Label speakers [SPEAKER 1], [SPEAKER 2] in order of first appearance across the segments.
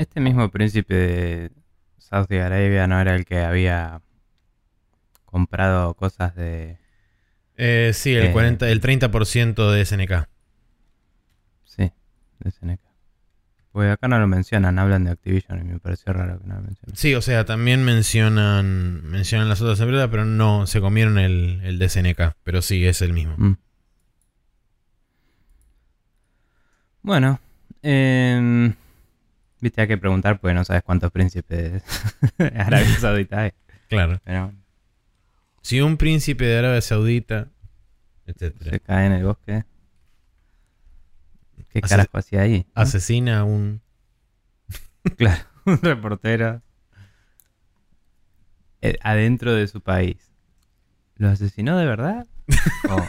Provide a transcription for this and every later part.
[SPEAKER 1] Este mismo príncipe de Saudi Arabia no era el que había comprado cosas de...
[SPEAKER 2] Eh, sí, el,
[SPEAKER 1] Eh.
[SPEAKER 2] 40, el 30% de SNK.
[SPEAKER 1] Sí, de SNK. Pues acá no lo mencionan, hablan de Activision y me pareció raro que no lo mencionen.
[SPEAKER 2] Sí, o sea, también mencionan mencionan las otras empresas, pero no, se comieron el, el de SNK. Pero sí, es el mismo.
[SPEAKER 1] Mm. Bueno, em, viste, hay que preguntar porque no sabes cuántos príncipes de Arabia Saudita hay.
[SPEAKER 2] Claro.
[SPEAKER 1] Pero
[SPEAKER 2] Si un príncipe de Arabia Saudita, etcétera,
[SPEAKER 1] se cae en el bosque. ¿Qué
[SPEAKER 2] Hace-
[SPEAKER 1] carajo hacía ahí? no?
[SPEAKER 2] asesina a un.
[SPEAKER 1] Claro, un reportero eh, adentro de su país. ¿Lo asesinó de verdad? ¿O-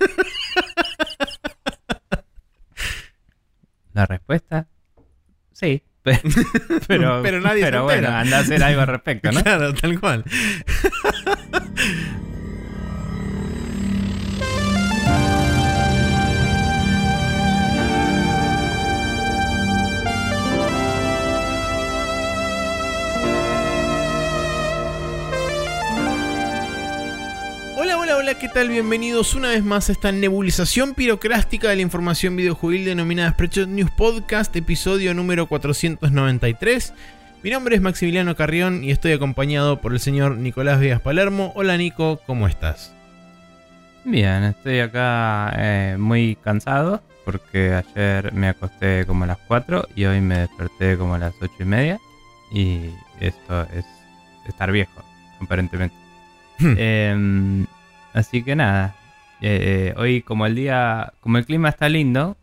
[SPEAKER 1] La respuesta, sí. Pero, pero,
[SPEAKER 2] Pero nadie se
[SPEAKER 1] pero bueno,
[SPEAKER 2] entera.
[SPEAKER 1] anda a hacer algo al respecto, ¿no?
[SPEAKER 2] Claro, tal cual. Hola, hola, hola, ¿qué tal? Bienvenidos una vez más a esta nebulización pirocrástica de la información videojuegil denominada Spreadshot News Podcast, episodio número 493. Mi nombre es Maximiliano Carrión y estoy acompañado por el señor Nicolás Vías Palermo. Hola Nico, ¿cómo estás?
[SPEAKER 1] Bien, estoy acá eh, muy cansado porque ayer me acosté como a las 4 y hoy me desperté como a las 8 y media. Y esto es estar viejo, aparentemente.
[SPEAKER 2] Hmm.
[SPEAKER 1] Em, así que nada, eh, eh, hoy como el día, como el clima está lindo,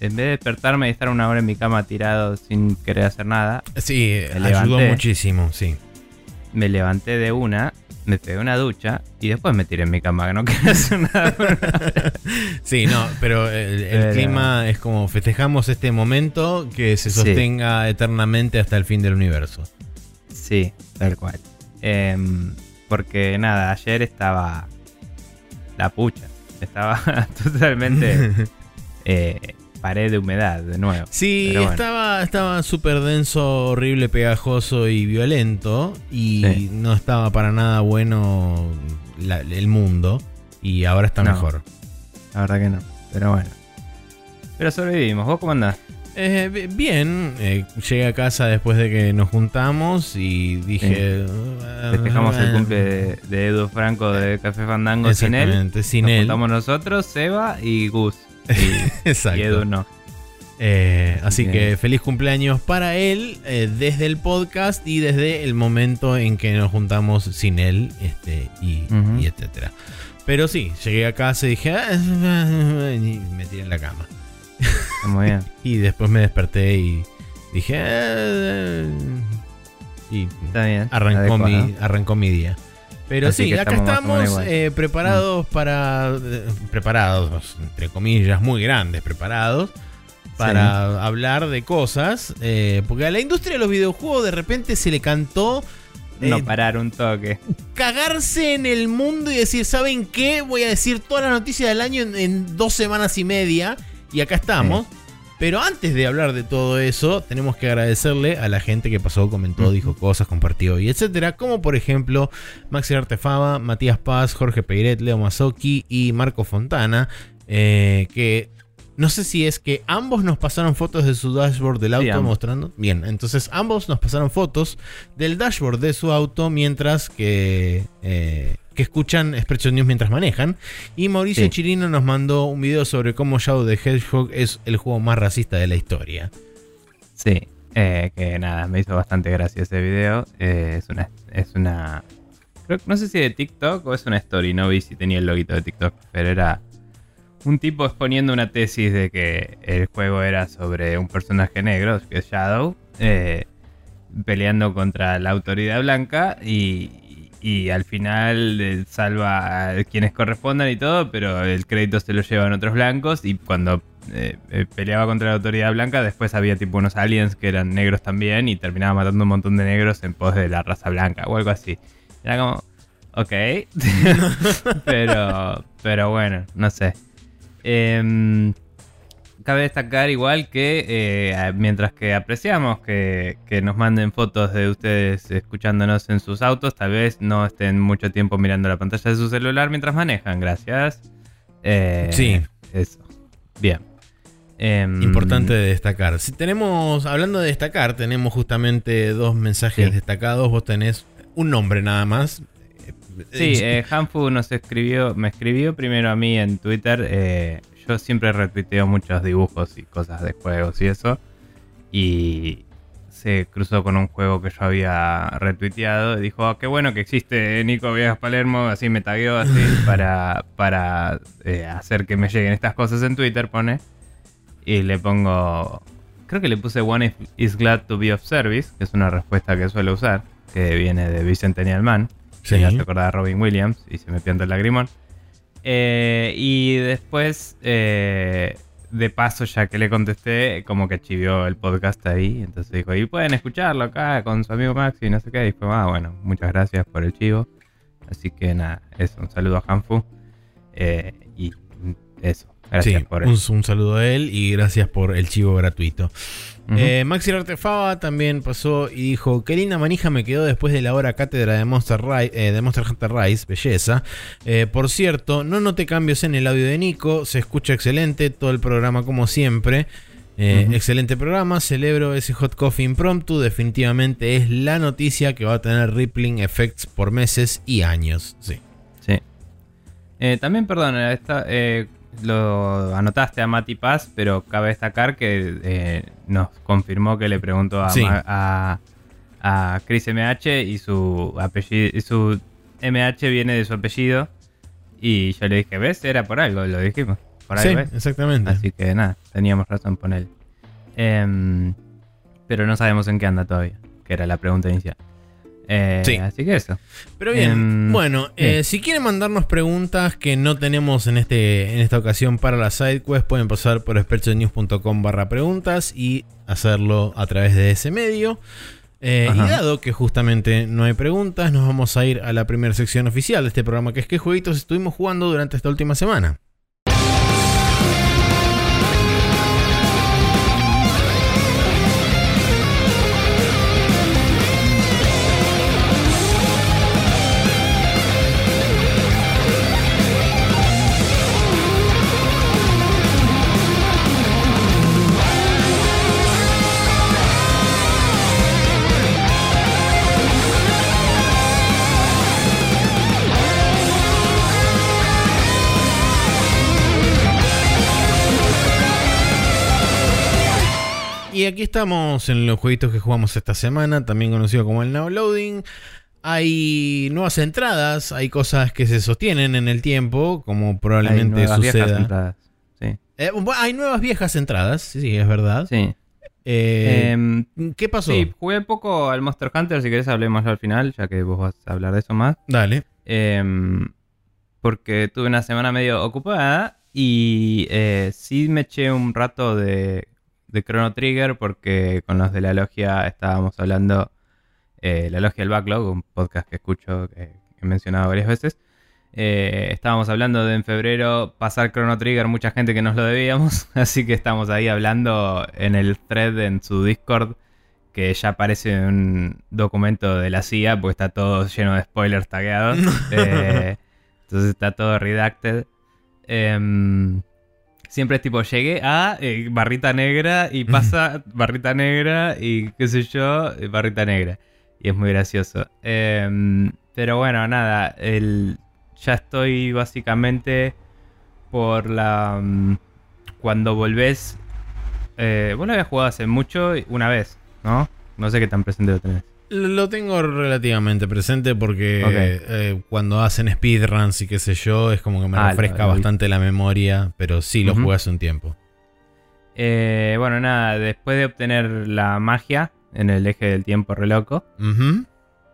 [SPEAKER 1] en vez de despertarme y estar una hora en mi cama tirado sin querer hacer nada,
[SPEAKER 2] Sí, ayudó
[SPEAKER 1] levanté.
[SPEAKER 2] muchísimo, sí.
[SPEAKER 1] me levanté de una, me pegué una ducha y después me tiré en mi cama, que no quería hacer nada.
[SPEAKER 2] Sí, no, pero el, el
[SPEAKER 1] Pero-
[SPEAKER 2] clima es como festejamos este momento que se
[SPEAKER 1] Sí.
[SPEAKER 2] sostenga eternamente hasta el fin del universo.
[SPEAKER 1] Sí, tal cual. Em, porque nada, ayer estaba la pucha. Estaba totalmente eh, pared de humedad de nuevo.
[SPEAKER 2] Sí,
[SPEAKER 1] bueno.
[SPEAKER 2] estaba estaba súper denso, horrible, pegajoso y violento. Y
[SPEAKER 1] Sí.
[SPEAKER 2] no estaba para nada bueno la- el mundo. Y ahora está
[SPEAKER 1] No.
[SPEAKER 2] mejor.
[SPEAKER 1] La verdad que no. Pero bueno. Pero sobrevivimos. ¿Vos cómo andás?
[SPEAKER 2] Eh, bi- bien, eh, llegué a casa después de que nos juntamos y dije... "Ah,
[SPEAKER 1] Festejamos el cumple de, de Edu Franco de Café Fandango sin él.
[SPEAKER 2] Sin
[SPEAKER 1] Nos
[SPEAKER 2] él.
[SPEAKER 1] juntamos nosotros, Seba y Gus. Y,
[SPEAKER 2] Exacto.
[SPEAKER 1] y Edu no.
[SPEAKER 2] Eh, así
[SPEAKER 1] Bien.
[SPEAKER 2] que feliz cumpleaños para él eh, desde el podcast y desde el momento en que nos juntamos sin él este, y, y etcétera. Pero sí, llegué a casa y dije "Ah", y me tiré en la cama.
[SPEAKER 1] Está muy bien.
[SPEAKER 2] Y después me desperté y dije "Ah", y
[SPEAKER 1] Está bien.
[SPEAKER 2] arrancó
[SPEAKER 1] adecuado.
[SPEAKER 2] mi, arrancó mi día. Pero
[SPEAKER 1] Así
[SPEAKER 2] sí, acá
[SPEAKER 1] estamos
[SPEAKER 2] eh, preparados para. eh, preparados, entre comillas, muy grandes, preparados. Para hablar de cosas. eh, porque a la industria de los videojuegos de repente se le cantó. eh,
[SPEAKER 1] No parar un toque.
[SPEAKER 2] cagarse en el mundo y decir, ¿saben qué? Voy a decir todas las noticias del año en, en dos semanas y media. Y acá estamos. Pero antes de hablar de todo eso, tenemos que agradecerle a la gente que pasó, comentó, dijo cosas, compartió y etcétera. Como por ejemplo, Maxi Artefaba, Matías Paz, Jorge Peiret, Leo Mazzocchi y Marco Fontana. eh, que no sé si es que ambos nos pasaron fotos de su dashboard del auto mostrando. Bien, entonces ambos nos pasaron fotos del dashboard de su auto mientras que, eh, que escuchan Spreadshot News mientras manejan. Y Mauricio
[SPEAKER 1] Sí.
[SPEAKER 2] Chirino nos mandó un video sobre cómo Shadow the Hedgehog es el juego más racista de la historia.
[SPEAKER 1] Sí, eh, que nada, me hizo bastante gracia ese video. Eh, es una. Es una creo, no sé si de TikTok o es una story, no vi si tenía el loguito de TikTok, pero era un tipo exponiendo una tesis de que el juego era sobre un personaje negro, que es Shadow, eh, peleando contra la autoridad blanca y, y al final eh, salva a quienes correspondan y todo, pero el crédito se lo llevan otros blancos y cuando eh, eh, peleaba contra la autoridad blanca, después había tipo unos aliens que eran negros también y terminaba matando un montón de negros en pos de la raza blanca o algo así. Era como, ok, pero, pero bueno, no sé. Em, cabe destacar igual que eh, mientras que apreciamos que, que nos manden fotos de ustedes escuchándonos en sus autos, tal vez no estén mucho tiempo mirando la pantalla de su celular mientras manejan. Gracias. Eh,
[SPEAKER 2] Sí.
[SPEAKER 1] Eso. Bien. Em,
[SPEAKER 2] Importante de destacar. Si tenemos, hablando de destacar, tenemos justamente dos mensajes
[SPEAKER 1] Sí.
[SPEAKER 2] destacados. Vos tenés un nombre nada más.
[SPEAKER 1] Sí,
[SPEAKER 2] Eh,
[SPEAKER 1] eh, Hanfu nos escribió, me escribió primero a mí en Twitter. eh, yo siempre retuiteo muchos dibujos y cosas de juegos y eso. Y se cruzó con un juego que yo había retuiteado y dijo, "Ah, qué bueno que existe Nico Viegas Palermo, así me tagueó así para, para eh, hacer que me lleguen estas cosas en Twitter, pone. Y le pongo, creo que le puse One is- glad to be of service, que es una respuesta que suelo usar, que viene de Bicentennial Man.
[SPEAKER 2] Sí.
[SPEAKER 1] Me hace acordar a Robin Williams y se me pianta el lagrimón. Eh, y después, eh, de paso, ya que le contesté, como que chivió el podcast ahí. Entonces dijo, y pueden escucharlo acá con su amigo Max y no sé qué. Y fue, ah, bueno, muchas gracias por el chivo. Así que nada, eso, un saludo a Hanfu. Eh, y eso, gracias
[SPEAKER 2] sí,
[SPEAKER 1] por
[SPEAKER 2] un,
[SPEAKER 1] eso.
[SPEAKER 2] un saludo a él y gracias por el chivo gratuito. Eh, Maxi Artefaba también pasó y dijo: Qué linda manija me quedó después de la hora cátedra de Monster, eh, de Monster Hunter Rise. Belleza. Eh, por cierto, no noté cambios en el audio de Nico. Se escucha excelente. Todo el programa, como siempre. Eh. Excelente programa. Celebro ese hot coffee impromptu. Definitivamente es la noticia que va a tener Rippling Effects por meses y años. Sí.
[SPEAKER 1] Sí. Eh, también, perdón, esta, eh, lo anotaste a Mati Paz, pero cabe destacar que eh, nos confirmó que le preguntó a,
[SPEAKER 2] Sí.
[SPEAKER 1] A, a Chris MH y su apellido, y su MH viene de su apellido. Y yo le dije, ¿ves? Era por algo, lo dijimos. Por
[SPEAKER 2] Sí,
[SPEAKER 1] algo es.
[SPEAKER 2] exactamente.
[SPEAKER 1] Así que nada, teníamos razón con él. Em, pero no sabemos en qué anda todavía, que era la pregunta inicial. Eh,
[SPEAKER 2] Sí.
[SPEAKER 1] Así que eso.
[SPEAKER 2] Pero bien,
[SPEAKER 1] Em,
[SPEAKER 2] bueno, eh, si quieren mandarnos preguntas que no tenemos en, este, en esta ocasión para la sidequest, pueden pasar por expertosnews.com barra preguntas y hacerlo a través de ese medio. Eh, y dado que justamente no hay preguntas, nos vamos a ir a la primera sección oficial de este programa, que es qué jueguitos estuvimos jugando durante esta última semana. Y aquí estamos en los jueguitos que jugamos esta semana, también conocido como el Now Loading. Hay nuevas entradas, hay cosas que se sostienen en el tiempo, como
[SPEAKER 1] Hay
[SPEAKER 2] probablemente
[SPEAKER 1] nuevas viejas entradas. Sí.
[SPEAKER 2] Eh, hay nuevas viejas entradas, sí, sí, es verdad.
[SPEAKER 1] Sí.
[SPEAKER 2] Eh,
[SPEAKER 1] Em,
[SPEAKER 2] ¿Qué pasó?
[SPEAKER 1] sí, jugué poco al Monster Hunter, si querés hablemoslo al final, ya que vos vas a hablar de eso más.
[SPEAKER 2] Dale.
[SPEAKER 1] Em, porque tuve una semana medio ocupada y eh, sí me eché un rato de, de Chrono Trigger porque con los de la logia estábamos hablando, eh, la logia del backlog, un podcast que escucho, que he mencionado varias veces. Eh, estábamos hablando de en febrero pasar Chrono Trigger, mucha gente que nos lo debíamos, así que estamos ahí hablando en el thread en su Discord, que ya parece un documento de la CIA, porque está todo lleno de spoilers tagueados. Eh, entonces está todo redacted. Em, siempre es tipo, llegué a eh, barrita negra y pasa barrita negra y qué sé yo, eh, barrita negra. Y es muy gracioso. Em, pero bueno, nada, el, ya estoy básicamente por la... mm, cuando volvés... Eh, vos lo habías jugado hace mucho, una vez, ¿no? No sé qué tan presente lo tenés.
[SPEAKER 2] Lo tengo relativamente presente porque eh, cuando hacen speedruns y qué sé yo, es como que me
[SPEAKER 1] Ah,
[SPEAKER 2] refresca
[SPEAKER 1] lo- lo vi.
[SPEAKER 2] bastante la memoria, pero sí lo
[SPEAKER 1] Ujú.
[SPEAKER 2] jugué hace un tiempo.
[SPEAKER 1] Eh, bueno, nada, después de obtener la magia en el eje del tiempo re loco,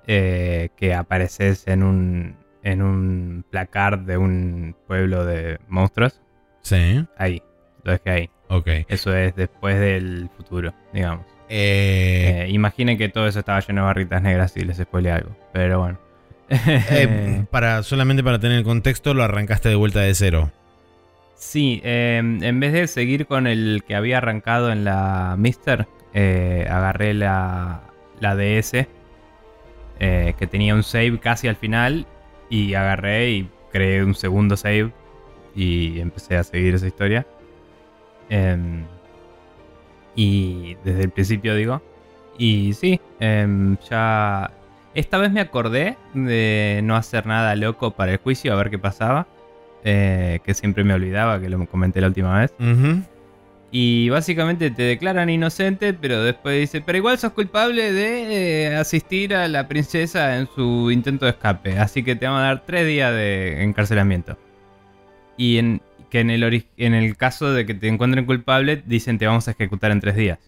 [SPEAKER 1] eh, que apareces en un, en un placar de un pueblo de monstruos,
[SPEAKER 2] Sí,
[SPEAKER 1] ahí, lo dejé ahí.
[SPEAKER 2] ok.
[SPEAKER 1] Eso es después del futuro, digamos.
[SPEAKER 2] Eh,
[SPEAKER 1] Eh, imaginen que todo eso estaba lleno de barritas negras y les spoilé algo, pero bueno.
[SPEAKER 2] eh, para, solamente para tener el contexto, lo arrancaste de vuelta de cero.
[SPEAKER 1] Sí, en vez de seguir con el que había arrancado en la Mister, agarré la, la DS, que tenía un save casi al final, y agarré y creé un segundo save y empecé a seguir esa historia. Em, y desde el principio digo. Y sí, em, ya... Esta vez me acordé de no hacer nada loco para el juicio, a ver qué pasaba. eh, que siempre me olvidaba, que lo comenté la última vez. Y básicamente te declaran inocente, pero después dice, pero igual sos culpable de eh, asistir a la princesa en su intento de escape, así que te vamos a dar tres días de encarcelamiento. Y en, que en el, ori- en el caso de que te encuentren culpable, dicen te vamos a ejecutar en tres días.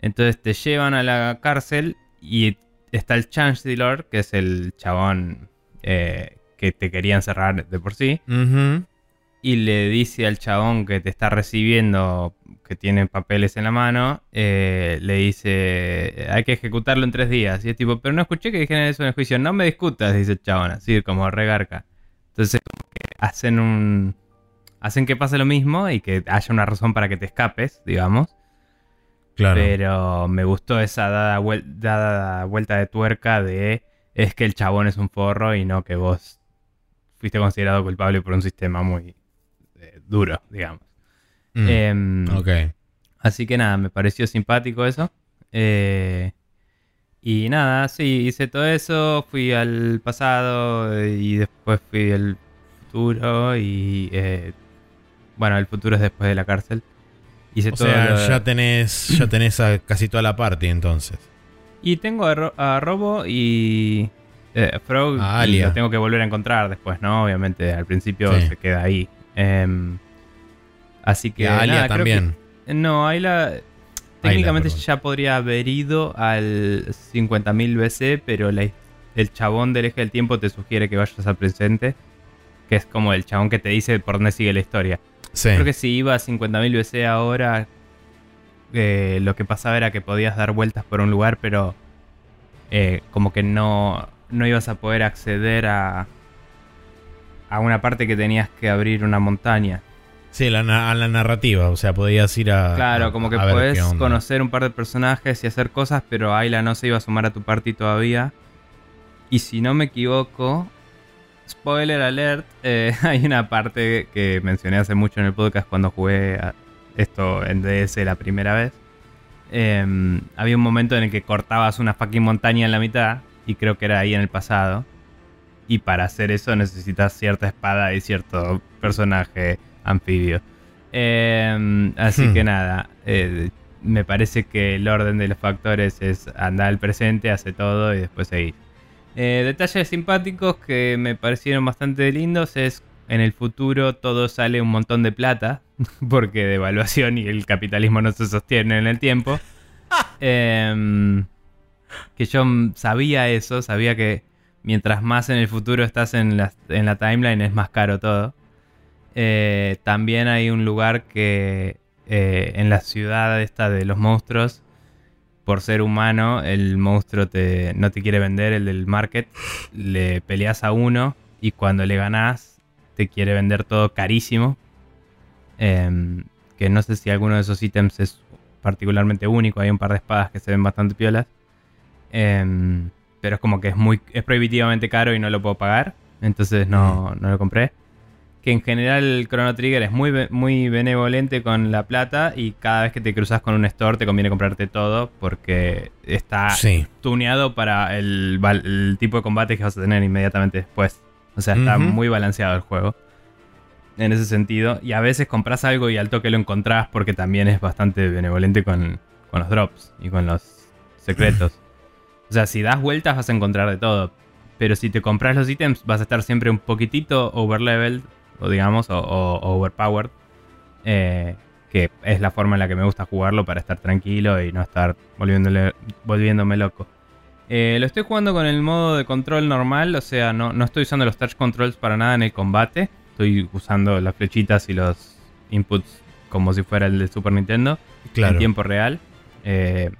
[SPEAKER 1] Entonces te llevan a la cárcel y está el Chancellor, que es el chabón eh, que te quería encerrar de por sí y le dice al chabón que te está recibiendo, que tiene papeles en la mano, eh, le dice, hay que ejecutarlo en tres días. Y es tipo, pero no escuché que dijeran eso en el juicio, no me discutas, dice el chabón, así como regarca. Entonces, como que hacen un... Hacen que pase lo mismo y que haya una razón para que te escapes, digamos.
[SPEAKER 2] Claro.
[SPEAKER 1] Pero me gustó esa dada, vuel- dada vuelta de tuerca de es que el chabón es un forro y no que vos fuiste considerado culpable por un sistema muy eh, duro, digamos.
[SPEAKER 2] Mm,
[SPEAKER 1] Em,
[SPEAKER 2] ok.
[SPEAKER 1] Así que nada, me pareció simpático eso. Eh, y nada, sí, hice todo eso, fui al pasado y después fui al futuro y... eh, bueno, el futuro es después de la cárcel. Hice
[SPEAKER 2] O
[SPEAKER 1] todo
[SPEAKER 2] sea,
[SPEAKER 1] lo-
[SPEAKER 2] ya tenés, ya tenés a casi toda la party entonces.
[SPEAKER 1] Y tengo a, Ro- a Robo y eh, Frog.
[SPEAKER 2] A
[SPEAKER 1] y
[SPEAKER 2] Alia.
[SPEAKER 1] lo tengo que volver a encontrar después, ¿no? Obviamente, al principio
[SPEAKER 2] Sí.
[SPEAKER 1] se queda ahí. Em, así
[SPEAKER 2] Y
[SPEAKER 1] que.
[SPEAKER 2] a Alia
[SPEAKER 1] nada,
[SPEAKER 2] también.
[SPEAKER 1] que- no, Ayla. Técnicamente ya podría haber ido al 50.000 BC, pero la- el chabón del eje del tiempo te sugiere que vayas al presente. Que es como el chabón que te dice por dónde sigue la historia.
[SPEAKER 2] Sí.
[SPEAKER 1] Creo que si iba a 50.000 BC ahora, eh, lo que pasaba era que podías dar vueltas por un lugar, pero eh, como que no, no ibas a poder acceder a, a una parte que tenías que abrir una montaña.
[SPEAKER 2] Sí, la a la narrativa. O sea, podías ir a.
[SPEAKER 1] Claro,
[SPEAKER 2] a-
[SPEAKER 1] como que podés conocer un par de personajes y hacer cosas, pero Ayla no se iba a sumar a tu party todavía. Y si no me equivoco, spoiler alert, eh, hay una parte que mencioné hace mucho en el podcast cuando jugué a esto en DS la primera vez. Em, había un momento en el que cortabas una fucking montaña en la mitad, y creo que era ahí en el pasado. Y para hacer eso necesitas cierta espada y cierto personaje anfibio. Em, así
[SPEAKER 2] Hmm.
[SPEAKER 1] que nada, eh, me parece que el orden de los factores es andar al presente, hace todo y después seguir. Eh, detalles simpáticos que me parecieron bastante lindos es en el futuro todo sale un montón de plata porque devaluación y el capitalismo no se sostiene en el tiempo. Em, que yo sabía eso, sabía que mientras más en el futuro estás en la, en la timeline es más caro todo. Eh, también hay un lugar que eh, en la ciudad esta de los monstruos, por ser humano, el monstruo te, no te quiere vender, el del market, le peleas a uno y cuando le ganás te quiere vender todo carísimo. Em, que no sé si alguno de esos ítems es particularmente único, hay un par de espadas que se ven bastante piolas. Em, pero es como que es muy es prohibitivamente caro y no lo puedo pagar. Entonces no, no lo compré. Que en general el Chrono Trigger es muy, muy benevolente con la plata y cada vez que te cruzas con un store te conviene comprarte todo porque está
[SPEAKER 2] Sí.
[SPEAKER 1] tuneado para el, tipo de combate que vas a tener inmediatamente después. O sea, está muy balanceado el juego. En ese sentido. Y a veces compras algo y al toque lo encontrás porque también es bastante benevolente con, con los drops y con los secretos. o sea, si das vueltas vas a encontrar de todo. Pero si te compras los ítems vas a estar siempre un poquitito overleveled, digamos, o, o- o overpowered. eh, que es la forma en la que me gusta jugarlo para estar tranquilo y no estar volviéndole, volviéndome loco. Eh, lo estoy jugando con el modo de control normal, o sea, no, no estoy usando los touch controls para nada en el combate. Estoy usando las flechitas y los inputs como si fuera el de Super Nintendo
[SPEAKER 2] Claro.
[SPEAKER 1] en tiempo real. Eh,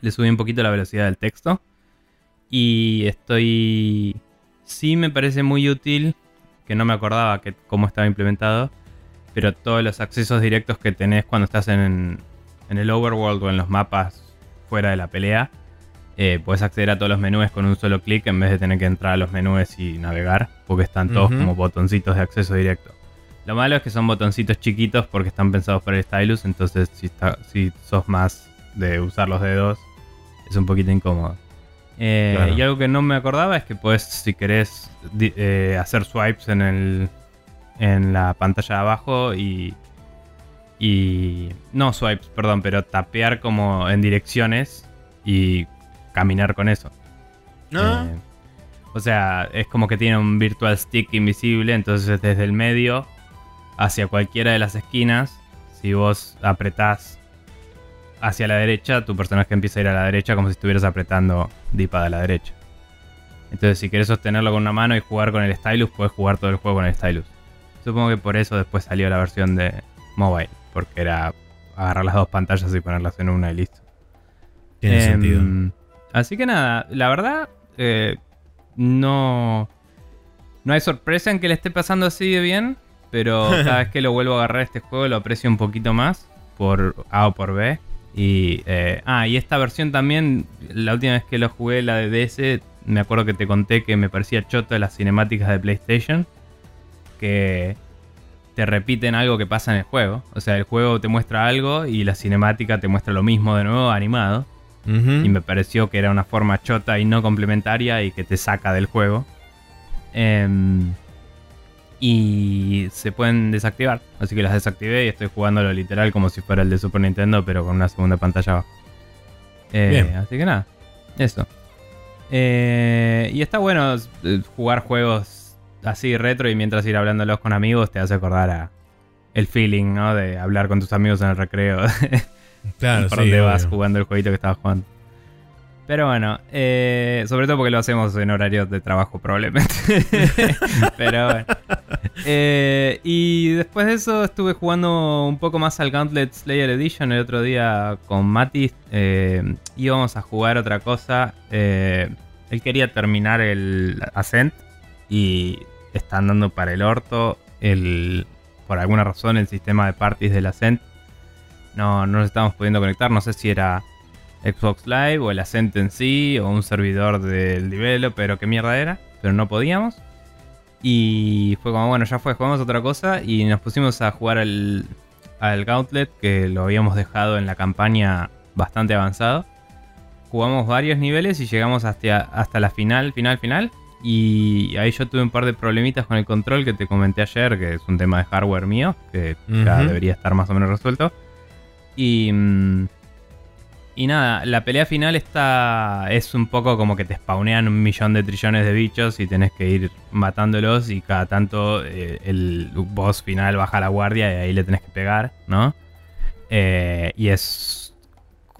[SPEAKER 1] le subí un poquito la velocidad del texto. Y estoy... Sí me parece muy útil, que no me acordaba que cómo estaba implementado, pero todos los accesos directos que tenés cuando estás en, en el overworld o en los mapas fuera de la pelea, eh, puedes acceder a todos los menús con un solo clic en vez de tener que entrar a los menús y navegar, porque están todos como botoncitos de acceso directo. Lo malo es que son botoncitos chiquitos porque están pensados para el stylus, entonces si, está- si sos más de usar los dedos, es un poquito incómodo. Eh,
[SPEAKER 2] Claro.
[SPEAKER 1] Y algo que no me acordaba es que puedes, si querés, eh, hacer swipes en, el, en la pantalla de abajo y, y... No swipes, perdón, pero tapear como en direcciones y caminar con eso.
[SPEAKER 2] Ah,
[SPEAKER 1] Eh, o sea, es como que tiene un virtual stick invisible, entonces desde el medio hacia cualquiera de las esquinas, si vos apretás hacia la derecha, tu personaje empieza a ir a la derecha como si estuvieras apretando D-pad a la derecha. Entonces, si querés sostenerlo con una mano y jugar con el stylus, puedes jugar todo el juego con el stylus. Supongo que por eso después salió la versión de mobile, porque era agarrar las dos pantallas y ponerlas en una y listo.
[SPEAKER 2] tiene
[SPEAKER 1] Em,
[SPEAKER 2] sentido.
[SPEAKER 1] Así que nada, la verdad, eh, no. No hay sorpresa en que le esté pasando así de bien, pero cada vez que lo vuelvo a agarrar este juego lo aprecio un poquito más por A o por B. Y, eh, ah, y esta versión también, la última vez que lo jugué, la de DS, me acuerdo que te conté que me parecía choto de las cinemáticas de PlayStation, que te repiten algo que pasa en el juego. O sea, el juego te muestra algo y la cinemática te muestra lo mismo de nuevo animado. Y me pareció que era una forma chota y no complementaria y que te saca del juego. Em, y se pueden desactivar. Así que las desactivé y estoy jugándolo literal como si fuera el de Super Nintendo, pero con una segunda pantalla abajo. Eh. Así que nada, eso. Eh, y está bueno eh, jugar juegos así retro y mientras ir hablándolos con amigos te hace acordar a el feeling, ¿no? De hablar con tus amigos en el recreo.
[SPEAKER 2] Claro,
[SPEAKER 1] por
[SPEAKER 2] sí,
[SPEAKER 1] donde vas jugando el jueguito que estabas jugando. Pero bueno, eh, sobre todo porque lo hacemos en horarios de trabajo probablemente. Pero bueno. Eh, y después de eso estuve jugando un poco más al Gauntlet Slayer Edition el otro día con Mati. Eh, íbamos a jugar otra cosa. Eh, él quería terminar el Ascent y está andando para el orto. El, por alguna razón el sistema de parties del Ascent no, no nos estábamos pudiendo conectar. No sé si era Xbox Live o el Ascent en sí o un servidor del developer o qué mierda era, pero no podíamos. Y fue como, bueno, ya fue, jugamos otra cosa y nos pusimos a jugar al, al Gauntlet que lo habíamos dejado en la campaña bastante avanzado. Jugamos varios niveles y llegamos hasta, hasta la final, final, final. Y ahí yo tuve un par de problemitas con el control que te comenté ayer, que es un tema de hardware mío, que ya debería estar más o menos resuelto. Y, mm, y nada, la pelea final está es un poco como que te spawnean un millón de trillones de bichos y tenés que ir matándolos y cada tanto eh, el boss final baja la guardia y ahí le tenés que pegar, ¿no? Eh, y es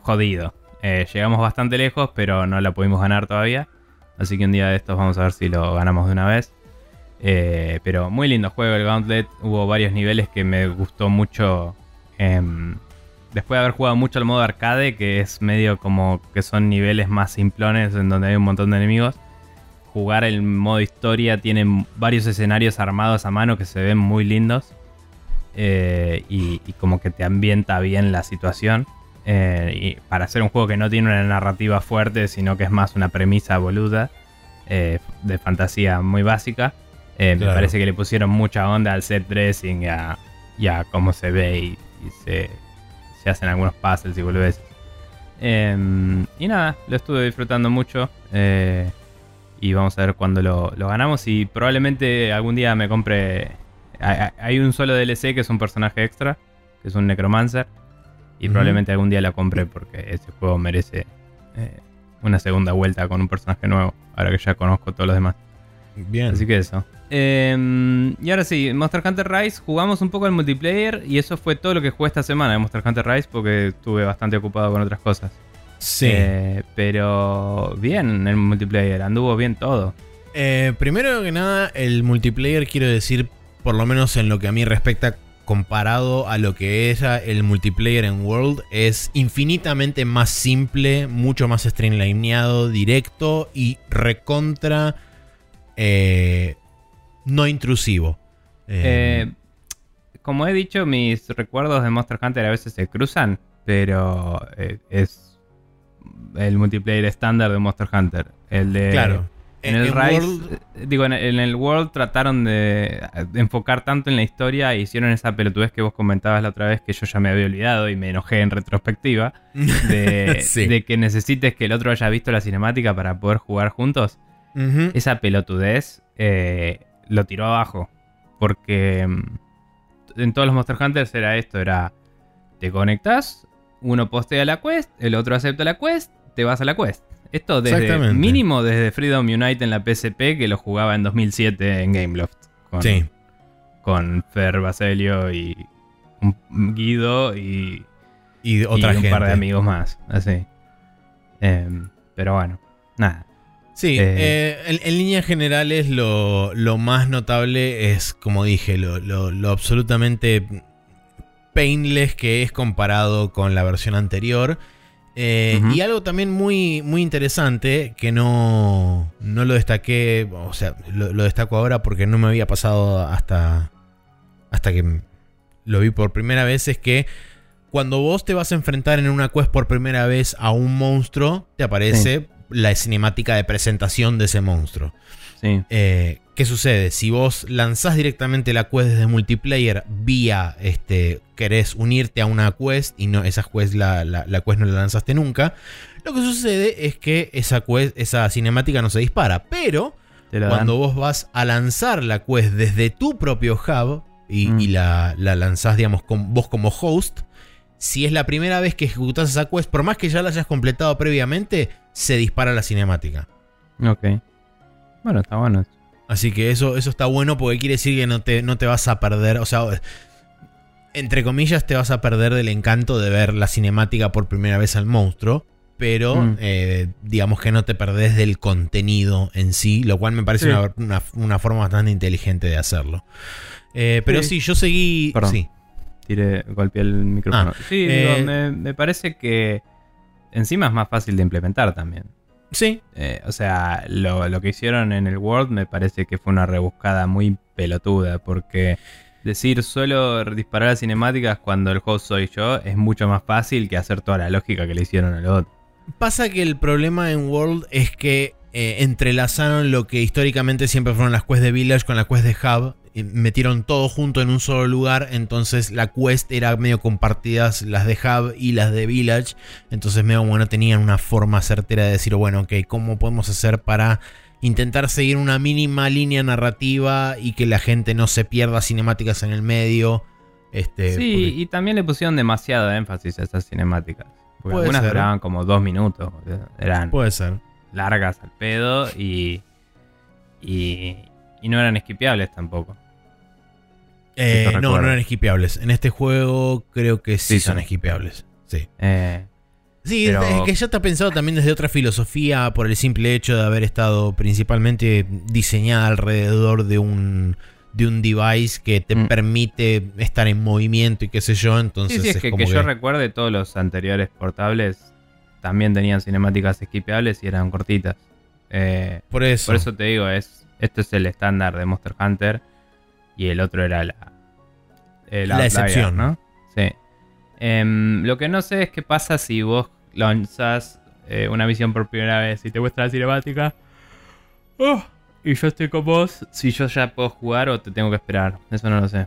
[SPEAKER 1] jodido. Eh, llegamos bastante lejos, pero no la pudimos ganar todavía. Así que un día de estos vamos a ver si lo ganamos de una vez. Pero muy lindo juego el Gauntlet. Hubo varios niveles que me gustó mucho. Después de haber jugado mucho al modo arcade, que es medio como que son niveles más simplones en donde hay un montón de enemigos. Jugar el modo historia tiene varios escenarios armados a mano que se ven muy lindos. eh, y, y como que te ambienta bien la situación. Eh, y para hacer un juego que no tiene una narrativa fuerte, sino que es más una premisa boluda eh, de fantasía muy básica. Me parece que le pusieron mucha onda al set dressing y a, y a cómo se ve y, y se, se hacen algunos puzzles y volvés. y nada, lo estuve disfrutando mucho. eh, y vamos a ver cuándo lo, lo ganamos. Y probablemente algún día me compre. Hay, un solo DLC que es un personaje extra, que es un Necromancer. Y probablemente algún día la compre porque ese juego merece eh, una segunda vuelta con un personaje nuevo. Ahora que ya conozco todos los demás.
[SPEAKER 2] Bien.
[SPEAKER 1] Así que eso. Eh, y ahora sí, Monster Hunter Rise, jugamos un poco al multiplayer y eso fue todo lo que jugué esta semana de Monster Hunter Rise porque estuve bastante ocupado con otras cosas.
[SPEAKER 2] sí.
[SPEAKER 1] Eh, pero bien el multiplayer, anduvo bien todo.
[SPEAKER 2] Eh, primero que nada, el multiplayer, quiero decir, por lo menos en lo que a mí respecta, comparado a lo que era el multiplayer en World, es infinitamente más simple, mucho más streamlineado, directo y recontra eh, no intrusivo. Eh,
[SPEAKER 1] Eh, como he dicho, mis recuerdos de Monster Hunter a veces se cruzan, pero eh, es el multiplayer estándar de Monster Hunter. El de.
[SPEAKER 2] Claro.
[SPEAKER 1] En el Rise, eh, digo, en el, World trataron de, enfocar tanto en la historia e hicieron esa pelotudez que vos comentabas la otra vez que yo ya me había olvidado y me enojé en retrospectiva de, que necesites que el otro haya visto la cinemática para poder jugar juntos. Esa pelotudez eh, lo tiró abajo porque mm, en todos los Monster Hunters era esto, era te conectas, uno postea la quest, el otro acepta la quest, te vas a la quest. Esto desde mínimo desde Freedom Unite en la PSP que lo jugaba en 2007 en Gameloft. Con, sí. Con Fer Baselio y Guido y,
[SPEAKER 2] y, otra
[SPEAKER 1] un par de amigos más. Así. Em, pero bueno, nada.
[SPEAKER 2] Sí, eh, eh, en, líneas generales lo, lo, más notable es, como dije, lo, lo, absolutamente painless que es comparado con la versión anterior. Eh, y algo también muy, muy interesante que no, no lo destaqué, o sea, lo, destaco ahora porque no me había pasado hasta, hasta que lo vi por primera vez, es que cuando vos te vas a enfrentar en una quest por primera vez a un monstruo, te aparece la cinemática de presentación de ese monstruo. Sí. Eh, ¿Qué sucede? Si vos lanzás directamente la quest desde multiplayer vía, este, querés unirte a una quest y no, esa quest la, la, quest no la lanzaste nunca, lo que sucede es que esa, quest, esa cinemática no se dispara. Pero cuando vos vas a lanzar la quest desde tu propio hub y, mm. la, la, lanzás, digamos, con, vos como host, si es la primera vez que ejecutás esa quest, por más que ya la hayas completado previamente, se dispara la cinemática.
[SPEAKER 1] Ok. Bueno, está bueno.
[SPEAKER 2] Así que eso, eso está bueno porque quiere decir que no te, no te vas a perder. O sea, entre comillas, te vas a perder del encanto de ver la cinemática por primera vez al monstruo. Pero mm. eh, digamos que no te perdés del contenido en sí, lo cual me parece una, forma bastante inteligente de hacerlo. Eh, pero sí. yo seguí.
[SPEAKER 1] Perdón. Sí. Tiré, golpeé el micrófono. Ah, sí, eh, me, me parece que encima es más fácil de implementar también.
[SPEAKER 2] Sí.
[SPEAKER 1] Eh, o sea, lo, que hicieron en el World me parece que fue una rebuscada muy pelotuda, porque decir solo disparar a cinemáticas cuando el host soy yo es mucho más fácil que hacer toda la lógica que le hicieron al otro.
[SPEAKER 2] Pasa que el problema en World es que eh, entrelazaron lo que históricamente siempre fueron las quests de Village con las quests de Hub metieron todo junto en un solo lugar, entonces la quest era medio compartidas las de Hub y las de Village, entonces medio bueno tenían una forma certera de decir, bueno, ok, ¿cómo podemos hacer para intentar seguir una mínima línea narrativa y que la gente no se pierda cinemáticas en el medio? Este,
[SPEAKER 1] sí, y también le pusieron demasiado énfasis a esas cinemáticas. Porque algunas duraban como dos minutos. Eran
[SPEAKER 2] puede ser.
[SPEAKER 1] largas al pedo y, y, y no eran esquipeables tampoco.
[SPEAKER 2] Eh, no, no eran esquipeables. En este juego creo que sí, son esquipeables. Sí.
[SPEAKER 1] Eh,
[SPEAKER 2] sí, es que ya está pensado también desde otra filosofía por el simple hecho de haber estado principalmente diseñada alrededor de un de un device que te mm. permite estar en movimiento y qué sé yo. Entonces
[SPEAKER 1] sí, es, que, que, yo recuerde todos los anteriores portables también tenían cinemáticas esquipeables y eran cortitas. Eh,
[SPEAKER 2] por eso.
[SPEAKER 1] Por eso te digo, es esto es el estándar de Monster Hunter y el otro era la,
[SPEAKER 2] la excepción, ¿no?
[SPEAKER 1] Sí. Em, lo que no sé es qué pasa si vos lanzas eh, una misión por primera vez y te muestra la cinemática. Oh, y yo estoy con vos, si yo ya puedo jugar o te tengo que esperar. Eso no lo sé.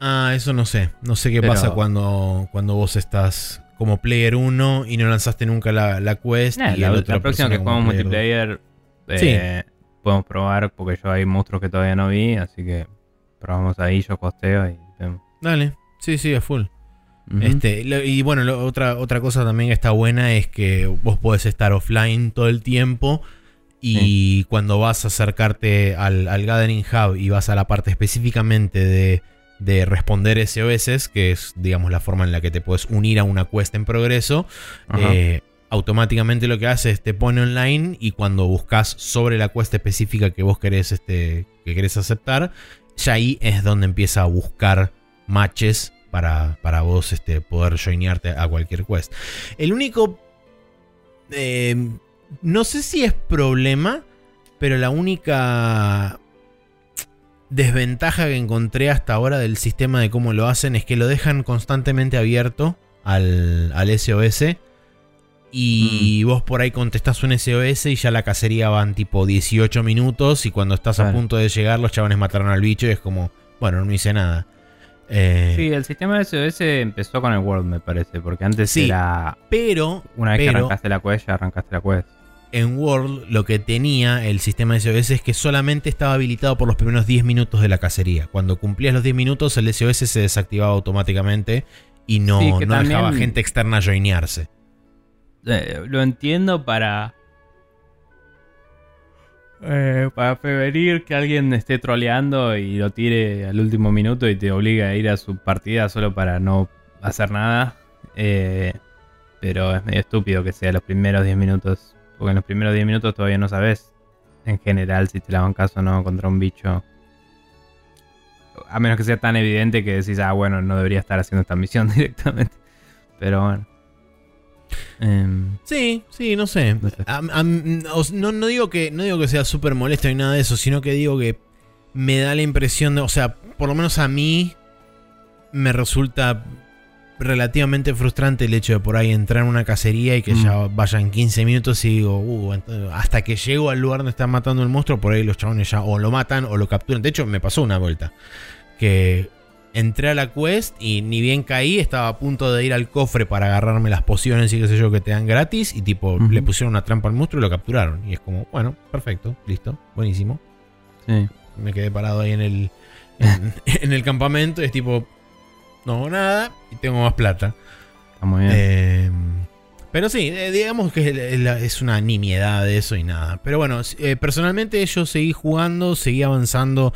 [SPEAKER 2] Ah, eso no sé. No sé qué pasa cuando, cuando vos estás como player 1 y no lanzaste nunca la, la quest. y
[SPEAKER 1] la, la próxima que jugamos multiplayer eh, podemos probar porque yo hay monstruos que todavía no vi, así que probamos ahí, yo costeo y vemos.
[SPEAKER 2] Dale, sí, sí, a full. Este, y bueno, otra, otra cosa también que está buena es que vos podés estar offline todo el tiempo y cuando vas a acercarte al, Gathering Hub y vas a la parte específicamente de, de, responder SOS, que es digamos la forma en la que te puedes unir a una quest en progreso, eh, automáticamente lo que hace es te pone online y cuando buscas sobre la quest específica que vos querés, este, que querés aceptar, ya ahí es donde empieza a buscar matches para, para vos este, poder joinearte a cualquier quest. El único... Eh, no sé si es problema, pero la única... desventaja que encontré hasta ahora del sistema de cómo lo hacen es que lo dejan constantemente abierto al, al SOS. Y vos por ahí contestás un SOS y ya la cacería van tipo 18 minutos. Y cuando estás a punto de llegar, los chabones mataron al bicho y es como, bueno, no hice nada. Eh,
[SPEAKER 1] Sí, el sistema de SOS empezó con el World, me parece, porque antes
[SPEAKER 2] Sí.
[SPEAKER 1] era
[SPEAKER 2] Pero,
[SPEAKER 1] una vez que
[SPEAKER 2] pero
[SPEAKER 1] arrancaste la quest, ya arrancaste la quest.
[SPEAKER 2] en World lo que tenía el sistema de SOS es que solamente estaba habilitado por los primeros 10 minutos de la cacería. Cuando cumplías los 10 minutos, el SOS se desactivaba automáticamente y no,
[SPEAKER 1] Sí, que
[SPEAKER 2] no dejaba gente externa joinearse.
[SPEAKER 1] Eh, lo entiendo para. eh, para prevenir que alguien esté troleando y lo tire al último minuto y te obligue a ir a su partida solo para no hacer nada. Eh, pero es medio estúpido que sea los primeros 10 minutos. Porque en los primeros 10 minutos todavía no sabes en general si te la caso o no contra un bicho. A menos que sea tan evidente que decís, ah, bueno, no debería estar haciendo esta misión directamente. Pero bueno. Em,
[SPEAKER 2] Sí, sí, no sé.
[SPEAKER 1] No sé.
[SPEAKER 2] Am- am- os- no, no digo que, no digo que sea súper molesto ni nada de eso, sino que digo que me da la impresión de, o sea, por lo menos a mí me resulta relativamente frustrante el hecho de por ahí entrar en una cacería y que
[SPEAKER 1] Mm.
[SPEAKER 2] ya vayan 15 minutos y digo, uh, hasta que llego al lugar donde están matando el monstruo, por ahí los chabones ya o lo matan o lo capturan. De hecho, me pasó una vuelta que entré a la quest y ni bien caí, estaba a punto de ir al cofre para agarrarme las pociones y qué sé yo que te dan gratis y tipo le pusieron una trampa al monstruo y lo capturaron. Y es como, bueno, perfecto, listo, buenísimo.
[SPEAKER 1] sí.
[SPEAKER 2] Me quedé parado ahí en el, en, en el campamento y es tipo, no hago nada y tengo más plata.
[SPEAKER 1] Está muy bien.
[SPEAKER 2] Eh, pero sí, eh, digamos que es una nimiedad de eso y nada. Pero bueno, eh, personalmente yo seguí jugando, seguí avanzando.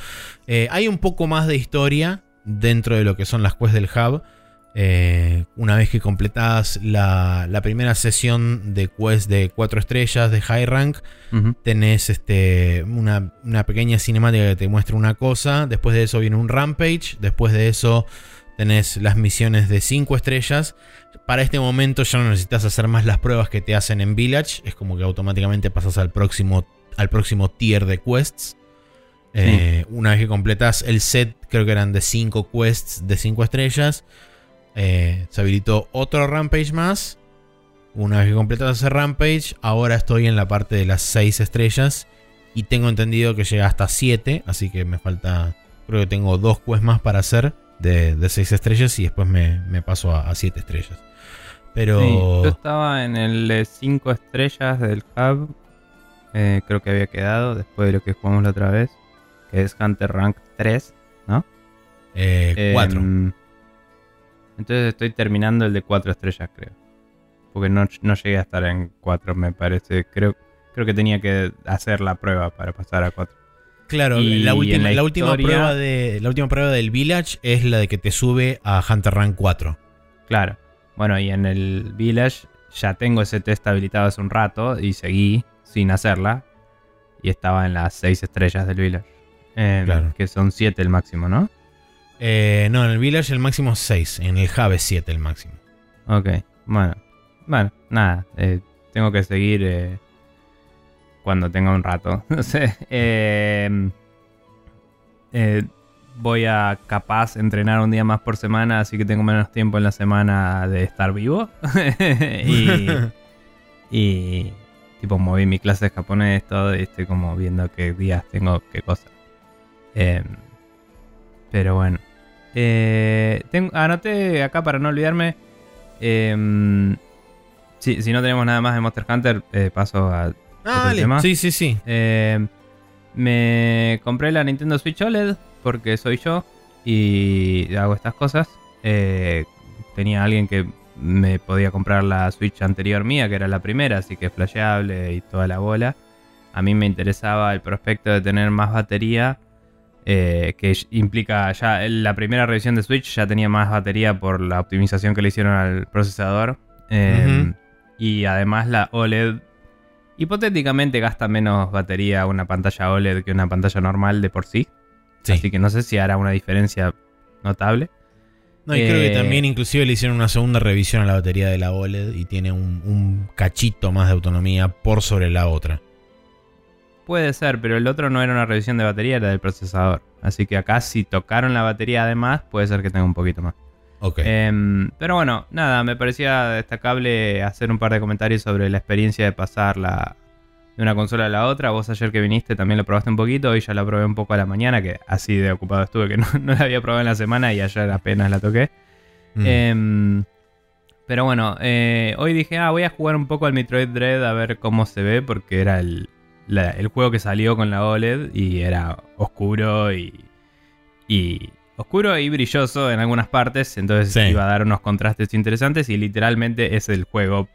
[SPEAKER 2] Eh, hay un poco más de historia dentro de lo que son las quests del hub. Eh, una vez que completas la, la primera sesión de quest de 4 estrellas de high rank,
[SPEAKER 1] Ujú.
[SPEAKER 2] tenés este, una, una pequeña cinemática que te muestra una cosa. Después de eso viene un rampage. Después de eso tenés las misiones de 5 estrellas. Para este momento ya no necesitas hacer más las pruebas que te hacen en Village. Es como que automáticamente pasas al próximo, al próximo tier de quests. Eh, una vez que completas el set, creo que eran de 5 quests de 5 estrellas. eh, se habilitó otro rampage más. Una vez que completas ese rampage, ahora estoy en la parte de las 6 estrellas. Y tengo entendido que llega hasta 7. Así que me falta. Creo que tengo dos quests más para hacer de, de 6 estrellas. Y después me, me paso a 7 estrellas. Pero.
[SPEAKER 1] Sí, yo estaba en el 5 estrellas del hub. eh, creo que había quedado después de lo que jugamos la otra vez. Que es Hunter Rank 3.
[SPEAKER 2] eh, 4.
[SPEAKER 1] Em, entonces estoy terminando el de 4 estrellas, creo. Porque no, no llegué a estar en 4, me parece. Creo, creo que tenía que hacer la prueba para pasar a 4.
[SPEAKER 2] claro,
[SPEAKER 1] y
[SPEAKER 2] la última,
[SPEAKER 1] la
[SPEAKER 2] la, última
[SPEAKER 1] historia-
[SPEAKER 2] prueba de, la última prueba del Village es la de que te sube a Hunter Rank 4.
[SPEAKER 1] Claro. Bueno, y en el Village ya tengo ese test habilitado hace un rato y seguí sin hacerla. Y estaba en las 6 estrellas del Village. Em,
[SPEAKER 2] Claro.
[SPEAKER 1] Que son 7 el máximo, ¿no?
[SPEAKER 2] Eh, no, en el Village el máximo es 6. En el es 7 el máximo.
[SPEAKER 1] Ok, bueno. Bueno, nada. eh, tengo que seguir eh, cuando tenga un rato. No sé. eh, eh, voy a capaz entrenar un día más por semana, así que tengo menos tiempo en la semana de estar vivo. y, y tipo moví mi clase de japonés, todo, y estoy como viendo qué días tengo qué cosas. Eh, pero bueno. Eh, tengo, anoté acá para no olvidarme. eh, si, si no tenemos nada más de Monster Hunter, eh, paso a.
[SPEAKER 2] Ah,
[SPEAKER 1] ¿Otro
[SPEAKER 2] dale.
[SPEAKER 1] tema?
[SPEAKER 2] Sí, sí, sí.
[SPEAKER 1] eh, me compré la Nintendo Switch OLED porque soy yo y hago estas cosas. Eh, tenía alguien que me podía comprar la Switch anterior mía, que era la primera, así que flasheable y toda la bola. A mí me interesaba el prospecto de tener más batería, eh, que implica ya la primera revisión de Switch ya tenía más batería por la optimización que le hicieron al procesador. Eh,
[SPEAKER 2] Ujú.
[SPEAKER 1] Y además la OLED hipotéticamente gasta menos batería una pantalla OLED que una pantalla normal de por sí.
[SPEAKER 2] Sí.
[SPEAKER 1] Así que no sé si hará una diferencia notable.
[SPEAKER 2] No, y creo que
[SPEAKER 1] Eh,
[SPEAKER 2] también inclusive le hicieron una segunda revisión a la batería de la OLED y tiene un, un cachito más de autonomía por sobre la otra.
[SPEAKER 1] Puede ser, pero el otro no era una revisión de batería, era del procesador. Así que acá si tocaron la batería además, puede ser que tenga un poquito más.
[SPEAKER 2] Ok.
[SPEAKER 1] Em, pero bueno, nada, me parecía destacable hacer un par de comentarios sobre la experiencia de pasar la, de una consola a la otra. Vos ayer que viniste también lo probaste un poquito, hoy ya la probé un poco a la mañana, que así de ocupado estuve que no, no la había probado en la semana y ayer apenas la toqué.
[SPEAKER 2] Mm.
[SPEAKER 1] Em, pero bueno, eh, hoy dije, ah, voy a jugar un poco al Metroid Dread a ver cómo se ve, porque era el, la- el juego que salió con la OLED y era oscuro y, y oscuro y brilloso en algunas partes, entonces
[SPEAKER 2] Sí.
[SPEAKER 1] iba a dar unos contrastes interesantes y literalmente es el juego,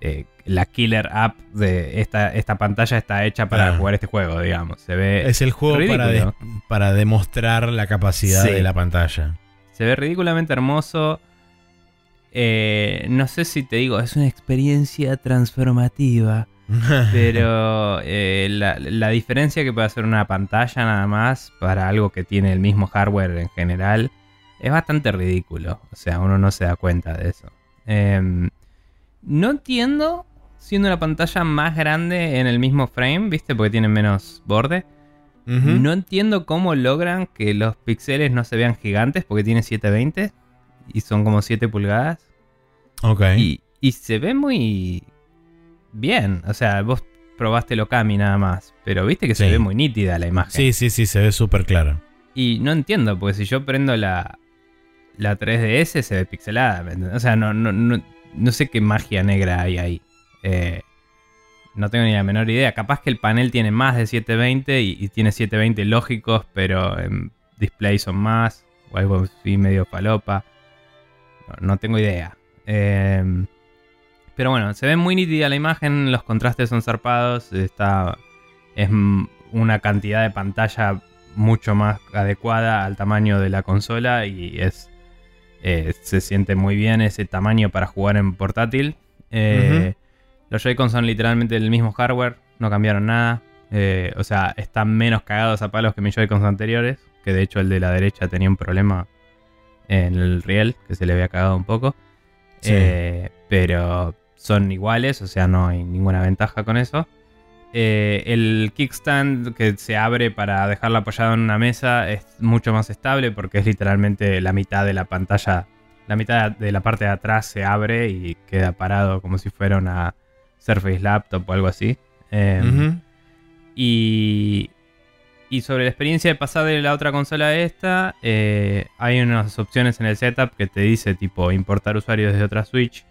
[SPEAKER 1] eh, la killer app de esta, esta pantalla está hecha para
[SPEAKER 2] Claro.
[SPEAKER 1] jugar este juego, digamos. Se ve,
[SPEAKER 2] es el juego para, para demostrar la capacidad
[SPEAKER 1] Sí.
[SPEAKER 2] de la pantalla.
[SPEAKER 1] Se ve ridículamente hermoso. Eh, no sé si te digo, es una experiencia transformativa. Pero eh, la, la diferencia que puede hacer una pantalla nada más para algo que tiene el mismo hardware en general es bastante ridículo. O sea, uno no se da cuenta de eso. Em, no entiendo siendo la pantalla más grande en el mismo frame, ¿viste? Porque tiene menos borde. No entiendo cómo logran que los píxeles no se vean gigantes porque tiene 720 y son como 7 pulgadas.
[SPEAKER 2] Ok.
[SPEAKER 1] Y, y se ve muy bien. O sea, vos probaste lo Kami nada más, pero viste que se ve muy nítida la imagen.
[SPEAKER 2] Sí, sí, sí, se ve súper claro.
[SPEAKER 1] Y no entiendo, porque si yo prendo la, la 3DS se ve pixelada. O sea, no, no, no, no sé qué magia negra hay ahí. Eh, no tengo ni la menor idea. Capaz que el panel tiene más de 720 y, y tiene 720 lógicos, pero en display son más. O algo así medio palopa. No, no tengo idea. Eh, pero bueno, se ve muy nítida la imagen, los contrastes son zarpados, está, es una cantidad de pantalla mucho más adecuada al tamaño de la consola y es eh, se siente muy bien ese tamaño para jugar en portátil. Eh, Los Joy-Con son literalmente el mismo hardware, no cambiaron nada. Eh, o sea, están menos cagados a palos que mis Joy-Cons anteriores, que de hecho el de la derecha tenía un problema en el riel, que se le había cagado un poco.
[SPEAKER 2] Sí.
[SPEAKER 1] Pero son iguales, o sea, no hay ninguna ventaja con eso. Eh, el kickstand que se abre para dejarlo apoyado en una mesa es mucho más estable porque es literalmente la mitad de la pantalla, la mitad de la parte de atrás se abre y queda parado como si fuera una Surface Laptop o algo así. Eh,
[SPEAKER 2] Ujú.
[SPEAKER 1] y, y sobre la experiencia de pasar de la otra consola a esta, eh, hay unas opciones en el setup que te dice tipo importar usuarios desde otra Switch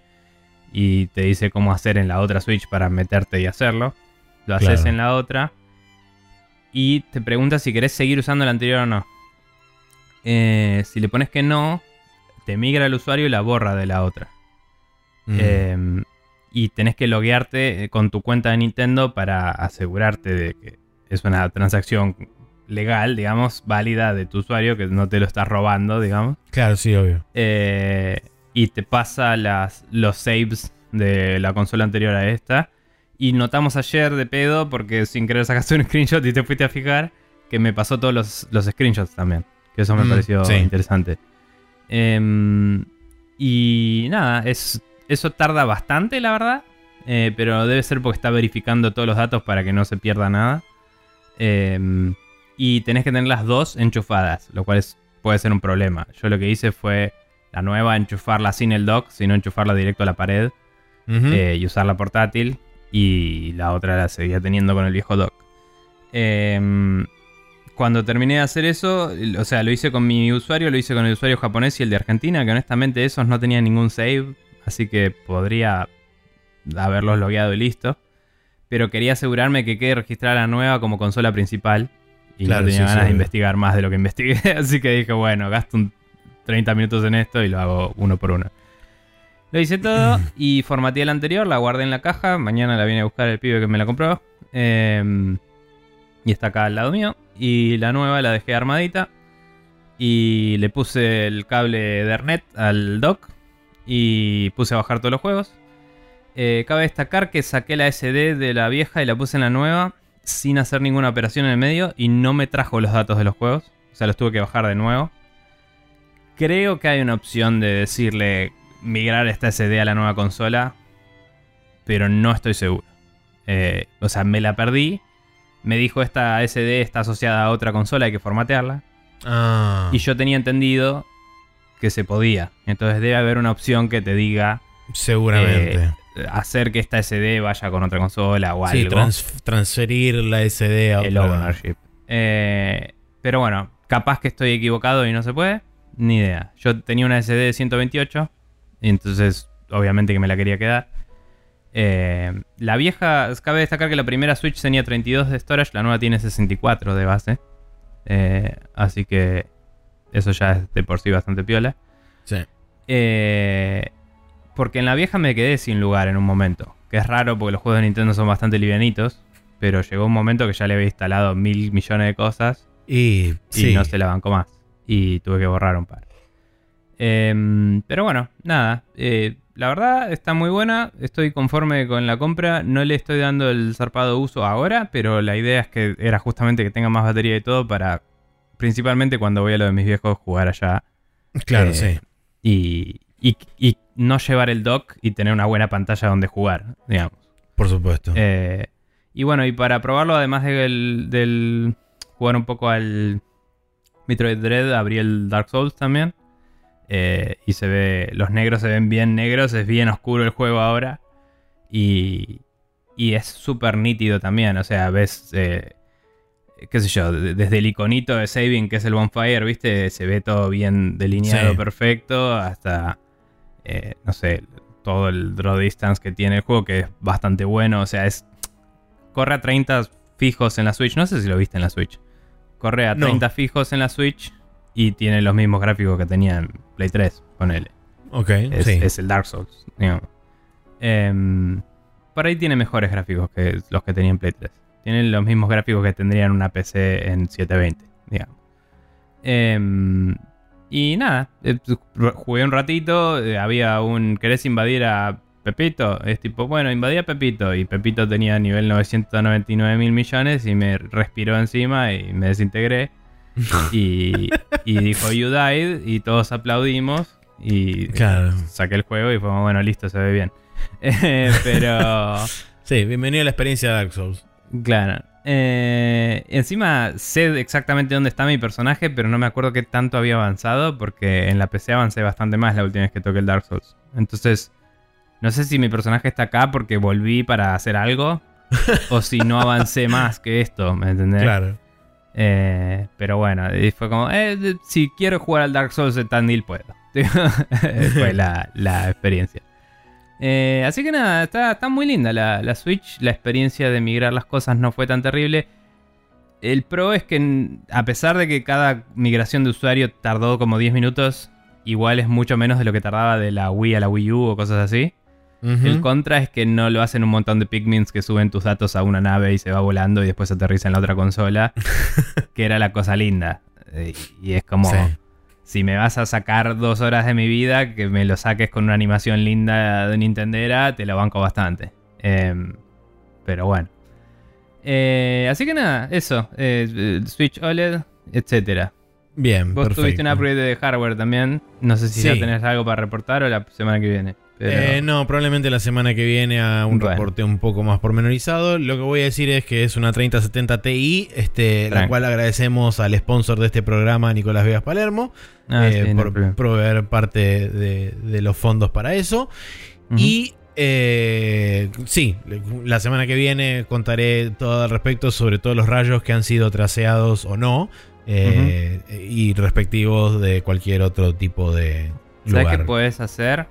[SPEAKER 1] y te dice cómo hacer en la otra Switch para meterte y hacerlo. Lo haces en la otra y te pregunta si querés seguir usando la anterior o no. Eh, si le pones que no, te migra el usuario y la borra de la otra.
[SPEAKER 2] Mm.
[SPEAKER 1] Eh, y tenés que loguearte con tu cuenta de Nintendo para asegurarte de que es una transacción legal, digamos, válida de tu usuario, que no te lo estás robando, digamos.
[SPEAKER 2] Claro, sí, obvio.
[SPEAKER 1] Eh, y te pasa las, los saves de la consola anterior a esta. Y notamos ayer de pedo, porque sin querer sacaste un screenshot y te fuiste a fijar, que me pasó todos los, los screenshots también. Que eso me
[SPEAKER 2] Mm,
[SPEAKER 1] pareció
[SPEAKER 2] sí.
[SPEAKER 1] interesante. Em, y nada, es, eso tarda bastante, la verdad. eh, pero debe ser porque está verificando todos los datos para que no se pierda nada. Em, y tenés que tener las dos enchufadas, lo cual es- puede ser un problema. Yo lo que hice fue la nueva enchufarla sin el dock, sino enchufarla directo a la pared eh, y usar la portátil. Y la otra la seguía teniendo con el viejo dock. Em, cuando terminé de hacer eso, o sea, lo hice con mi usuario, lo hice con el usuario japonés y el de Argentina, que honestamente esos no tenían ningún save, así que podría haberlos logueado y listo. Pero quería asegurarme que quede registrada la nueva como consola principal. Y
[SPEAKER 2] Claro,
[SPEAKER 1] no tenía
[SPEAKER 2] sí, sí,
[SPEAKER 1] ganas de investigar más de lo que investigué. Así que dije, bueno, gasto un 30 minutos en esto y lo hago uno por uno. Lo hice todo y formateé la anterior, la guardé en la caja. Mañana la viene a buscar el pibe que me la compró. Em, y está acá al lado mío. Y la nueva la dejé armadita. Y le puse el cable de Ethernet al dock. Y puse a bajar todos los juegos. Eh, cabe destacar que saqué la SD de la vieja y la puse en la nueva. Sin hacer ninguna operación en el medio. Y no me trajo los datos de los juegos. O sea, los tuve que bajar de nuevo. Creo que hay una opción de decirle migrar esta SD a la nueva consola. Pero no estoy seguro. Eh, o sea, me la perdí. me dijo esta SD está asociada a otra consola, hay que formatearla.
[SPEAKER 2] Ah.
[SPEAKER 1] Y yo tenía entendido que se podía. Entonces debe haber una opción que te diga
[SPEAKER 2] Seguramente.
[SPEAKER 1] eh, hacer que esta SD vaya con otra consola o
[SPEAKER 2] sí,
[SPEAKER 1] algo.
[SPEAKER 2] trans- transferir la SD a
[SPEAKER 1] el
[SPEAKER 2] otra.
[SPEAKER 1] ownership. Eh, pero bueno, capaz que estoy equivocado y no se puede. Ni idea. Yo tenía una SD de 128. Y entonces, obviamente que me la quería quedar. Eh, la vieja, cabe destacar que la primera Switch tenía 32 de storage, la nueva tiene 64 de base. Eh, así que eso ya es de por sí bastante piola.
[SPEAKER 2] Sí.
[SPEAKER 1] Eh, porque en la vieja me quedé sin lugar en un momento. Que es raro porque los juegos de Nintendo son bastante livianitos. Pero llegó un momento que ya le había instalado mil millones de cosas
[SPEAKER 2] Y,
[SPEAKER 1] y
[SPEAKER 2] sí.
[SPEAKER 1] no se la bancó más. Y tuve que borrar un par. Em, pero bueno, nada. eh, la verdad está muy buena. Estoy conforme con la compra. No le estoy dando el zarpado uso ahora. Pero la idea es que era justamente que tenga más batería y todo para... Principalmente cuando voy a lo de mis viejos jugar allá.
[SPEAKER 2] Claro,
[SPEAKER 1] eh,
[SPEAKER 2] sí.
[SPEAKER 1] Y, y- y no llevar el dock y tener una buena pantalla donde jugar, digamos.
[SPEAKER 2] Por supuesto.
[SPEAKER 1] Eh, y bueno, y para probarlo, además del, del jugar un poco al Metroid Dread, abrí el Dark Souls también. Eh, y se ve, los negros se ven bien negros, es bien oscuro el juego ahora. Y, y es súper nítido también, o sea, ves, eh, qué sé yo, de- desde el iconito de saving que es el bonfire, viste, se ve todo bien delineado,
[SPEAKER 2] Sí.
[SPEAKER 1] perfecto, hasta, eh, no sé, todo el draw distance que tiene el juego, que es bastante bueno, o sea, es corre a 30 fijos en la Switch, no sé si lo viste en la Switch, corre a
[SPEAKER 2] No.
[SPEAKER 1] 30 fijos en la Switch y tiene los mismos gráficos que tenía en Play 3, ponele.
[SPEAKER 2] ok,
[SPEAKER 1] Es,
[SPEAKER 2] sí.
[SPEAKER 1] es el Dark Souls, digamos. Em, por ahí tiene mejores gráficos que los que tenía en Play 3. Tienen los mismos gráficos que tendría en una PC en 720, digamos. Em, y nada, eh, jugué un ratito, eh, había un... ¿Querés invadir a Pepito? Es tipo, bueno, invadí a Pepito. Y Pepito tenía nivel 999 mil millones y me respiró encima y me desintegré. Y, y dijo, you died, y todos aplaudimos. Y
[SPEAKER 2] Claro.
[SPEAKER 1] saqué el juego y fue bueno, listo, se ve bien. Eh, pero,
[SPEAKER 2] Sí, bienvenido a la experiencia de Dark Souls.
[SPEAKER 1] claro. Eh, encima sé exactamente dónde está mi personaje, pero no me acuerdo qué tanto había avanzado, porque en la PC avancé bastante más la última vez que toqué el Dark Souls. Entonces, no sé si mi personaje está acá porque volví para hacer algo, o si no avancé más que esto, ¿me entendés?
[SPEAKER 2] Claro.
[SPEAKER 1] Eh, pero bueno, y fue como, eh, si quiero jugar al Dark Souls de Tandil, puedo. fue la, la experiencia. Eh, así que nada, está, está muy linda la, la Switch. La experiencia de migrar las cosas no fue tan terrible. El pro es que, a pesar de que cada migración de usuario tardó como 10 minutos, igual es mucho menos de lo que tardaba de la Wii a la Wii U o cosas así. El contra es que no lo hacen un montón de Pikmins que suben tus datos a una nave y se va volando y después aterriza en la otra consola, que era la cosa linda. Y es como,
[SPEAKER 2] Sí.
[SPEAKER 1] si me vas a sacar dos horas de mi vida, que me lo saques con una animación linda de Nintendera, te lo banco bastante. Em, pero bueno. Eh, así que nada, eso. eh, Switch OLED, etcétera.
[SPEAKER 2] Bien,
[SPEAKER 1] Vos
[SPEAKER 2] perfecto.
[SPEAKER 1] tuviste un upgrade de hardware también. No sé si ya tenés algo para reportar o la semana que viene. Pero-
[SPEAKER 2] Eh, no, probablemente la semana que viene a un
[SPEAKER 1] Bueno.
[SPEAKER 2] reporte un poco más pormenorizado. Lo que voy a decir es que es una 3070 Ti, este, la cual agradecemos al sponsor de este programa, Nicolás Vegas Palermo,
[SPEAKER 1] Ah,
[SPEAKER 2] eh,
[SPEAKER 1] sí,
[SPEAKER 2] por proveer parte de, de los fondos para eso. Y eh, sí, la semana que viene contaré todo al respecto sobre todos los rayos que han sido traseados o no. eh, Y respectivos de cualquier otro tipo de
[SPEAKER 1] ¿Sabes
[SPEAKER 2] lugar.
[SPEAKER 1] qué puedes hacer?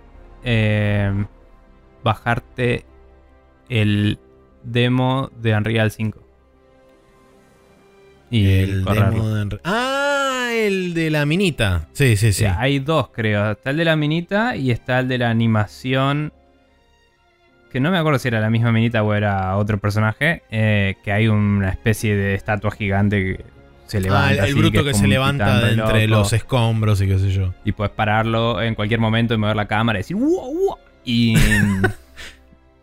[SPEAKER 1] Eh, bajarte el demo de Unreal 5. Y
[SPEAKER 2] el
[SPEAKER 1] correrlo.
[SPEAKER 2] demo de Unre- Ah, el de la minita. Sí, sí, sí.
[SPEAKER 1] hay dos, creo. Está el de la minita y está el de la animación. Que no me acuerdo si era la misma minita o era otro personaje. eh, que hay una especie de estatua gigante que se levanta.
[SPEAKER 2] Ah, el, el bruto que, se levanta de
[SPEAKER 1] re
[SPEAKER 2] entre
[SPEAKER 1] loco.
[SPEAKER 2] los escombros y qué sé yo. y
[SPEAKER 1] Y puedes pararlo en cualquier momento y mover la cámara y decir ¡Wow, wow! Y,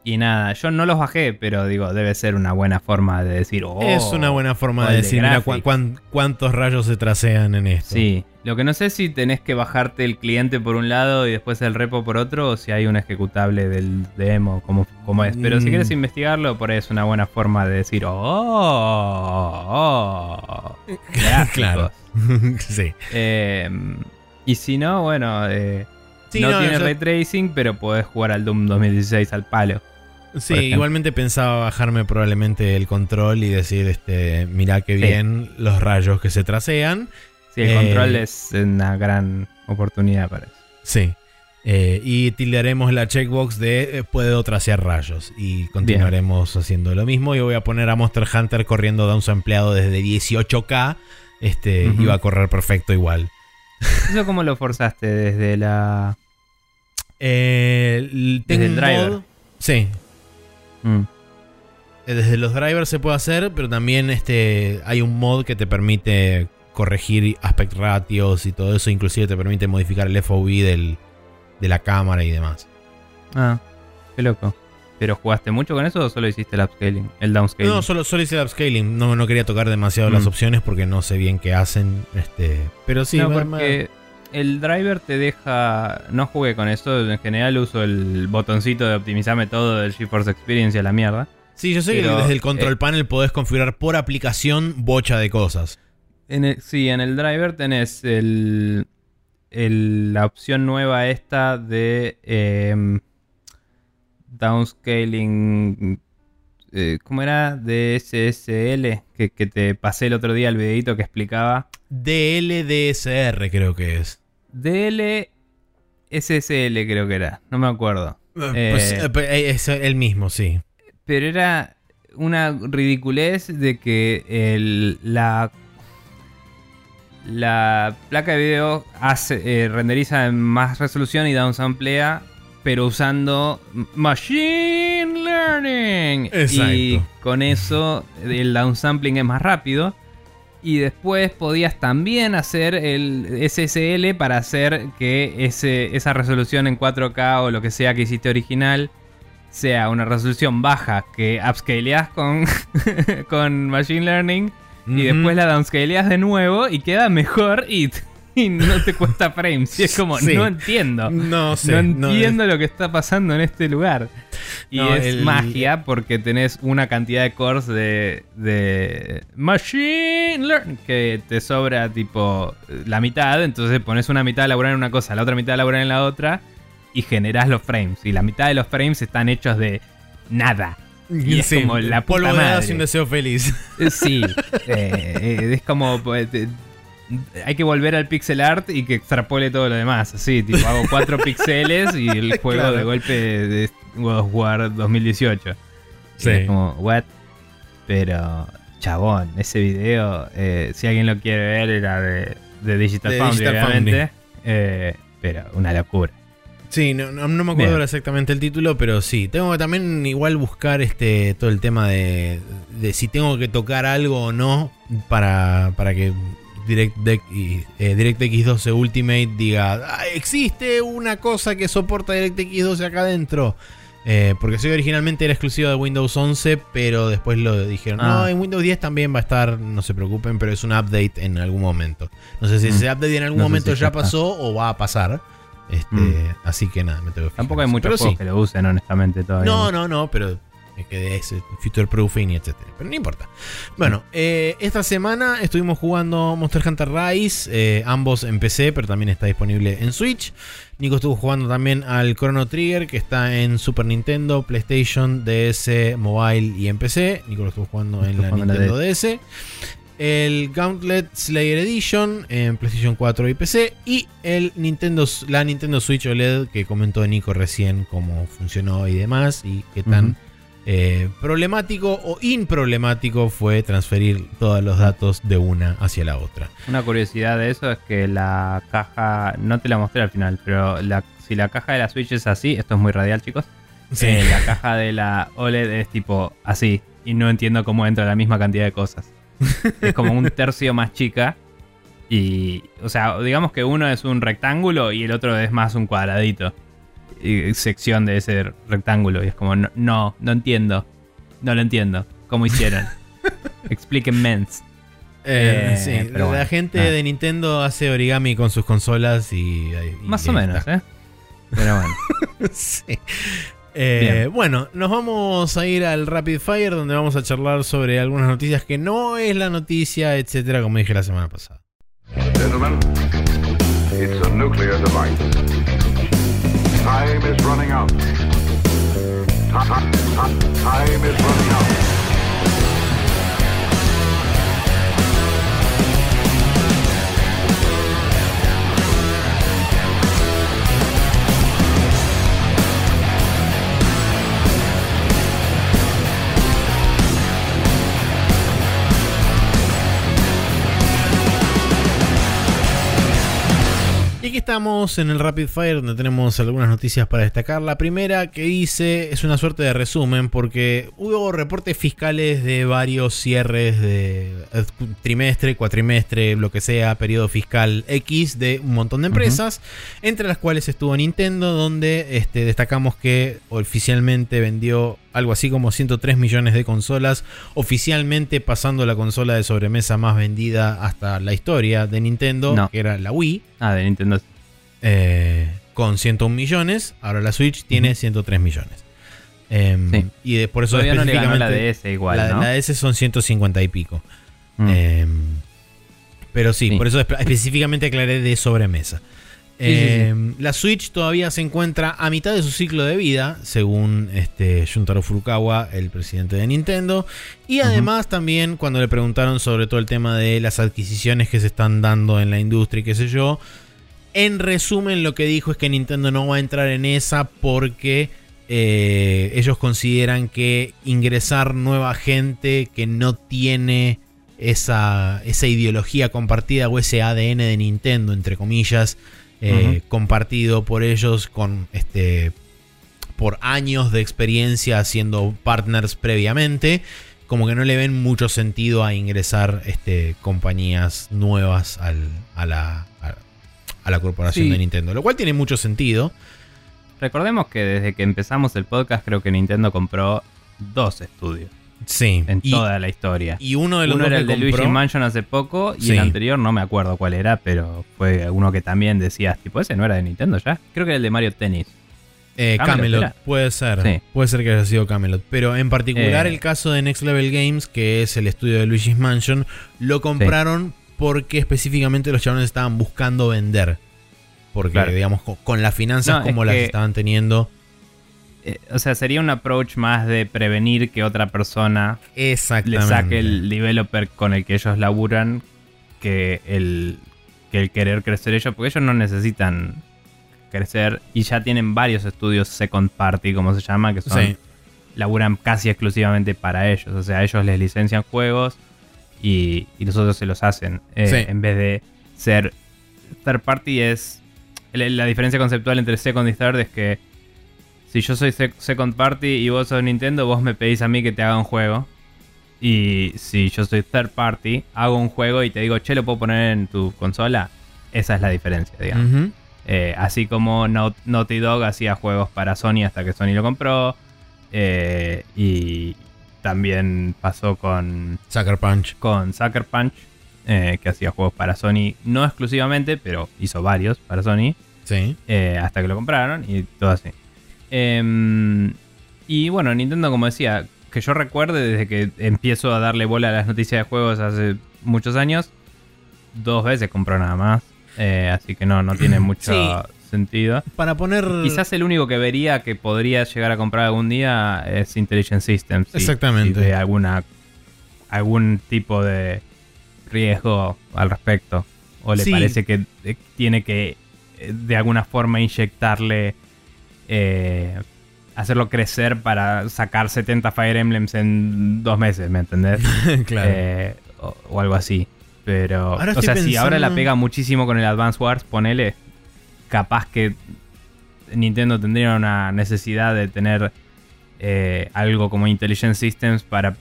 [SPEAKER 1] Y nada, yo no los bajé, pero digo, debe ser una buena forma de decir, oh,
[SPEAKER 2] es una buena forma de decir, mira cu- cuántos rayos se trasean en esto.
[SPEAKER 1] Sí, lo que no sé es si tenés que bajarte el cliente por un lado y después el repo por otro, o si hay un ejecutable del demo, como, como es. Pero si
[SPEAKER 2] Mm.
[SPEAKER 1] quieres investigarlo, por ahí es una buena forma de decir, oh, oh gráficos".
[SPEAKER 2] claro. sí.
[SPEAKER 1] Eh, y si no, bueno, eh,
[SPEAKER 2] Sí,
[SPEAKER 1] no,
[SPEAKER 2] no,
[SPEAKER 1] tiene
[SPEAKER 2] yo-
[SPEAKER 1] ray tracing, pero podés jugar al Doom 2016 al palo.
[SPEAKER 2] Sí, igualmente pensaba bajarme probablemente el control y decir, este, mirá qué
[SPEAKER 1] Sí.
[SPEAKER 2] bien los rayos que se trasean.
[SPEAKER 1] Sí, el
[SPEAKER 2] Eh,
[SPEAKER 1] control es una gran oportunidad para eso.
[SPEAKER 2] Sí. Eh, y tildaremos la checkbox de eh, puedo trasear rayos. Y continuaremos haciendo lo mismo. Y voy a poner a Monster Hunter corriendo downsampleado desde 18K. Este, va a correr perfecto igual.
[SPEAKER 1] ¿Eso cómo lo forzaste desde la...
[SPEAKER 2] Eh,
[SPEAKER 1] Desde el driver.
[SPEAKER 2] mod- Sí.
[SPEAKER 1] Mm.
[SPEAKER 2] Eh, Desde los drivers se puede hacer, pero también este, hay un mod que te permite corregir aspect ratios y todo eso. Inclusive te permite modificar el FOV del, de la cámara y demás.
[SPEAKER 1] Ah, qué loco. ¿Pero jugaste mucho con eso o solo hiciste el upscaling? El downscaling.
[SPEAKER 2] No, solo, solo hice el upscaling. No, no quería tocar demasiado las
[SPEAKER 1] Mm.
[SPEAKER 2] opciones porque no sé bien qué hacen. Este, pero sí,
[SPEAKER 1] No, porque el driver te deja. No jugué con eso. En general uso el botoncito de optimizarme todo del GeForce Experience a la mierda.
[SPEAKER 2] sí, yo sé
[SPEAKER 1] pero,
[SPEAKER 2] que desde el control
[SPEAKER 1] eh,
[SPEAKER 2] panel podés configurar por aplicación bocha de cosas.
[SPEAKER 1] En el- sí, en el driver tenés el, el- la opción nueva esta de em, downscaling. eh, ¿Cómo era? De SSL. Que, que te pasé el otro día el videito que explicaba.
[SPEAKER 2] DLDSR creo que es.
[SPEAKER 1] DL SSL creo que era. No me acuerdo.
[SPEAKER 2] Eh, pues,
[SPEAKER 1] Eh,
[SPEAKER 2] eh, pues, eh, es el mismo, sí.
[SPEAKER 1] Pero era una ridiculez de que el- la, la placa de video hace, eh, renderiza en más resolución y downsamplea, pero usando Machine Learning.
[SPEAKER 2] Exacto.
[SPEAKER 1] Y con eso el downsampling es más rápido. Y después podías también hacer el SSL para hacer que ese, esa resolución en 4K o lo que sea que hiciste original sea una resolución baja que upscaleas con, con Machine Learning y después la downscaleas de nuevo y queda mejor y, y no te cuesta frames. Y es como,
[SPEAKER 2] Sí.
[SPEAKER 1] no entiendo.
[SPEAKER 2] No sé.
[SPEAKER 1] no entiendo lo que está pasando en este lugar. Y
[SPEAKER 2] No,
[SPEAKER 1] es
[SPEAKER 2] el-
[SPEAKER 1] magia porque tenés una cantidad de cores de, de Machine Learning que te sobra tipo la mitad. Entonces pones una mitad a laburar en una cosa, la otra mitad a laburar en la otra y generás los frames. Y la mitad de los frames están hechos de nada. Y es como la puta
[SPEAKER 2] polvo hadas
[SPEAKER 1] madre.
[SPEAKER 2] y un deseo feliz.
[SPEAKER 1] Sí, eh, eh, es como. Hay que volver al pixel art y que extrapole todo lo demás. Así, tipo, hago 4 píxeles y el juego
[SPEAKER 2] Claro.
[SPEAKER 1] de golpe de God of War 2018. Y
[SPEAKER 2] Sí.
[SPEAKER 1] Es como, what? Pero, chabón, ese video, eh, si alguien lo quiere ver, era de, de Digital
[SPEAKER 2] De
[SPEAKER 1] Foundry,
[SPEAKER 2] Digital
[SPEAKER 1] obviamente. Eh, pero una locura.
[SPEAKER 2] Sí, no, no- no me acuerdo exactamente el título, pero sí. Tengo que también igual buscar este todo el tema de, de si tengo que tocar algo o no para, para que DirectX, eh, DirectX 12 Ultimate diga, "Ah, existe una cosa que soporta DirectX 12 acá adentro. Eh, porque soy originalmente era exclusivo de Windows 11, pero después lo dijeron, no,
[SPEAKER 1] Ah.
[SPEAKER 2] en Windows 10 también va a estar, no se preocupen, pero es un update en algún momento. No sé si
[SPEAKER 1] Mm.
[SPEAKER 2] ese update en algún
[SPEAKER 1] No
[SPEAKER 2] momento
[SPEAKER 1] si
[SPEAKER 2] ya
[SPEAKER 1] está.
[SPEAKER 2] pasó o va a pasar. Este,
[SPEAKER 1] Mm.
[SPEAKER 2] Así que nada, me tengo que fijar
[SPEAKER 1] Tampoco hay muchos
[SPEAKER 2] sí.
[SPEAKER 1] que lo usen, honestamente, todavía.
[SPEAKER 2] No, no, no, pero que es eh, future proofing y etcétera. Pero no importa. Bueno, eh, esta semana estuvimos jugando Monster Hunter Rise, eh, ambos en PC, pero también está disponible en Switch. Nico estuvo jugando también al Chrono Trigger, que está en Super Nintendo, PlayStation, DS, Mobile y en PC. Nico lo estuvo jugando en la Nintendo DS. El Gauntlet Slayer Edition en PlayStation 4 y PC. Y el Nintendo, la Nintendo Switch OLED que comentó Nico recién cómo funcionó y demás. Y qué tan. Eh, problemático o improblemático fue transferir todos los datos de una hacia la otra.
[SPEAKER 1] Una curiosidad de eso es que la caja, no te la mostré al final, pero la- si la caja de la Switch es así, esto es muy radial chicos, eh, la caja de la OLED es tipo así y no entiendo cómo entra la misma cantidad de cosas. Es como un tercio más chica y, o sea, digamos que uno es un rectángulo y el otro es más un cuadradito. Sección de ese rectángulo. Y es como, no, no, no entiendo. No lo entiendo. ¿Cómo hicieron? Expliquen mens.
[SPEAKER 2] Eh,
[SPEAKER 1] Eh,
[SPEAKER 2] sí,
[SPEAKER 1] pero
[SPEAKER 2] la
[SPEAKER 1] bueno,
[SPEAKER 2] gente de Nintendo hace origami con sus consolas y. y-
[SPEAKER 1] Más
[SPEAKER 2] y
[SPEAKER 1] o menos,
[SPEAKER 2] está.
[SPEAKER 1] ¿eh? Pero bueno.
[SPEAKER 2] Sí. Eh, bueno, nos vamos a ir al Rapid Fire donde vamos a charlar sobre algunas noticias que no es la noticia, etcétera, como dije la semana pasada.
[SPEAKER 3] Gentlemen, it's a nuclear device. Time is running out. Ti- ti- ti- Time is running out.
[SPEAKER 2] Y aquí estamos en el Rapid Fire donde tenemos algunas noticias para destacar. La primera que hice es una suerte de resumen porque hubo reportes fiscales de varios cierres de eh, trimestre, cuatrimestre, lo que sea, periodo fiscal X de un montón de empresas, entre las cuales estuvo Nintendo donde este, destacamos que oficialmente vendió algo así como 103 millones de consolas, oficialmente pasando la consola de sobremesa más vendida hasta la historia de Nintendo,
[SPEAKER 1] No.
[SPEAKER 2] que era la Wii
[SPEAKER 1] Ah, de Nintendo.
[SPEAKER 2] eh, con 101 millones. Ahora la Switch tiene 103 millones. Em,
[SPEAKER 1] Sí.
[SPEAKER 2] Y de- por eso
[SPEAKER 1] Todavía no le ganó
[SPEAKER 2] específicamente
[SPEAKER 1] la DS igual,
[SPEAKER 2] la,
[SPEAKER 1] ¿no?
[SPEAKER 2] la DS son 150 y pico.
[SPEAKER 1] Mm.
[SPEAKER 2] Em, pero sí,
[SPEAKER 1] Sí.
[SPEAKER 2] por eso espe- específicamente aclaré de sobremesa.
[SPEAKER 1] Sí, sí, sí.
[SPEAKER 2] Em, La Switch todavía se encuentra a mitad de su ciclo de vida, según este Shuntaro Furukawa, el presidente de Nintendo. Y además también cuando le preguntaron sobre todo el tema de las adquisiciones que se están dando en la industria y qué sé yo, en resumen lo que dijo es que Nintendo no va a entrar en esa porque eh, ellos consideran que ingresar nueva gente que no tiene esa, esa ideología compartida o ese ADN de Nintendo, entre comillas, eh, compartido por ellos con este por años de experiencia haciendo partners previamente, como que no le ven mucho sentido a ingresar este, compañías nuevas al- a, la, a, a la corporación
[SPEAKER 1] Sí.
[SPEAKER 2] de Nintendo, lo cual tiene mucho sentido.
[SPEAKER 1] Recordemos que desde que empezamos el podcast creo que Nintendo compró dos estudios
[SPEAKER 2] Sí,
[SPEAKER 1] en
[SPEAKER 2] y,
[SPEAKER 1] toda la historia.
[SPEAKER 2] y uno de los
[SPEAKER 1] Uno
[SPEAKER 2] dos
[SPEAKER 1] era el de Luigi Mansion hace poco y
[SPEAKER 2] Sí.
[SPEAKER 1] el anterior no me acuerdo cuál era, pero fue uno que también decías, tipo, ese no era de Nintendo ya. Creo que era el de Mario Tennis.
[SPEAKER 2] Eh,
[SPEAKER 1] Camelot
[SPEAKER 2] puede ser.
[SPEAKER 1] Sí.
[SPEAKER 2] Puede ser que haya sido Camelot. Pero en particular
[SPEAKER 1] Eh.
[SPEAKER 2] el caso de Next Level Games, que es el estudio de Luigi's Mansion, lo compraron porque específicamente los chavales estaban buscando vender. Porque,
[SPEAKER 1] Claro.
[SPEAKER 2] digamos, con, con las finanzas
[SPEAKER 1] No, es
[SPEAKER 2] como las
[SPEAKER 1] que-
[SPEAKER 2] estaban teniendo.
[SPEAKER 1] Eh, o sea, sería un approach más de prevenir que otra persona le saque el developer con el que ellos laburan que el, que el querer crecer ellos, porque ellos no necesitan crecer y ya tienen varios estudios second party, como se llama, que son
[SPEAKER 2] Sí.
[SPEAKER 1] laburan casi exclusivamente para ellos. O sea, ellos les licencian juegos y, y los otros se los hacen. Eh,
[SPEAKER 2] Sí.
[SPEAKER 1] En vez de ser third party es... La, la diferencia conceptual entre second y third es que si yo soy sec- second party y vos sos Nintendo, vos me pedís a mí que te haga un juego. Y si yo soy third party, hago un juego y te digo, che, lo puedo poner en tu consola. Esa es la diferencia, digamos. Eh, así como Naughty Dog hacía juegos para Sony hasta que Sony lo compró. eh, y también pasó con,
[SPEAKER 2] Sucker Punch.
[SPEAKER 1] con Sucker Punch, eh, que hacía juegos para Sony, no exclusivamente, pero hizo varios para Sony,
[SPEAKER 2] Sí.
[SPEAKER 1] hasta que lo compraron y todo así. Em, y bueno, Nintendo, como decía, que yo recuerde desde que empiezo a darle bola a las noticias de juegos hace muchos años, dos veces compró nada más. eh, así que no, no tiene mucho
[SPEAKER 2] Sí.
[SPEAKER 1] sentido.
[SPEAKER 2] Para poner.
[SPEAKER 1] Quizás el único que vería que podría llegar a comprar algún día es Intelligent Systems. si-
[SPEAKER 2] Exactamente.
[SPEAKER 1] Si ve alguna, algún tipo de riesgo al respecto. O le
[SPEAKER 2] Sí.
[SPEAKER 1] parece que eh, tiene que eh, de alguna forma inyectarle. Eh, hacerlo crecer para sacar 70 Fire Emblems en dos meses, ¿me entendés?
[SPEAKER 2] claro.
[SPEAKER 1] Eh, o, o algo así. Pero,
[SPEAKER 2] Ahora
[SPEAKER 1] o sea, si ahora la pega muchísimo con el Advance Wars, ponele, capaz que Nintendo tendría una necesidad de tener eh, algo como Intelligent Systems para,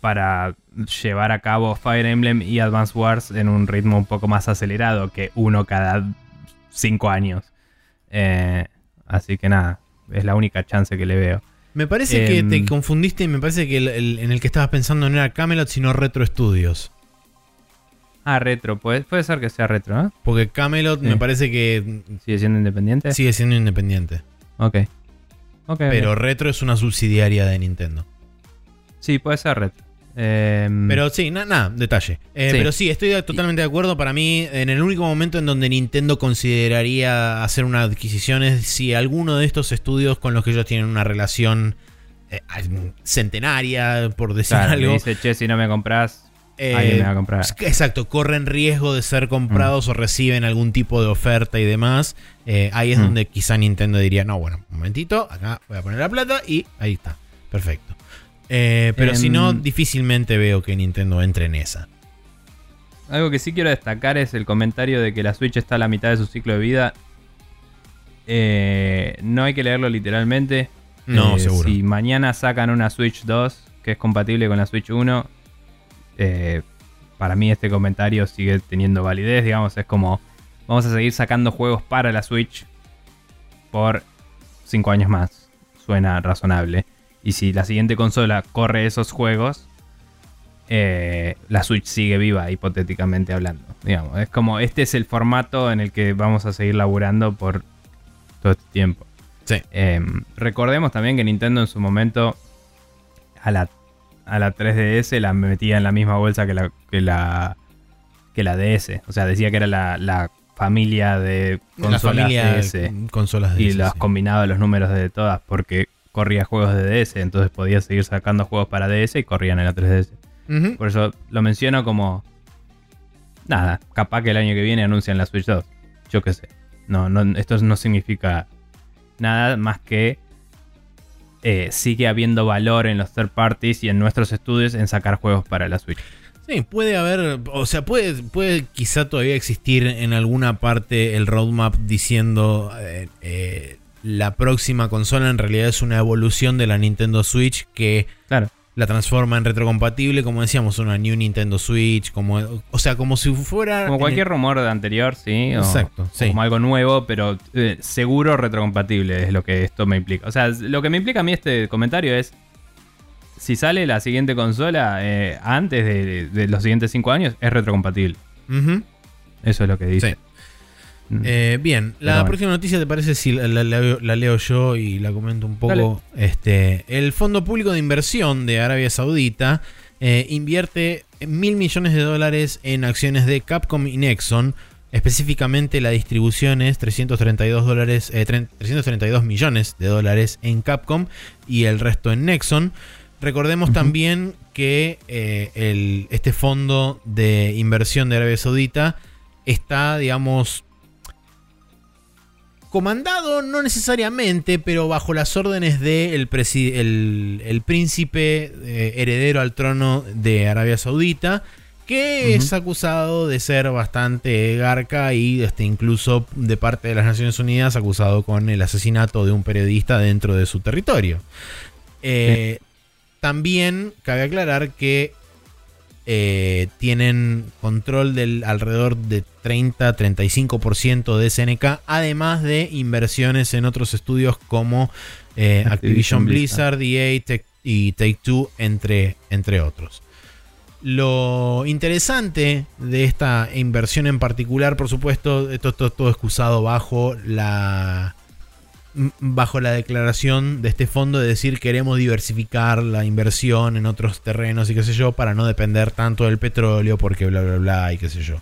[SPEAKER 1] para llevar a cabo Fire Emblem y Advance Wars en un ritmo un poco más acelerado que uno cada cinco años. Eh, Así que nada, es la única chance que le veo.
[SPEAKER 2] Me parece que
[SPEAKER 1] Em.
[SPEAKER 2] te confundiste y me parece que el, el- en el que estabas pensando no era Camelot, sino Retro Studios.
[SPEAKER 1] Ah, retro, puede, puede ser que sea retro, ¿no?
[SPEAKER 2] Porque Camelot
[SPEAKER 1] Sí.
[SPEAKER 2] me parece que
[SPEAKER 1] Sigue siendo independiente.
[SPEAKER 2] sigue siendo independiente.
[SPEAKER 1] Ok. Ok, ok.
[SPEAKER 2] Pero Retro es una subsidiaria de Nintendo.
[SPEAKER 1] Sí, puede ser retro. Em,
[SPEAKER 2] Pero sí, nada, nada, detalle. Eh,
[SPEAKER 1] Sí.
[SPEAKER 2] Pero sí, estoy totalmente de acuerdo. Para mí, en el único momento en donde Nintendo consideraría hacer una adquisición es si alguno de estos estudios con los que ellos tienen una relación eh, centenaria, por decir
[SPEAKER 1] claro,
[SPEAKER 2] algo.
[SPEAKER 1] dice, che, si no me compras,
[SPEAKER 2] eh,
[SPEAKER 1] alguien me va a comprar.
[SPEAKER 2] Exacto, corren riesgo de ser comprados o reciben algún tipo de oferta y demás. Ahí es
[SPEAKER 1] Mm.
[SPEAKER 2] donde quizá Nintendo diría, no, bueno, un momentito, acá voy a poner la plata y ahí está. Perfecto. Eh, pero si no,
[SPEAKER 1] Em.
[SPEAKER 2] difícilmente veo que Nintendo entre en esa.
[SPEAKER 1] Algo que sí quiero destacar es el comentario de que la Switch está a la mitad de su ciclo de vida. Eh, no hay que leerlo literalmente.
[SPEAKER 2] No,
[SPEAKER 1] Eh,
[SPEAKER 2] seguro.
[SPEAKER 1] Si mañana sacan una Switch 2 que es compatible con la Switch 1, eh, para mí este comentario sigue teniendo validez. Digamos, es como vamos a seguir sacando juegos para la Switch por 5 años más. Suena razonable. Y si la siguiente consola corre esos juegos, eh, la Switch sigue viva, hipotéticamente hablando. Digamos, es como este es el formato en el que vamos a seguir laburando por todo este tiempo.
[SPEAKER 2] Sí.
[SPEAKER 1] Eh, recordemos también que Nintendo en su momento a la, a la 3DS la metía en la misma bolsa que la, que la, que la DS. O sea, decía que era la, la familia de
[SPEAKER 2] la
[SPEAKER 1] consolas
[SPEAKER 2] familia
[SPEAKER 1] DS.
[SPEAKER 2] consolas de
[SPEAKER 1] Y
[SPEAKER 2] DS,
[SPEAKER 1] las
[SPEAKER 2] sí.
[SPEAKER 1] combinaba los números de todas porque corría juegos de DS. Entonces podía seguir sacando juegos para DS y corrían en la 3DS.
[SPEAKER 2] Ujú.
[SPEAKER 1] Por eso lo menciono como. Nada, capaz que el año que viene anuncian la Switch 2. Yo qué sé. No, no, esto no significa nada más que eh, sigue habiendo valor en los third parties y en nuestros estudios en sacar juegos para la Switch.
[SPEAKER 2] Sí, puede haber, o sea, puede, puede quizá todavía existir en alguna parte el roadmap diciendo eh, eh, la próxima consola en realidad es una evolución de la Nintendo Switch que
[SPEAKER 1] Claro.
[SPEAKER 2] la transforma en retrocompatible, como decíamos, una New Nintendo Switch, como, o sea, como si fuera...
[SPEAKER 1] Como cualquier rumor de anterior, sí. o-
[SPEAKER 2] Exacto, sí.
[SPEAKER 1] Como algo nuevo, pero eh, seguro retrocompatible es lo que esto me implica. O sea, lo que me implica a mí este comentario es. Si sale la siguiente consola eh, antes de, de los siguientes 5 años, es retrocompatible. Eso es lo que dice.
[SPEAKER 2] Sí.
[SPEAKER 1] Mm.
[SPEAKER 2] Eh, bien, la
[SPEAKER 1] bueno.
[SPEAKER 2] próxima noticia te parece si la, la- la- la leo yo y la comento un poco. Este, el Fondo Público de Inversión de Arabia Saudita eh, invierte mil millones de dólares en acciones de Capcom y Nexon. Específicamente la distribución es 332, dólares, eh, tre- 332 millones de dólares en Capcom y el resto en Nexon. Recordemos también que eh, el- este fondo de inversión de Arabia Saudita está, digamos, comandado, no necesariamente, pero bajo las órdenes del el, el príncipe eh, heredero al trono de Arabia Saudita, que es acusado de ser bastante garca y este, incluso de parte de las Naciones Unidas acusado con el asesinato de un periodista dentro de su territorio. Eh, También cabe aclarar que eh, tienen control del alrededor de 30-35% de SNK, además de inversiones en otros estudios como eh, Activision,
[SPEAKER 1] Activision
[SPEAKER 2] Blizzard, EA Tech- y Take Two, entre, entre otros. Lo interesante de esta inversión en particular, por supuesto, esto, esto todo excusado bajo la bajo la declaración de este fondo de decir queremos diversificar la inversión en otros terrenos y qué sé yo para no depender tanto del petróleo porque bla bla bla y qué sé yo.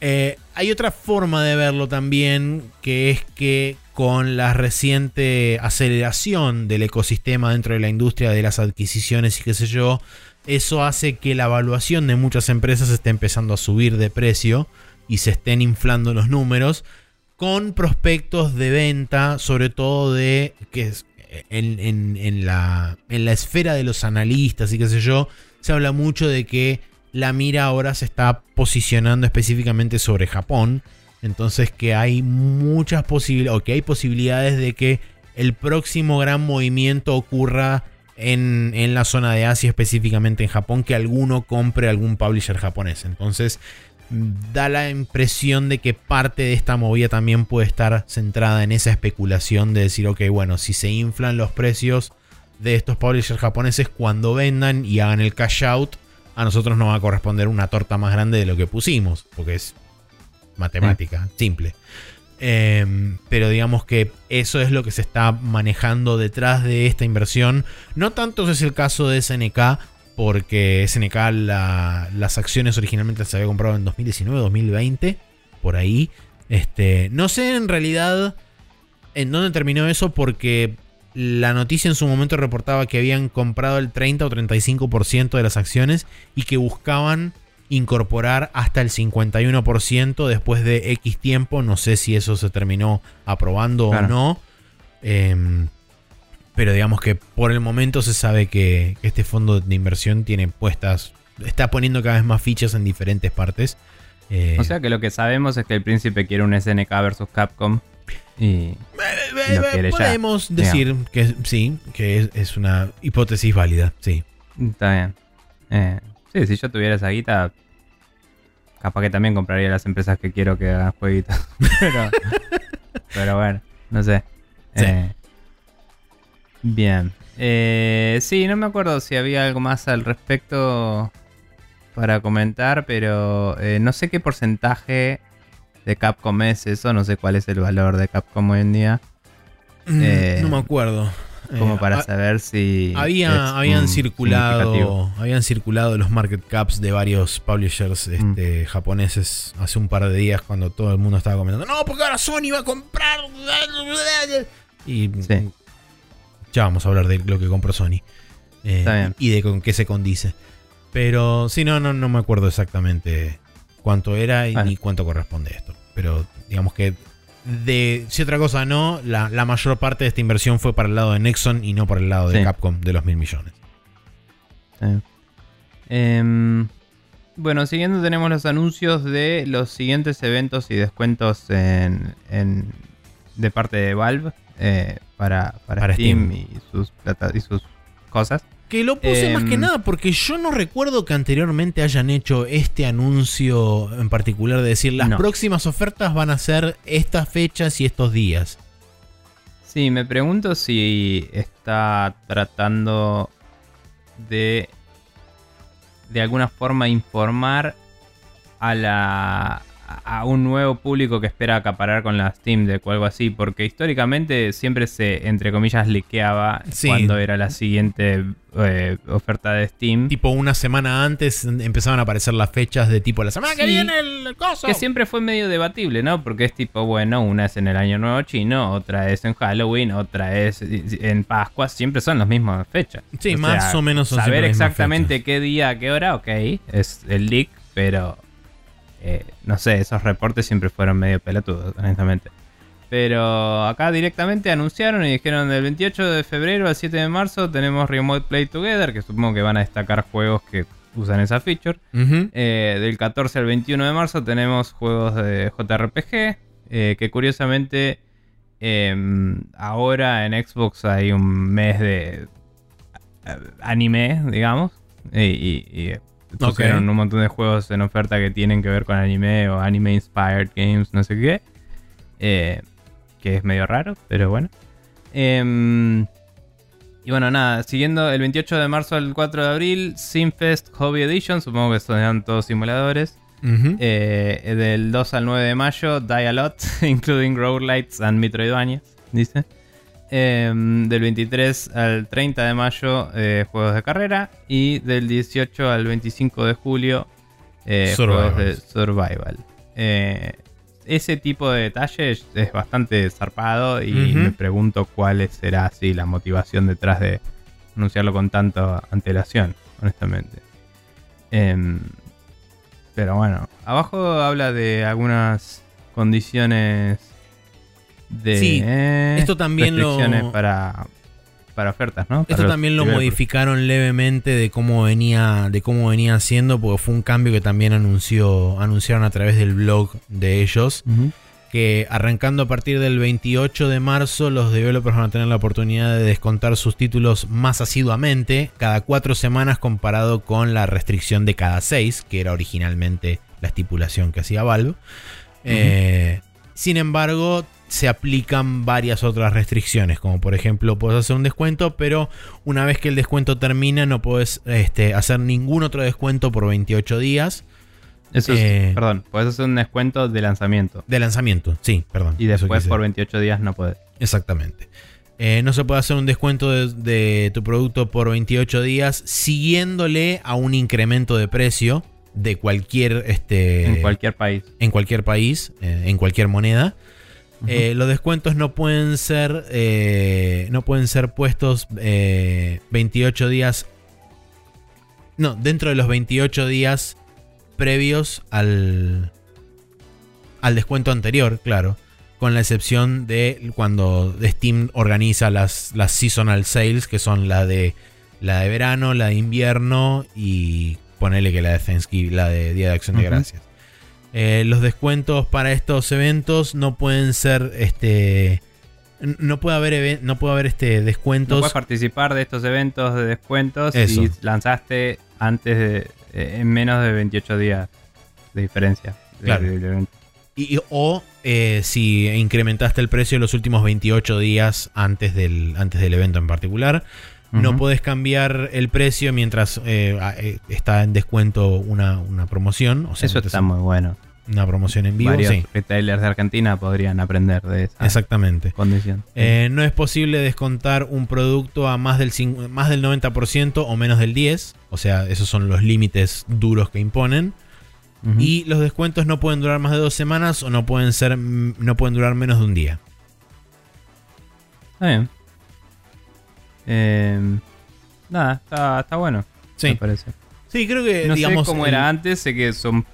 [SPEAKER 2] Eh, hay otra forma de verlo también, que es que con la reciente aceleración del ecosistema dentro de la industria de las adquisiciones y qué sé yo, eso hace que la evaluación de muchas empresas esté empezando a subir de precio y se estén inflando los números con prospectos de venta, sobre todo de que es en, la esfera de los analistas y qué sé yo, se habla mucho de que la mira ahora se está posicionando específicamente sobre Japón. Entonces que hay muchas posibilidades, o que hay posibilidades de que el próximo gran movimiento ocurra en, en la zona de Asia, específicamente en Japón, que alguno compre algún publisher japonés. Entonces da la impresión de que parte de esta movida también puede estar centrada en esa especulación de decir, ok, bueno, si se inflan los precios de estos publishers japoneses cuando vendan y hagan el cash out, a nosotros nos va a corresponder una torta más grande de lo que pusimos, porque es matemática, simple. Em, pero digamos que eso es lo que se está manejando detrás de esta inversión. No tanto es el caso de SNK, porque SNK las acciones originalmente se había comprado en 2019, 2020, por ahí. Este, no sé en realidad en dónde terminó eso, porque la noticia en su momento reportaba que habían comprado el 30 o 35% de las acciones y que buscaban incorporar hasta el 51% después de X tiempo. No sé si eso se terminó aprobando o no. Em, pero digamos que por el momento se sabe que este fondo de inversión tiene puestas, está poniendo cada vez más fichas en diferentes partes.
[SPEAKER 1] Eh, o sea que lo que sabemos es que el príncipe quiere un SNK versus Capcom. Y
[SPEAKER 2] podemos decir que sí, que es, una hipótesis válida, sí.
[SPEAKER 1] Está bien. Eh, Sí, si yo tuviera esa guita, capaz que también compraría las empresas que quiero que hagan jueguitos. pero, bueno, no sé. Eh, bien. Eh, sí, no me acuerdo si había algo más al respecto para comentar, pero eh, no sé qué porcentaje de Capcom es eso, no sé cuál es el valor de Capcom hoy en día.
[SPEAKER 2] Mm, no me acuerdo.
[SPEAKER 1] Como eh, para saber si.
[SPEAKER 2] Había, habían, circulado, habían circulado los market caps de varios publishers mm. este, japoneses hace un par de días cuando todo el mundo estaba comentando: No, porque ahora Sony va a comprar. Y ya vamos a hablar de lo que compró Sony. Eh, y de con qué se condice. Pero sí, no, no, no me acuerdo exactamente cuánto era y ni cuánto corresponde esto. Pero digamos que de si otra cosa no, la, mayor parte de esta inversión fue para el lado de Nexon y no para el lado de Capcom de los mil millones.
[SPEAKER 1] Em, bueno, siguiendo tenemos los anuncios de los siguientes eventos y descuentos en, de parte de Valve eh, para, para, Steam, Y, sus, y sus cosas.
[SPEAKER 2] Que lo puse más que em, nada porque yo no recuerdo que anteriormente hayan hecho este anuncio en particular de decir las próximas ofertas van a ser estas fechas y estos días.
[SPEAKER 1] Sí, me pregunto si está tratando de de alguna forma informar a la a un nuevo público que espera acaparar con la Steam Deck o algo así, porque históricamente siempre se, entre comillas, liqueaba cuando era la siguiente eh, oferta de Steam.
[SPEAKER 2] Tipo una semana antes empezaban a aparecer las fechas de tipo la semana que viene el coso.
[SPEAKER 1] Que siempre fue medio debatible, ¿no? Porque es tipo, bueno, una es en el Año Nuevo Chino, otra es en Halloween, otra es en Pascua, siempre son las mismas fechas.
[SPEAKER 2] Sí, más o menos
[SPEAKER 1] son Saber exactamente qué día, qué hora, ok, es el leak, pero eh, no sé, esos reportes siempre fueron medio pelotudos, honestamente. Pero acá directamente anunciaron y dijeron del 28 de febrero al 7 de marzo tenemos Remote Play Together, que supongo que van a destacar juegos que usan esa feature. Eh, del 14 al 21 de marzo tenemos juegos de JRPG, eh, que curiosamente em, ahora en Xbox hay un mes de anime, digamos. y pusieron un montón de juegos en oferta que tienen que ver con anime o anime inspired games, no sé qué. Eh, que es medio raro, pero bueno. Em, y bueno, nada, siguiendo el 28 de marzo al 4 de abril, Simfest Hobby Edition, supongo que son todos simuladores. Eh, del 2 al 9 de mayo, Die a Lot, including Roguelites and Metroidvania, dice. Em, del 23 al 30 de mayo, eh, juegos de carrera. Y del 18 al 25 de julio, eh, juegos de survival. Eh, ese tipo de detalles es bastante zarpado y me pregunto cuál será así la motivación detrás de anunciarlo con tanta antelación, honestamente. Em, pero bueno, abajo habla de algunas condiciones sí,
[SPEAKER 2] esto también lo
[SPEAKER 1] para para ofertas, ¿no?
[SPEAKER 2] esto también lo modificaron levemente de cómo venía de cómo venía haciendo porque fue un cambio que también anunció anunciaron a través del blog de ellos. Que arrancando a partir del 28 de marzo, los developers van a tener la oportunidad de descontar sus títulos más asiduamente, cada cuatro semanas comparado con la restricción de cada seis, que era originalmente la estipulación que hacía Valve. Eh, sin embargo, se aplican varias otras restricciones, como por ejemplo, puedes hacer un descuento, pero una vez que el descuento termina, no puedes este, hacer ningún otro descuento por 28 días.
[SPEAKER 1] Eso es,
[SPEAKER 2] Eh,
[SPEAKER 1] perdón, puedes hacer un descuento de lanzamiento.
[SPEAKER 2] De lanzamiento, sí, perdón.
[SPEAKER 1] Y después por 28 días no puedes.
[SPEAKER 2] Exactamente. Eh, no se puede hacer un descuento de, de tu producto por 28 días siguiéndole a un incremento de precio de cualquier este
[SPEAKER 1] en cualquier país.
[SPEAKER 2] en cualquier país, eh, en cualquier moneda. Eh, los descuentos no pueden ser eh, no pueden ser puestos eh, 28 días no dentro de los 28 días previos al al descuento anterior claro con la excepción de cuando Steam organiza las, las seasonal sales que son la de la de verano la de invierno y ponele que la de Thanksgiving la de Día de Acción de. Gracias eh, los descuentos para estos eventos no pueden ser este no puede haber no puede haber este
[SPEAKER 1] No
[SPEAKER 2] descuentos
[SPEAKER 1] puedes participar de estos eventos de descuentos
[SPEAKER 2] Eso.
[SPEAKER 1] si lanzaste antes de. eh, en menos de 28 días de diferencia.
[SPEAKER 2] Claro. y, y- o eh, si incrementaste el precio los últimos 28 días antes del antes del evento en particular no
[SPEAKER 1] Ujú.
[SPEAKER 2] puedes cambiar el precio mientras eh, eh, está en descuento una, una promoción o sea
[SPEAKER 1] Eso está muy bueno.
[SPEAKER 2] una promoción en vivo
[SPEAKER 1] Varios
[SPEAKER 2] sí
[SPEAKER 1] retailers de Argentina podrían aprender de esa
[SPEAKER 2] exactamente
[SPEAKER 1] condición.
[SPEAKER 2] Eh, no es posible descontar un producto a más del, más del 90% o menos del 10%. O sea, esos son los límites duros que imponen. Y los descuentos no pueden durar más de dos semanas o no pueden, ser, mm, no pueden durar menos de un día.
[SPEAKER 1] Está bien. Eh, nada, está, está bueno.
[SPEAKER 2] Sí.
[SPEAKER 1] Me parece.
[SPEAKER 2] Sí, creo que
[SPEAKER 1] No
[SPEAKER 2] digamos.
[SPEAKER 1] sé cómo
[SPEAKER 2] el-
[SPEAKER 1] era antes, sé que son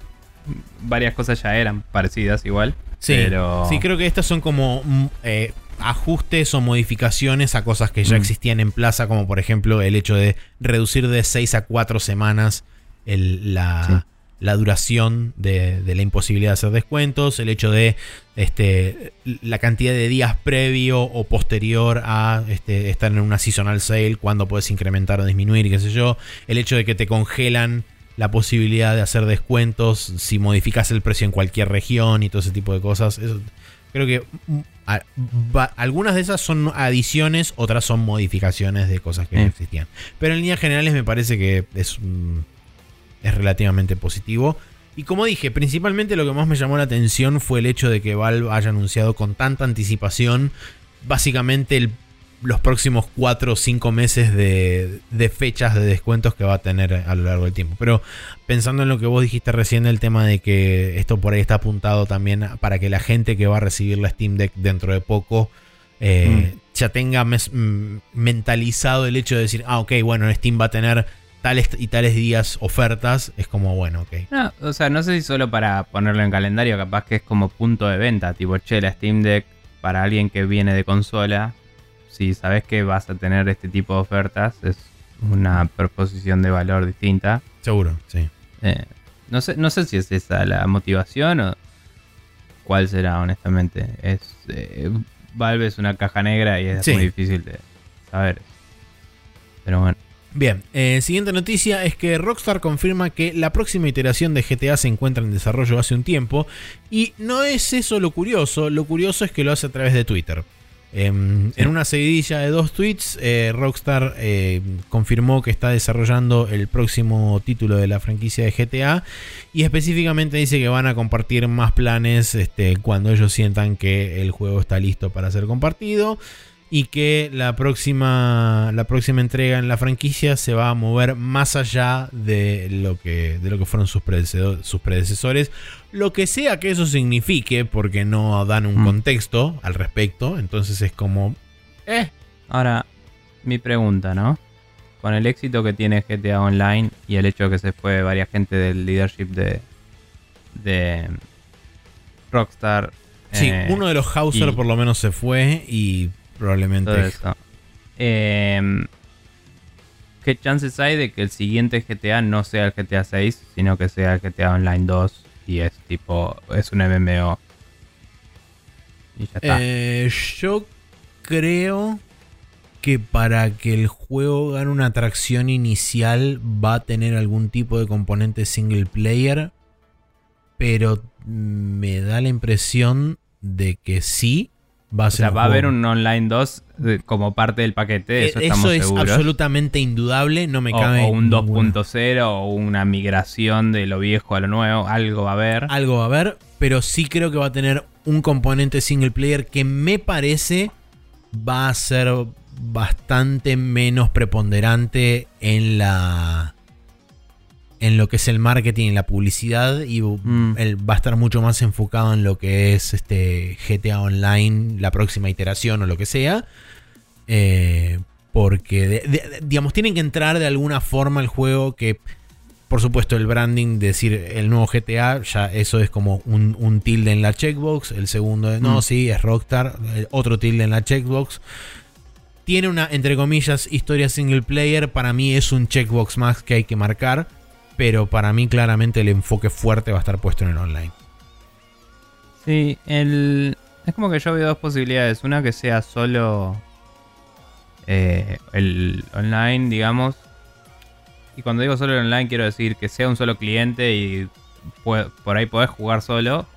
[SPEAKER 1] varias cosas ya eran parecidas igual.
[SPEAKER 2] Sí,
[SPEAKER 1] pero
[SPEAKER 2] sí, creo que estas son como mm, eh, ajustes o modificaciones a cosas que ya
[SPEAKER 1] Mm.
[SPEAKER 2] existían en plaza, como por ejemplo el hecho de reducir de 6 a 4 semanas el- la,
[SPEAKER 1] Sí.
[SPEAKER 2] La duración de, de la imposibilidad de hacer descuentos, el hecho de este, la cantidad de días previo o posterior a este, estar en una seasonal sale, cuando puedes incrementar o disminuir, qué sé yo, el hecho de que te congelan la posibilidad de hacer descuentos si modificas el precio en cualquier región y todo ese tipo de cosas. Eso- creo que mm, a- va- algunas de esas son adiciones, otras son modificaciones de cosas que no existían. Pero en líneas generales me parece que es, mm, es relativamente positivo. Y como dije, principalmente lo que más me llamó la atención fue el hecho de que Valve haya anunciado con tanta anticipación básicamente el- los próximos 4 o 5 meses de, de fechas de descuentos que va a tener a lo largo del tiempo. Pero pensando en lo que vos dijiste recién, el tema de que esto por ahí está apuntado también para que la gente que va a recibir la Steam Deck dentro de poco eh, ya tenga mes- mm, mentalizado el hecho de decir, ah, ok, bueno, Steam va a tener tales y tales días ofertas, es como, bueno, ok.
[SPEAKER 1] No, o sea, no sé si solo para ponerlo en calendario, capaz que es como punto de venta. Tipo, che, la Steam Deck para alguien que viene de consola, si sabes que vas a tener este tipo de ofertas, es una proposición de valor distinta.
[SPEAKER 2] Seguro, sí.
[SPEAKER 1] Eh, no, sé, no sé si es esa la motivación o cuál será, honestamente. Es eh, Valve es una caja negra y es
[SPEAKER 2] Sí.
[SPEAKER 1] muy difícil de saber. Pero bueno.
[SPEAKER 2] Bien, eh, siguiente noticia es que Rockstar confirma que la próxima iteración de GTA se encuentra en desarrollo hace un tiempo. Y no es eso lo curioso, lo curioso es que lo hace a través de Twitter. Em, En una seguidilla de dos tweets, eh, Rockstar eh, confirmó que está desarrollando el próximo título de la franquicia de GTA y específicamente dice que van a compartir más planes este, cuando ellos sientan que el juego está listo para ser compartido y que la próxima, la próxima entrega en la franquicia se va a mover más allá de lo que, de lo que fueron sus, predecesores. Lo que sea que eso signifique, porque no dan un
[SPEAKER 1] Mm.
[SPEAKER 2] contexto al respecto. Entonces es como... Eh,
[SPEAKER 1] Ahora, mi pregunta, ¿no? Con el éxito que tiene GTA Online y el hecho de que se fue varias gente del leadership de, de Rockstar.
[SPEAKER 2] sí,
[SPEAKER 1] eh,
[SPEAKER 2] uno de los Hauser
[SPEAKER 1] y-
[SPEAKER 2] por lo menos se fue y probablemente...
[SPEAKER 1] todo eso. Em, ¿Qué chances hay de que el siguiente GTA no sea el GTA 6, sino que sea el GTA Online 2 y es tipo, es un MMO? Y ya está.
[SPEAKER 2] Eh, yo creo que para que el juego gane una atracción inicial va a tener algún tipo de componente single player. pero me da la impresión de que sí va a
[SPEAKER 1] O
[SPEAKER 2] ser
[SPEAKER 1] sea,
[SPEAKER 2] un
[SPEAKER 1] va a haber un online 2 de- como parte del paquete, eso
[SPEAKER 2] Eh,
[SPEAKER 1] estamos
[SPEAKER 2] es
[SPEAKER 1] seguros.
[SPEAKER 2] absolutamente indudable, no me
[SPEAKER 1] o,
[SPEAKER 2] cabe
[SPEAKER 1] o un
[SPEAKER 2] ninguna-
[SPEAKER 1] 2.0 o una migración de lo viejo a lo nuevo, algo va a haber.
[SPEAKER 2] Algo va a haber, pero sí creo que va a tener un componente single player que me parece va a ser bastante menos preponderante en la en lo que es el marketing y la publicidad y
[SPEAKER 1] Mm.
[SPEAKER 2] él va a estar mucho más enfocado en lo que es este GTA Online, la próxima iteración o lo que sea. Eh, porque, de- de- digamos, tienen que entrar de alguna forma al juego que, por supuesto, el branding, de decir el nuevo GTA, ya eso es como un, un tilde en la checkbox. El segundo, de, no,
[SPEAKER 1] Mm.
[SPEAKER 2] sí, es Rockstar. el otro tilde en la checkbox. Tiene una, entre comillas, historia single player. Para mí es un checkbox más que hay que marcar. Pero para mí, claramente, el enfoque fuerte va a estar puesto en el online.
[SPEAKER 1] Sí, el... es como que yo veo dos posibilidades. Una que sea solo eh, el online, digamos. Y cuando digo solo el online, quiero decir que sea un solo cliente y por ahí podés jugar solo,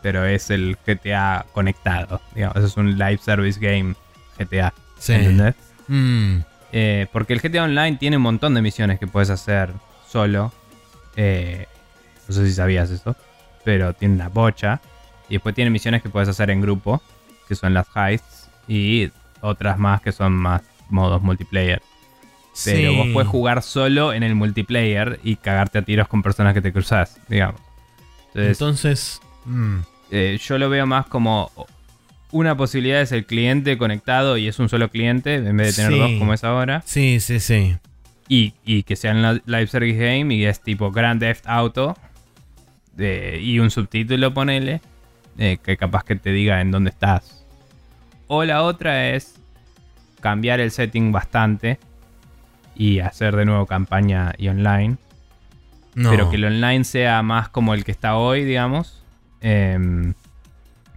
[SPEAKER 1] pero es el GTA conectado. Digamos, eso es un live service game GTA. ¿Entendés?
[SPEAKER 2] Mm,
[SPEAKER 1] Eh, porque el GTA Online tiene un montón de misiones que puedes hacer solo. Eh, no sé si sabías eso. Pero tiene una bocha. Y después tiene misiones que puedes hacer en grupo. Que son las heists. Y otras más que son más modos multiplayer. Pero
[SPEAKER 2] sí.
[SPEAKER 1] vos puedes jugar solo en el multiplayer y cagarte a tiros con personas que te cruzás, digamos. Entonces,
[SPEAKER 2] Entonces, mm,
[SPEAKER 1] eh, yo lo veo más como una posibilidad es el cliente conectado y es un solo cliente en vez de tener
[SPEAKER 2] Sí.
[SPEAKER 1] dos como es ahora.
[SPEAKER 2] sí, sí, sí.
[SPEAKER 1] Y, y que sea en la live service game y es tipo Grand Theft Auto y un subtítulo ponele eh, que capaz que te diga en dónde estás. O la otra es cambiar el setting bastante y hacer de nuevo campaña y online.
[SPEAKER 2] No.
[SPEAKER 1] Pero que el online sea más como el que está hoy, digamos. Em,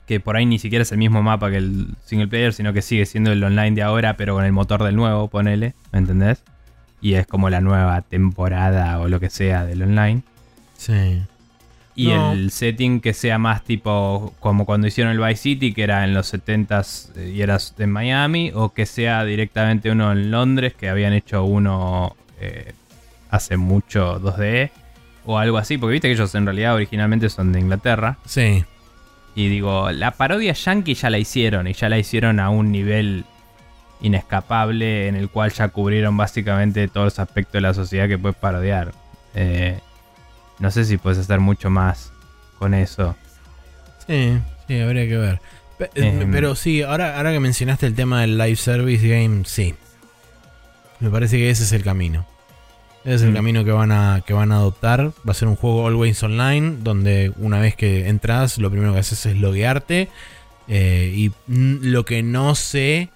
[SPEAKER 1] que por ahí ni siquiera es el mismo mapa que el single player, sino que sigue siendo el online de ahora, pero con el motor del nuevo, ponele, ¿me entendés? Y es como la nueva temporada o lo que sea del online.
[SPEAKER 2] Sí.
[SPEAKER 1] Y
[SPEAKER 2] No.
[SPEAKER 1] el setting que sea más tipo como cuando hicieron el Vice City, que era en los 70s eh, y era en Miami, o que sea directamente uno en Londres, que habían hecho uno eh, hace mucho 2D, o algo así, porque viste que ellos en realidad originalmente son de Inglaterra.
[SPEAKER 2] Sí.
[SPEAKER 1] Y digo, la parodia yankee ya la hicieron, y ya la hicieron a un nivel inescapable en el cual ya cubrieron básicamente todos los aspectos de la sociedad que puedes parodiar. Eh, no sé si puedes hacer mucho más con eso.
[SPEAKER 2] Sí, sí, habría que ver. Eh,
[SPEAKER 1] Em.
[SPEAKER 2] Pero sí, ahora, ahora que mencionaste el tema del live service game, sí. Me parece que ese es el camino. Ese es el
[SPEAKER 1] Mm.
[SPEAKER 2] camino que van, a, que van a adoptar. Va a ser un juego always online, donde una vez que entras, lo primero que haces es loguearte. Eh, y lo que no sé,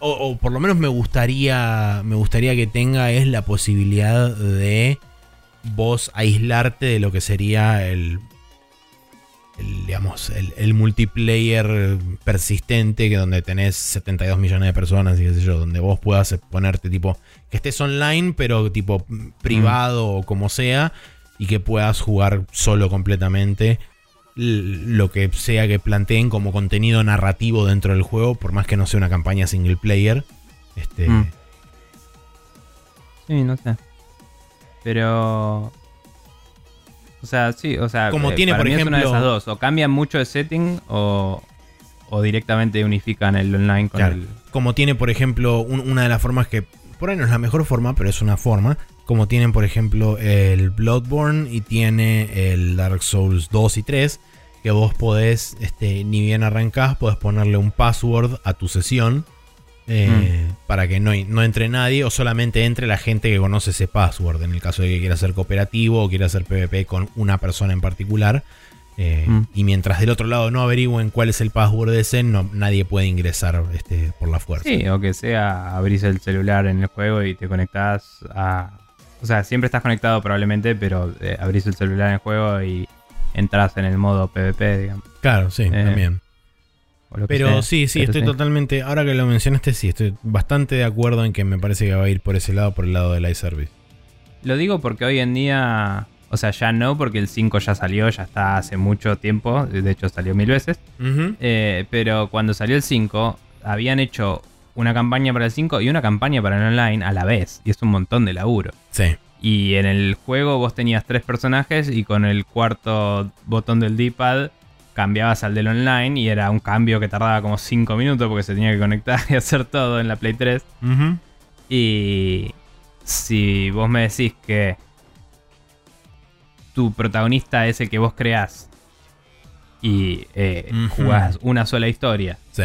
[SPEAKER 2] o, o por lo menos me gustaría, me gustaría que tenga, es la posibilidad de vos aislarte de lo que sería el, el, digamos, el, el multiplayer persistente, que donde tenés 72 millones de personas y qué sé yo, donde vos puedas ponerte tipo, que estés online, pero tipo privado o como sea, y que puedas jugar solo completamente lo que sea que planteen como contenido narrativo dentro del juego, por más que no sea una campaña single player. Este,
[SPEAKER 1] Mm. Sí, no sé. Pero. O sea, sí, o sea.
[SPEAKER 2] Como
[SPEAKER 1] eh,
[SPEAKER 2] tiene,
[SPEAKER 1] para
[SPEAKER 2] por
[SPEAKER 1] mí es una de
[SPEAKER 2] ejemplo-
[SPEAKER 1] esas dos. O cambian mucho el setting o. O directamente unifican el online con
[SPEAKER 2] Claro.
[SPEAKER 1] el.
[SPEAKER 2] como tiene, por ejemplo, un- una de las formas que por ahí no es la mejor forma, pero es una forma. Como tienen, por ejemplo, el Bloodborne y tiene el Dark Souls 2 y 3. Que vos podés, este, ni bien arrancás, podés ponerle un password a tu sesión. eh, Para que no, no entre nadie o solamente entre la gente que conoce ese password. En el caso de que quiera ser cooperativo o quiera hacer PvP con una persona en particular. Eh,
[SPEAKER 1] Mm.
[SPEAKER 2] Y mientras del otro lado no averigüen cuál es el password de ese, no, nadie puede ingresar este, por la fuerza.
[SPEAKER 1] Sí, o que sea, abrís el celular en el juego y te conectás a. O sea, siempre estás conectado probablemente, pero eh, abrís el celular en el juego y entras en el modo PvP, digamos.
[SPEAKER 2] Claro, sí, también.
[SPEAKER 1] lo que
[SPEAKER 2] Pero
[SPEAKER 1] sea.
[SPEAKER 2] sí, sí,
[SPEAKER 1] Pero
[SPEAKER 2] estoy totalmente. Ahora que lo mencionaste, sí, estoy bastante de acuerdo en que me parece que va a ir por ese lado, por el lado del iService.
[SPEAKER 1] Lo digo porque hoy en día O sea, ya no, porque el 5 ya salió, ya está hace mucho tiempo. De hecho, salió mil veces. Eh, pero cuando salió el 5, habían hecho una campaña para el 5 y una campaña para el online a la vez. Y es un montón de laburo.
[SPEAKER 2] Sí.
[SPEAKER 1] Y en el juego vos tenías tres personajes y con el cuarto botón del D-pad cambiabas al del online y era un cambio que tardaba como 5 minutos porque se tenía que conectar y hacer todo en la Play 3.
[SPEAKER 2] Ujú.
[SPEAKER 1] Y si vos me decís que tu protagonista es el que vos creás y eh, jugás una sola historia
[SPEAKER 2] Sí.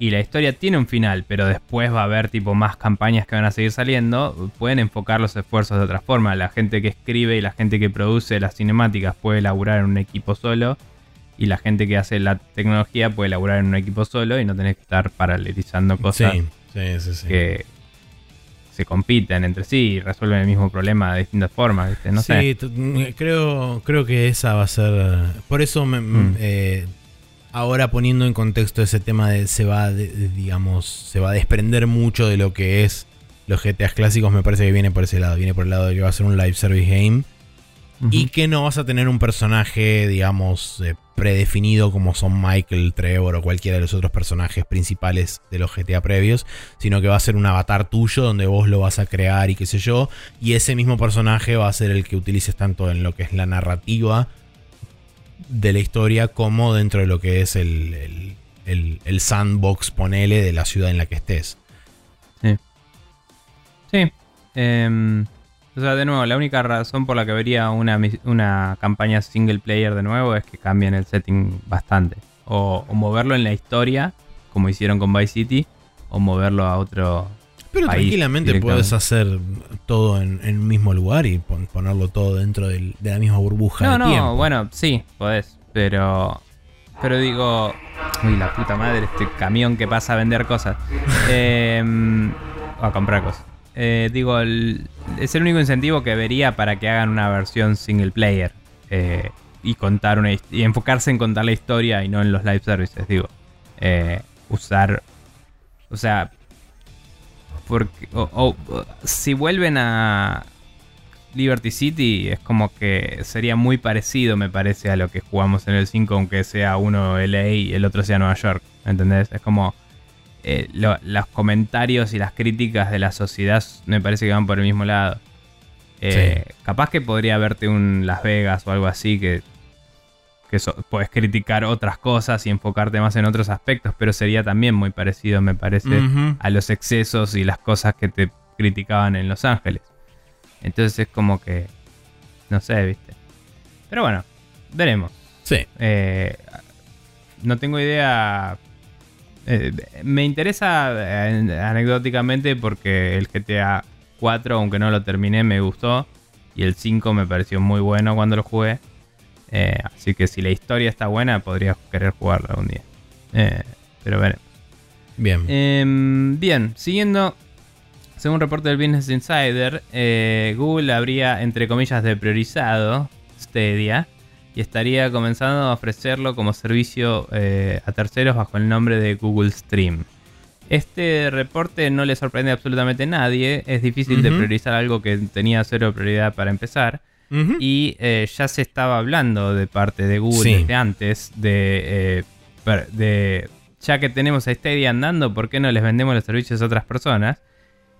[SPEAKER 1] Y la historia tiene un final, pero después va a haber tipo más campañas que van a seguir saliendo, pueden enfocar los esfuerzos de otra forma. La gente que escribe y la gente que produce las cinemáticas puede laburar en un equipo solo y la gente que hace la tecnología puede laburar en un equipo solo y no tenés que estar paralelizando cosas
[SPEAKER 2] Sí, sí, sí. sí.
[SPEAKER 1] que se compiten entre sí y resuelven el mismo problema de distintas formas, ¿viste? No
[SPEAKER 2] sí,
[SPEAKER 1] sé.
[SPEAKER 2] creo, creo que esa va a ser. Por eso me-
[SPEAKER 1] Mm.
[SPEAKER 2] eh, ahora poniendo en contexto ese tema de se va, de- digamos, se va a desprender mucho de lo que es los GTAs clásicos. Me parece que viene por ese lado. Viene por el lado de que va a ser un live service game. Y que no vas a tener un personaje, digamos, eh, predefinido como son Michael, Trevor o cualquiera de los otros personajes principales de los GTA previos, sino que va a ser un avatar tuyo donde vos lo vas a crear y qué sé yo, y ese mismo personaje va a ser el que utilices tanto en lo que es la narrativa de la historia como dentro de lo que es el, el- el- el sandbox, ponele, de la ciudad en la que estés.
[SPEAKER 1] Sí. Em, o sea, de nuevo, la única razón por la que vería una, una campaña single player de nuevo es que cambien el setting bastante. O, o moverlo en la historia, como hicieron con Vice City, o moverlo a otro.
[SPEAKER 2] Pero
[SPEAKER 1] país
[SPEAKER 2] tranquilamente puedes hacer todo en, en un mismo lugar y pon- ponerlo todo dentro del- de la misma burbuja
[SPEAKER 1] No,
[SPEAKER 2] de
[SPEAKER 1] no,
[SPEAKER 2] tiempo.
[SPEAKER 1] bueno, sí, podés. Pero. Pero digo. Uy, la puta madre, este camión que pasa a vender cosas. O a comprar cosas. Eh, digo, el- es el único incentivo que vería para que hagan una versión single player. eh, y contar una y enfocarse en contar la historia y no en los live services, digo. Eh, usar. O sea. Porque. o- si vuelven a. Liberty City es como que sería muy parecido, me parece, a lo que jugamos en el 5, aunque sea uno LA y el otro sea Nueva York. ¿Entendés? Es como. eh, lo- los comentarios y las críticas de la sociedad me parece que van por el mismo lado. Eh, Capaz que podría verte un Las Vegas o algo así que. Que so- puedes criticar otras cosas y enfocarte más en otros aspectos, pero sería también muy parecido, me parece, a los excesos y las cosas que te criticaban en Los Ángeles. Entonces es como que. No sé, viste. Pero bueno, veremos.
[SPEAKER 2] Sí.
[SPEAKER 1] Eh, no tengo idea. eh, me interesa eh, anecdóticamente porque el GTA 4, aunque no lo terminé, me gustó. Y el 5 me pareció muy bueno cuando lo jugué. Eh, así que si la historia está buena, podría querer jugarlo algún día. Eh, pero veremos.
[SPEAKER 2] Bien.
[SPEAKER 1] Em, bien, siguiendo, según un reporte del Business Insider, eh, Google habría, entre comillas, de priorizado Stadia y estaría comenzando a ofrecerlo como servicio a terceros bajo el nombre de Google Stream. Este reporte no le sorprende absolutamente a nadie, es difícil de
[SPEAKER 2] Ujú.
[SPEAKER 1] priorizar algo que tenía cero prioridad para empezar. Y eh, ya se estaba hablando de parte de Google
[SPEAKER 2] Sí.
[SPEAKER 1] desde antes de, eh, de ya que tenemos a Stadia andando, ¿por qué no les vendemos los servicios a otras personas?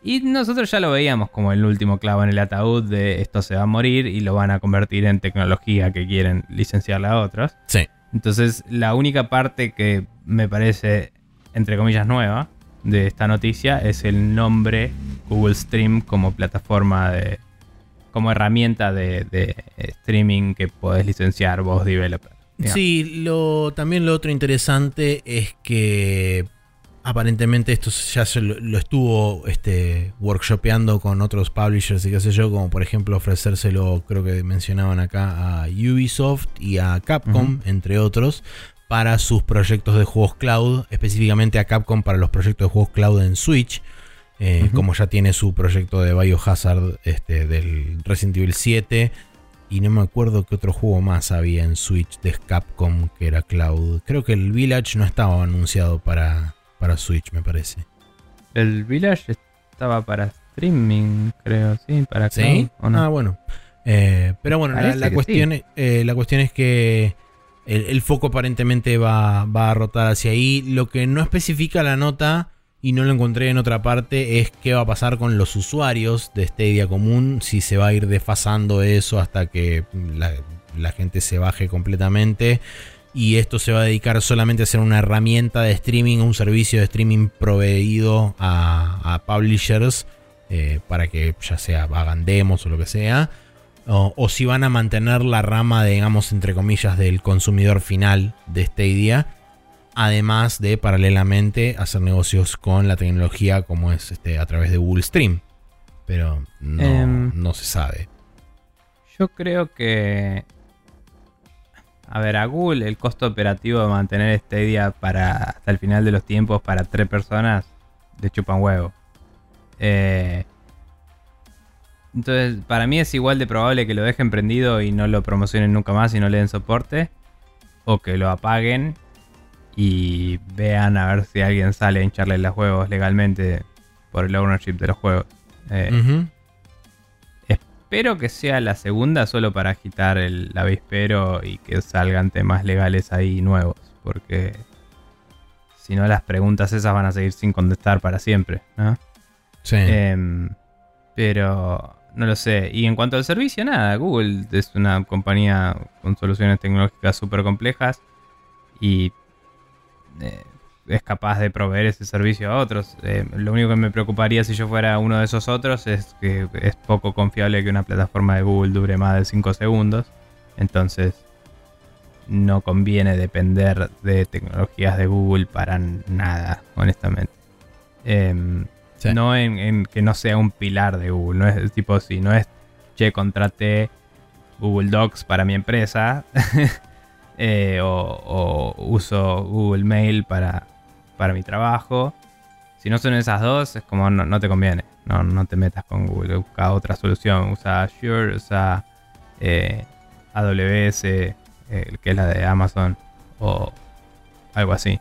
[SPEAKER 1] Y nosotros ya lo veíamos como el último clavo en el ataúd de esto se va a morir y lo van a convertir en tecnología que quieren licenciarla a otros.
[SPEAKER 2] Sí.
[SPEAKER 1] Entonces, la única parte que me parece, entre comillas, nueva de esta noticia es el nombre Google Stream como plataforma de. Como herramienta de, de streaming que podés licenciar vos, developer. digamos.
[SPEAKER 2] Sí, lo, también lo otro interesante es que aparentemente esto ya se lo, lo estuvo este, workshopeando con otros publishers y qué sé yo, como por ejemplo ofrecérselo, creo que mencionaban acá, a Ubisoft y a Capcom, entre otros, para sus proyectos de juegos cloud, específicamente a Capcom para los proyectos de juegos cloud en Switch. Eh. Como ya tiene su proyecto de Biohazard este, del Resident Evil 7, y no me acuerdo qué otro juego más había en Switch de Capcom que era Cloud. Creo que el Village no estaba anunciado para, para Switch, me parece.
[SPEAKER 1] El Village estaba para streaming, creo, ¿sí? Para
[SPEAKER 2] ¿Sí?
[SPEAKER 1] cloud, ¿o no?
[SPEAKER 2] Ah, bueno. Eh, pero bueno, la, cuestión, eh, la cuestión es que el, el foco aparentemente va, va a rotar hacia ahí. Lo que no especifica la nota y no lo encontré en otra parte es qué va a pasar con los usuarios de Stadia común, si se va a ir desfasando eso hasta que la, gente se baje completamente. Y esto se va a dedicar solamente a ser una herramienta de streaming, un servicio de streaming proveído a, publishers eh, para que ya sea hagan demos o lo que sea, o, o si van a mantener la rama, digamos, entre comillas, del consumidor final de Stadia, además de paralelamente hacer negocios con la tecnología como es este, a través de Google Stream. Pero no,
[SPEAKER 1] Em.
[SPEAKER 2] no se sabe.
[SPEAKER 1] Yo creo que. A ver, a Google el costo operativo de mantener Stadia para hasta el final de los tiempos para tres personas le chupan huevo. Eh, entonces, para mí es igual de probable que lo dejen prendido y no lo promocionen nunca más y no le den soporte. O que lo apaguen y vean a ver si alguien sale a hincharle los juegos legalmente por el ownership de los juegos. Eh. Espero que sea la segunda solo para agitar el avispero y que salgan temas legales ahí nuevos. Porque si no las preguntas esas van a seguir sin contestar para siempre. ¿no?
[SPEAKER 2] Sí.
[SPEAKER 1] Em, pero no lo sé. Y en cuanto al servicio, nada. Google es una compañía con soluciones tecnológicas súper complejas y eh, es capaz de proveer ese servicio a otros. Eh, lo único que me preocuparía si yo fuera uno de esos otros es que es poco confiable que una plataforma de Google dure más de 5 segundos. Entonces no conviene depender de tecnologías de Google para nada, honestamente. Em,
[SPEAKER 2] Sí.
[SPEAKER 1] no en, en que no sea un pilar de Google. No es tipo si no es che, contraté Google Docs para mi empresa. eh, o, o uso Google Mail para, para mi trabajo. Si no son esas dos, es como no, no te conviene. No, no te metas con Google. Busca otra solución. Usa Azure, usa eh, AWS, eh, que es la de Amazon. O algo así.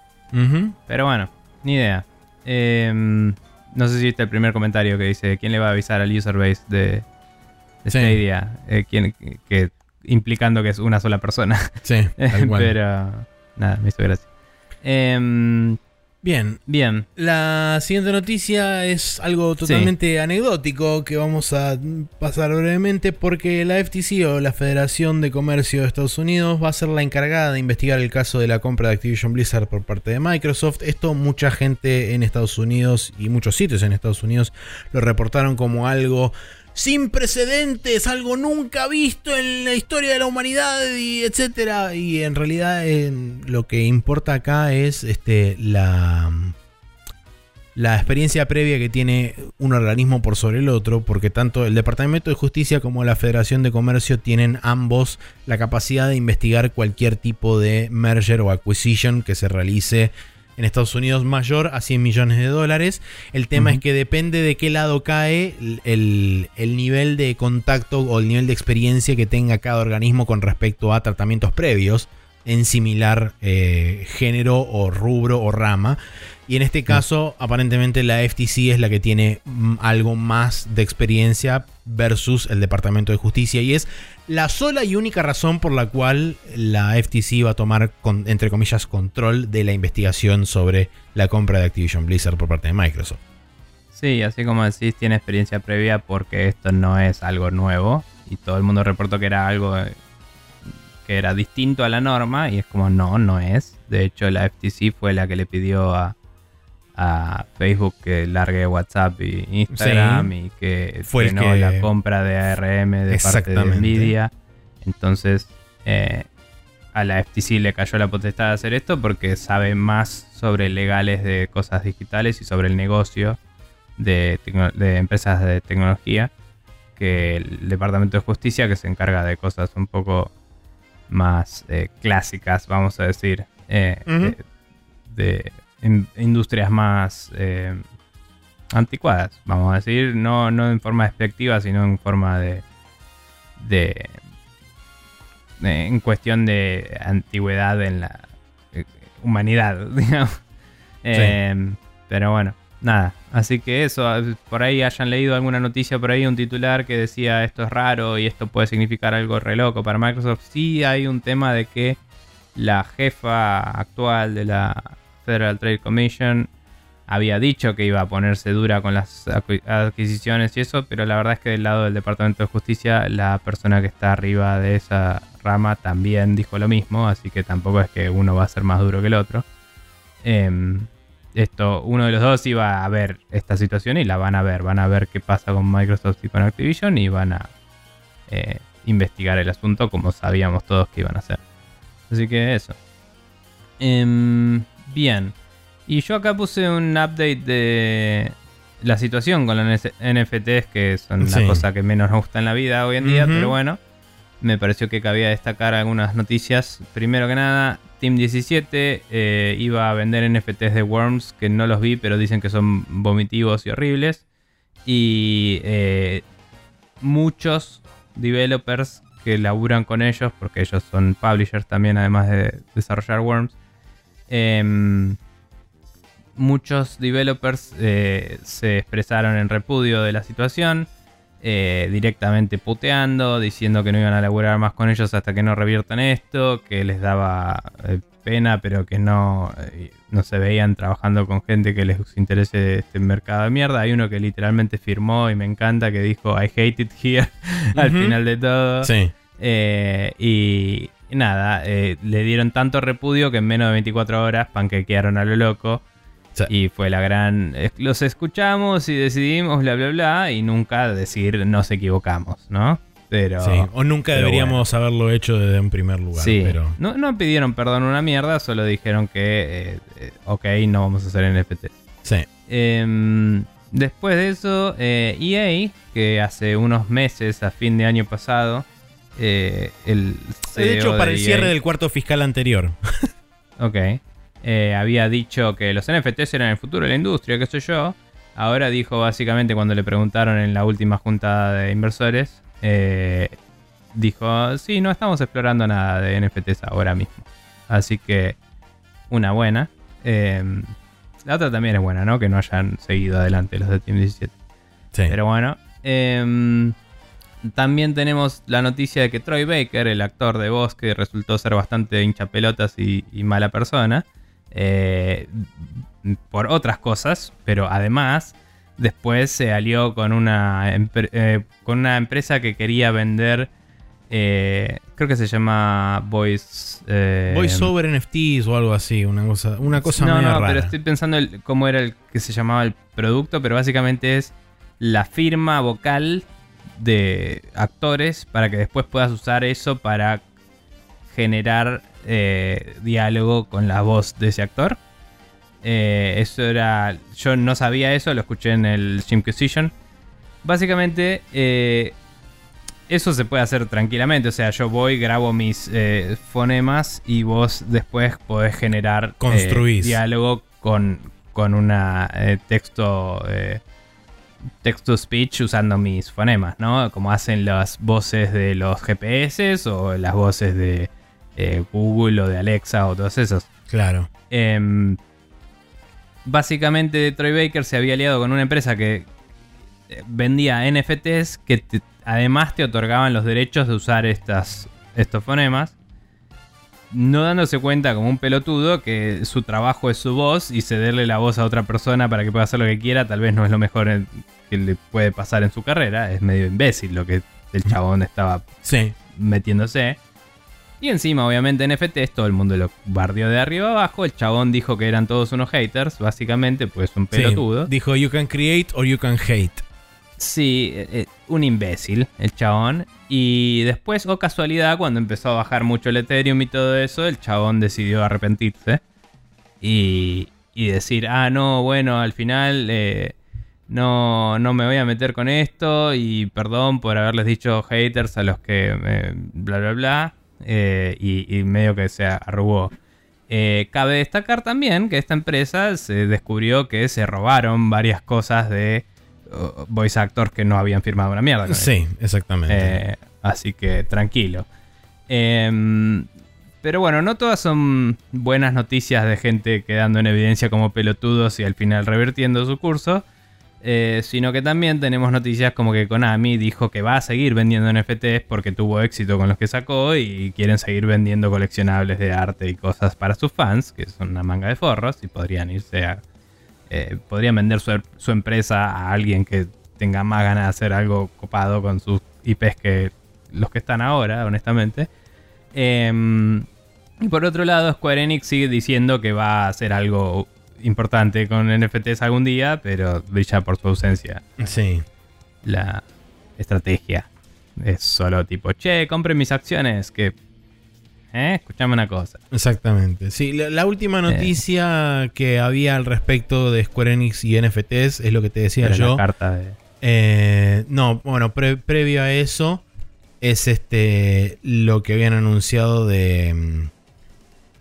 [SPEAKER 1] Pero bueno, ni idea. Em, no sé si viste el primer comentario que dice: ¿Quién le va a avisar al user base de, de
[SPEAKER 2] Sí.
[SPEAKER 1] Stadia? Eh, ¿quién- que, implicando que es una sola persona.
[SPEAKER 2] Sí, tal cual.
[SPEAKER 1] Pero nada, me hizo gracia. Em,
[SPEAKER 2] Bien,
[SPEAKER 1] bien,
[SPEAKER 2] La siguiente noticia es algo totalmente anecdótico que vamos a pasar brevemente porque la FTC o la Federación de Comercio de Estados Unidos va a ser la encargada de investigar el caso de la compra de Activision Blizzard por parte de Microsoft. Esto mucha gente en Estados Unidos y muchos sitios en Estados Unidos lo reportaron como algo sin precedentes, algo nunca visto en la historia de la humanidad y etcétera. Y en realidad lo que importa acá es este la la experiencia previa que tiene un organismo por sobre el otro, porque tanto el Departamento de Justicia como la Federación de Comercio tienen ambos la capacidad de investigar cualquier tipo de merger o acquisition que se realice en Estados Unidos mayor a 100 millones de dólares. El tema es que depende de qué lado cae el, el- el nivel de contacto o el nivel de experiencia que tenga cada organismo con respecto a tratamientos previos en similar eh, género o rubro o rama. Y en este caso, aparentemente la FTC es la que tiene mm, algo más de experiencia versus el Departamento de Justicia. Y es la sola y única razón por la cual la FTC va a tomar, entre comillas, control de la investigación sobre la compra de Activision Blizzard por parte de Microsoft.
[SPEAKER 1] sí, así como decís, tiene experiencia previa porque esto no es algo nuevo y todo el mundo reportó que era algo eh, que era distinto a la norma y es como no, no es. De hecho, la FTC fue la que le pidió a, a Facebook que largue WhatsApp y Instagram y que
[SPEAKER 2] Fue que-
[SPEAKER 1] la compra de ARM de parte de. Nvidia. Entonces, eh, a la FTC le cayó la potestad de hacer esto porque sabe más sobre legales de cosas digitales y sobre el negocio de, empresas de tecnología que el Departamento de Justicia que se encarga de cosas un poco más eh, clásicas, vamos a decir, eh, de in- industrias más eh, anticuadas, vamos a decir, no, no en forma despectiva, sino en forma de, de, de- en cuestión de antigüedad en la eh, humanidad, digamos. Eh, pero bueno, nada, Así que eso, por ahí hayan leído alguna noticia por ahí, un titular que decía esto es raro y esto puede significar algo re loco para Microsoft. Sí hay un tema de que la jefa actual de la Federal Trade Commission había dicho que iba a ponerse dura con las adquisiciones y eso, pero la verdad es que del lado del Departamento de Justicia la persona que está arriba de esa rama también dijo lo mismo, así que tampoco es que uno va a ser más duro que el otro. Em, esto, uno de los dos iba a ver esta situación y la van a ver. Van a ver qué pasa con Microsoft y con Activision y van a eh, investigar el asunto como sabíamos todos que iban a hacer. Así que eso. Em, bien. Y yo acá puse un update de la situación con los NFTs, que son la cosa que menos nos gusta en la vida hoy en día, pero bueno me pareció que cabía destacar algunas noticias. Primero que nada, Team 17 eh, iba a vender NFTs de Worms que no los vi, pero dicen que son vomitivos y horribles. Y eh, muchos developers que laburan con ellos, porque ellos son publishers también, además de desarrollar Worms. Em, muchos developers eh, se expresaron en repudio de la situación. Eh, directamente puteando, diciendo que no iban a laburar más con ellos hasta que no reviertan esto, que les daba eh, pena, pero que no, no se veían trabajando con gente que les interese este mercado de mierda. Hay uno que literalmente firmó y me encanta, que dijo I hate it here al final de todo.
[SPEAKER 2] Sí.
[SPEAKER 1] y, nada, le dieron tanto repudio que en menos de 24 horas panquequearon a lo loco. Y fue la gran. Los escuchamos y decidimos, bla, bla, bla, y nunca decir nos equivocamos, ¿no? Pero,
[SPEAKER 2] sí, o nunca deberíamos haberlo hecho desde un primer lugar.
[SPEAKER 1] Sí, pero... no, no, pidieron perdón una mierda, solo dijeron que, eh, eh, ok, no vamos a hacer NFT.
[SPEAKER 2] Sí.
[SPEAKER 1] Em, después de eso, EA, eh, e que hace unos meses, a fin de año pasado, el
[SPEAKER 2] de hecho, e para el cierre del cuarto fiscal anterior.
[SPEAKER 1] ok. Eh, había dicho que los NFTs eran el futuro de la industria, qué sé yo. Ahora dijo básicamente cuando le preguntaron en la última junta de inversores, eh, dijo, sí, no estamos explorando nada de NFTs ahora mismo. Así que una buena. Em, la otra también es buena, ¿no? Que no hayan seguido adelante los de Team 17. Sí. Pero bueno. También tenemos la noticia de que Troy Baker, el actor de voz que resultó ser bastante hinchapelotas y, y mala persona, eh, por otras cosas, pero además después se alió con una, eh, con una empresa que quería vender, eh, creo que se llama Voice...
[SPEAKER 2] Voice over NFTs o algo así, una cosa, una cosa
[SPEAKER 1] no, no, pero estoy pensando cómo era el que se llamaba el producto, pero básicamente es la firma vocal de actores para que después puedas usar eso para generar eh, diálogo con la voz de ese actor. Eh, eso era. Yo no sabía eso, lo escuché en el Jimquisition. Básicamente, eh, eso se puede hacer tranquilamente. O sea, yo voy, grabo mis fonemas y vos después podés generar diálogo con, con una texto. Text to speech usando mis fonemas, ¿no? Como hacen las voces de los GPS o las voces de eh, Google o de Alexa o todos esos.
[SPEAKER 2] Claro.
[SPEAKER 1] Em, básicamente Troy Baker se había aliado con una empresa que eh, vendía NFTs que además te otorgaban los derechos de usar estas, estos fonemas. No dándose cuenta como un pelotudo que su trabajo es su voz y cederle la voz a otra persona para que pueda hacer lo que quiera, tal vez no es lo mejor que le puede pasar en su carrera. Es medio imbécil lo que el chabón estaba metiéndose. Y encima, obviamente, NFTs, todo el mundo lo bardió de arriba abajo. El chabón dijo que eran todos unos haters, básicamente, pues un pelotudo.
[SPEAKER 2] dijo, you can create or you can hate.
[SPEAKER 1] Sí, eh, eh, un imbécil, el chabón. Y después, o oh casualidad, cuando empezó a bajar mucho el Ethereum y todo eso, el chabón decidió arrepentirse. Y, y decir, ah, no, bueno, al final eh, no, no me voy a meter con esto. Y perdón por haberles dicho haters a los que bla, bla, bla. Eh, y, medio que se arrugó. Eh, cabe destacar también que esta empresa se descubrió que se robaron varias cosas de voice actors que no habían firmado una mierda.
[SPEAKER 2] sí, exactamente.
[SPEAKER 1] Eh, así que tranquilo. Em, pero bueno, no todas son buenas noticias de gente quedando en evidencia como pelotudos y al final revirtiendo su curso. Eh, sino que también tenemos noticias como que Konami dijo que va a seguir vendiendo NFTs porque tuvo éxito con los que sacó y quieren seguir vendiendo coleccionables de arte y cosas para sus fans, que son una manga de forros y podrían irse a... eh, podrían vender su, su empresa a alguien que tenga más ganas de hacer algo copado con sus IPs que los que están ahora, honestamente. Em, y por otro lado, Square Enix sigue diciendo que va a hacer algo importante con NFTs algún día, pero brilla por su ausencia.
[SPEAKER 2] Sí.
[SPEAKER 1] La estrategia es solo tipo, che, compre mis acciones, que... ¿Eh? Escuchame una cosa.
[SPEAKER 2] Exactamente. Sí, la, la última noticia que había al respecto de Square Enix y NFTs es lo que te decía yo.
[SPEAKER 1] La carta de...
[SPEAKER 2] Eh, no, bueno, pre- previo a eso es este lo que habían anunciado de, mm,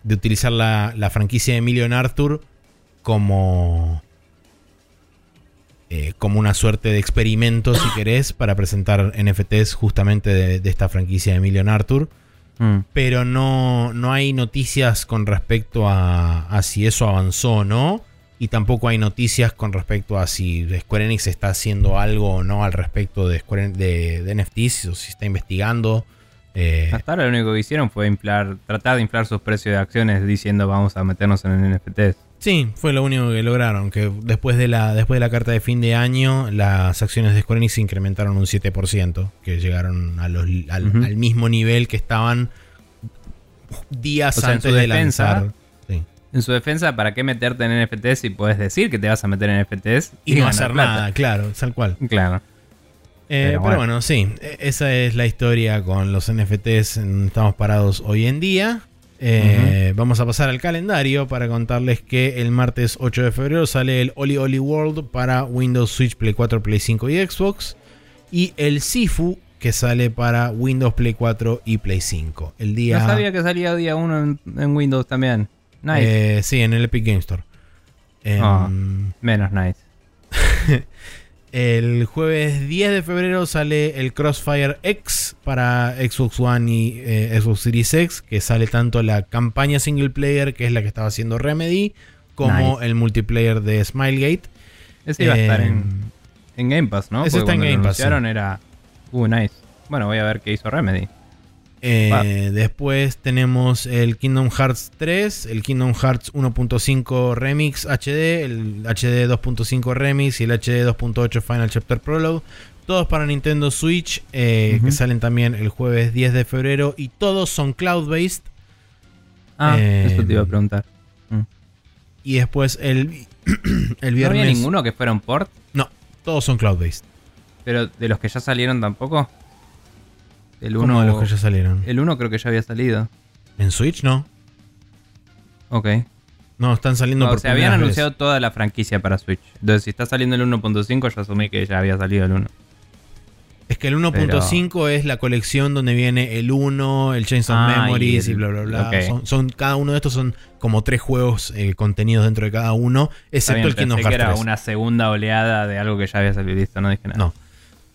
[SPEAKER 2] de utilizar la, la franquicia de Million Arthur como eh, como una suerte de experimento, si querés, para presentar NFTs justamente de, de esta franquicia de Million Arthur.
[SPEAKER 1] Mm.
[SPEAKER 2] Pero no, no hay noticias con respecto a, a si eso avanzó o no. Y tampoco hay noticias con respecto a si Square Enix está haciendo algo o no al respecto de, Square de NFTs o si está investigando. Eh,
[SPEAKER 1] Hasta ahora lo único que hicieron fue inflar, tratar de inflar sus precios de acciones diciendo vamos a meternos en NFTs.
[SPEAKER 2] Sí, fue lo único que lograron. Que después de, la, después de la carta de fin de año, las acciones de Square Enix se incrementaron un 7%. Que llegaron a los, al, mismo nivel que estaban días
[SPEAKER 1] O sea, en
[SPEAKER 2] antes de
[SPEAKER 1] defensa,
[SPEAKER 2] lanzar. Sí.
[SPEAKER 1] En su defensa, ¿para qué meterte en NFTs si puedes decir que te vas a meter en NFTs
[SPEAKER 2] Y no
[SPEAKER 1] ganar
[SPEAKER 2] hacer
[SPEAKER 1] plata?
[SPEAKER 2] nada, claro, tal cual.
[SPEAKER 1] Claro.
[SPEAKER 2] Eh, pero,
[SPEAKER 1] Pero
[SPEAKER 2] bueno.
[SPEAKER 1] bueno.
[SPEAKER 2] sí, e- esa es la historia con los NFTs. Estamos parados hoy en día. Eh, Vamos a pasar al calendario para contarles que el martes 8 de febrero sale el Oli Oli World para Windows, Switch, Play 4, Play 5 y Xbox. Y el Sifu que sale para Windows, Play 4 y Play 5. El día.
[SPEAKER 1] No sabía que salía día 1 en, en Windows también. Nice.
[SPEAKER 2] eh, sí, en el Epic Game Store.
[SPEAKER 1] Ah. Menos nice.
[SPEAKER 2] El jueves 10 de febrero sale el Crossfire X para Xbox One y eh, Xbox Series X, que sale tanto la campaña single player, que es la que estaba haciendo Remedy, como
[SPEAKER 1] Nice.
[SPEAKER 2] el multiplayer de Smilegate.
[SPEAKER 1] Ese iba a estar en, en Game Pass, ¿no?
[SPEAKER 2] ese
[SPEAKER 1] Porque
[SPEAKER 2] está en Game Pass,
[SPEAKER 1] anunciaron era... Uh, nice. Bueno, voy a ver qué hizo Remedy.
[SPEAKER 2] Eh, después tenemos el Kingdom Hearts 3, el Kingdom Hearts 1.5 Remix HD, el HD 2.5 Remix y el HD 2.8 Final Chapter Prologue. Todos para Nintendo Switch, eh, que salen también el jueves 10 de febrero y todos son cloud-based.
[SPEAKER 1] Ah,
[SPEAKER 2] Eh,
[SPEAKER 1] eso te iba a preguntar.
[SPEAKER 2] Y después el, el
[SPEAKER 1] ¿No
[SPEAKER 2] viernes...
[SPEAKER 1] había ninguno que fuera un port?
[SPEAKER 2] No, todos son cloud-based.
[SPEAKER 1] Pero de los que ya salieron tampoco. El
[SPEAKER 2] Como
[SPEAKER 1] uno,
[SPEAKER 2] de los que ya salieron.
[SPEAKER 1] el uno creo que ya había salido.
[SPEAKER 2] En Switch no.
[SPEAKER 1] Ok.
[SPEAKER 2] No, están saliendo
[SPEAKER 1] No,
[SPEAKER 2] por
[SPEAKER 1] o sea, habían
[SPEAKER 2] vez.
[SPEAKER 1] anunciado toda la franquicia para Switch. Entonces, si está saliendo el 1.5, yo asumí que ya había salido el 1.
[SPEAKER 2] Es que el 1.5 es la colección donde viene el 1, el Chains of
[SPEAKER 1] Ah,
[SPEAKER 2] Memories
[SPEAKER 1] y
[SPEAKER 2] y,
[SPEAKER 1] el-
[SPEAKER 2] bla bla bla.
[SPEAKER 1] ok.
[SPEAKER 2] Son, son- cada uno de estos son como tres juegos eh, contenidos dentro de cada uno, excepto
[SPEAKER 1] bien,
[SPEAKER 2] el Kingdom
[SPEAKER 1] pensé que
[SPEAKER 2] Hearts
[SPEAKER 1] era
[SPEAKER 2] 3.
[SPEAKER 1] una segunda oleada de algo que ya había salido listo, no dije nada.
[SPEAKER 2] No.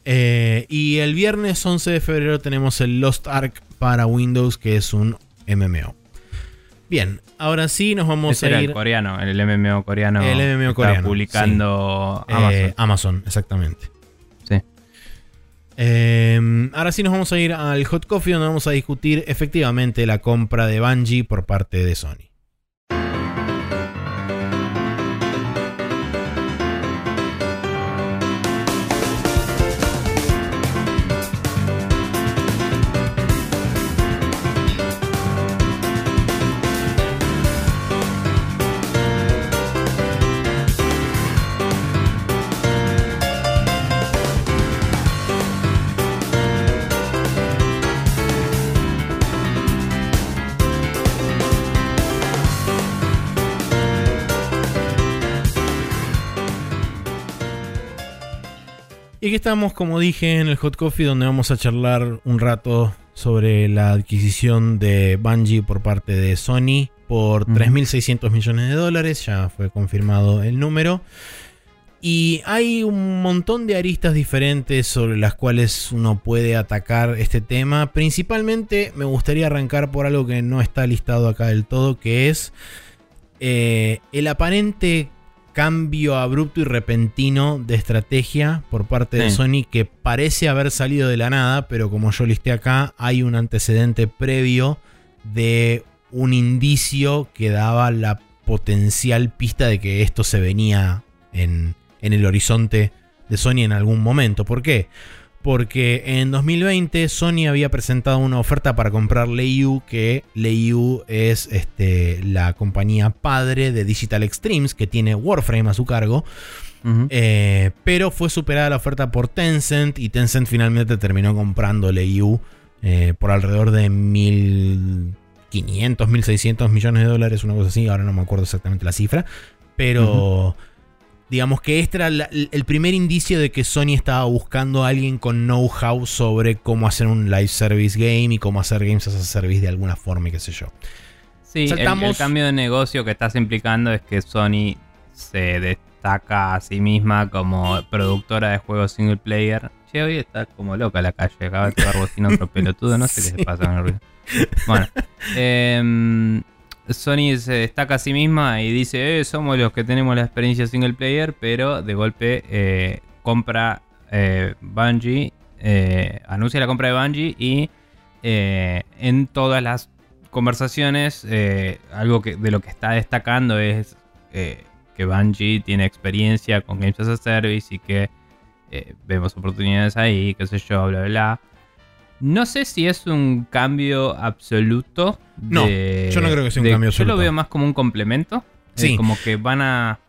[SPEAKER 2] Eh, y el viernes 11 de febrero tenemos el Lost Ark para Windows, que es un MMO. Bien, ahora sí nos vamos
[SPEAKER 1] Ese
[SPEAKER 2] a
[SPEAKER 1] era
[SPEAKER 2] ir.
[SPEAKER 1] el coreano, el MMO coreano.
[SPEAKER 2] El MMO coreano,
[SPEAKER 1] publicando
[SPEAKER 2] Eh,
[SPEAKER 1] Amazon.
[SPEAKER 2] Amazon, exactamente.
[SPEAKER 1] Sí.
[SPEAKER 2] Eh, ahora sí nos vamos a ir al Hot Coffee donde vamos a discutir efectivamente la compra de Bungie por parte de Sony. Aquí estamos, como dije, en el Hot Coffee, donde vamos a charlar un rato sobre la adquisición de Bungie por parte de Sony por
[SPEAKER 1] Ujú.
[SPEAKER 2] 3.600 millones de dólares. Ya fue confirmado el número. Y hay un montón de aristas diferentes sobre las cuales uno puede atacar este tema. Principalmente me gustaría arrancar por algo que no está listado acá del todo, que es eh, el aparente cambio abrupto y repentino de estrategia por parte de. Sony que parece haber salido de la nada, pero como yo listé acá, hay un antecedente previo de un indicio que daba la potencial pista de que esto se venía en, en el horizonte de Sony en algún momento. ¿Por qué? Porque en 2020 Sony había presentado una oferta para comprar Leiyu, que Leiyu es este, la compañía padre de Digital Extremes, que tiene Warframe a su cargo. Eh, pero fue superada la oferta por Tencent y Tencent finalmente terminó comprando Leiyu eh, por alrededor de 1.500, 1.600 millones de dólares, una cosa así, ahora no me acuerdo exactamente la cifra, pero digamos que este era el primer indicio de que Sony estaba buscando a alguien con know-how sobre cómo hacer un live service game y cómo hacer games as a service de alguna forma y qué sé yo.
[SPEAKER 1] Sí, el- cambio de negocio que estás implicando es que Sony se destaca a sí misma como productora de juegos single player. Che, hoy está como loca la calle, acaba de tocar bocina otro pelotudo, no sé qué se pasa con el ruido. Bueno, em, Sony se destaca a sí misma y dice, eh, somos los que tenemos la experiencia single player, pero de golpe eh, compra eh, Bungie, eh, anuncia la compra de Bungie y en todas las conversaciones, algo que, de lo que está destacando es que Bungie tiene experiencia con Games as a Service y que vemos oportunidades ahí, qué sé yo, bla, bla, bla. No sé si es un cambio absoluto.
[SPEAKER 2] No, yo no creo que sea un
[SPEAKER 1] de-
[SPEAKER 2] cambio
[SPEAKER 1] Yo
[SPEAKER 2] absoluto.
[SPEAKER 1] lo veo más como un complemento. eh,
[SPEAKER 2] Sí.
[SPEAKER 1] como que van a...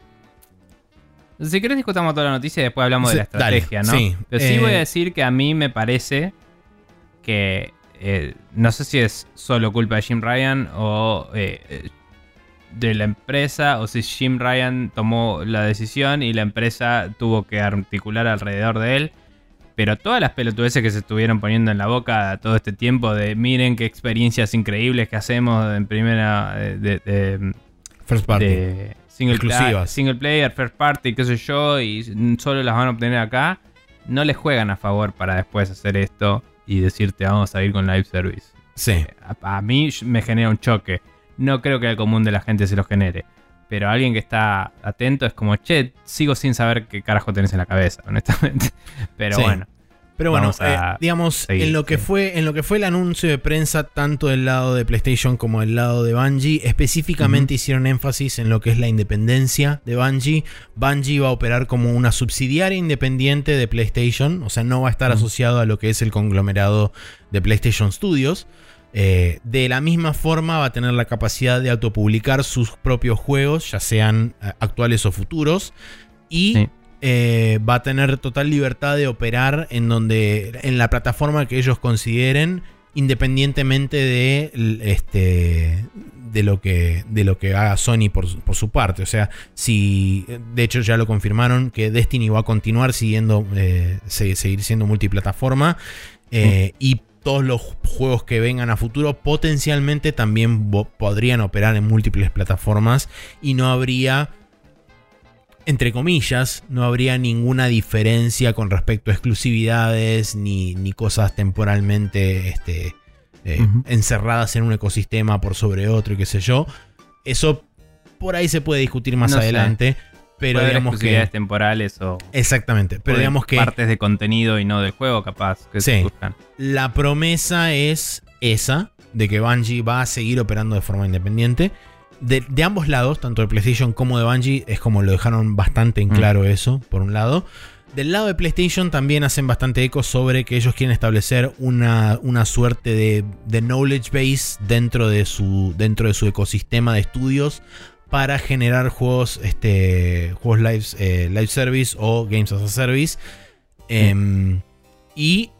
[SPEAKER 1] Si querés discutamos toda la noticia y después hablamos de la
[SPEAKER 2] dale,
[SPEAKER 1] estrategia, ¿no?
[SPEAKER 2] sí.
[SPEAKER 1] Pero sí
[SPEAKER 2] Eh,
[SPEAKER 1] voy a decir que a mí me parece que eh, no sé si es solo culpa de Jim Ryan o eh, eh, de la empresa o si Jim Ryan tomó la decisión y la empresa tuvo que articular alrededor de él. Pero todas las pelotudeces que se estuvieron poniendo en la boca todo este tiempo de miren qué experiencias increíbles que hacemos en primera de, de- de-
[SPEAKER 2] First party.
[SPEAKER 1] de single,
[SPEAKER 2] Exclusivas.
[SPEAKER 1] single player, first party, qué sé yo, y solo las van a obtener acá, no les juegan a favor para después hacer esto y decirte vamos a ir con live service.
[SPEAKER 2] Sí.
[SPEAKER 1] A, a mí me genera un choque. No creo que al común de la gente se lo genere. Pero alguien que está atento es como, che, sigo sin saber qué carajo tenés en la cabeza, honestamente. Pero
[SPEAKER 2] Sí.
[SPEAKER 1] bueno.
[SPEAKER 2] Pero bueno, eh, digamos,
[SPEAKER 1] seguir,
[SPEAKER 2] en lo que
[SPEAKER 1] sí.
[SPEAKER 2] fue, en lo que fue el anuncio de prensa, tanto del lado de PlayStation como del lado de Bungie, específicamente hicieron énfasis en lo que es la independencia de Bungie. Bungie va a operar como una subsidiaria independiente de PlayStation, o sea, no va a estar asociado a lo que es el conglomerado de PlayStation Studios. Eh, de la misma forma va a tener la capacidad de autopublicar sus propios juegos, ya sean eh, actuales o futuros. Y
[SPEAKER 1] Sí.
[SPEAKER 2] Eh, va a tener total libertad de operar en donde. en la plataforma que ellos consideren. Independientemente de este. De lo que. De lo que haga Sony por, por su parte. O sea, si. De hecho, ya lo confirmaron que Destiny va a continuar siguiendo. eh, se- seguir siendo multiplataforma. eh, Y todos los juegos que vengan a futuro potencialmente también podrían operar en múltiples plataformas. Y no habría entre comillas, no habría ninguna diferencia con respecto a exclusividades ni, ni cosas temporalmente este, eh, encerradas en un ecosistema por sobre otro y qué sé yo. Eso por ahí se puede discutir más
[SPEAKER 1] No sé.
[SPEAKER 2] adelante, pero
[SPEAKER 1] Puede
[SPEAKER 2] digamos que...
[SPEAKER 1] temporales o
[SPEAKER 2] Exactamente, pero digamos que
[SPEAKER 1] partes de contenido y no del juego, capaz, que
[SPEAKER 2] Sí.
[SPEAKER 1] se
[SPEAKER 2] la promesa es esa, de que Bungie va a seguir operando de forma independiente. De, de ambos lados, tanto de PlayStation como de Bungie, es como lo dejaron bastante en
[SPEAKER 1] Mm.
[SPEAKER 2] claro eso, por un lado. Del lado de PlayStation también hacen bastante eco sobre que ellos quieren establecer una, una suerte de, de knowledge base dentro de, su, dentro de su ecosistema de estudios para generar juegos, este, juegos live, eh, live service o games as a service. Em, y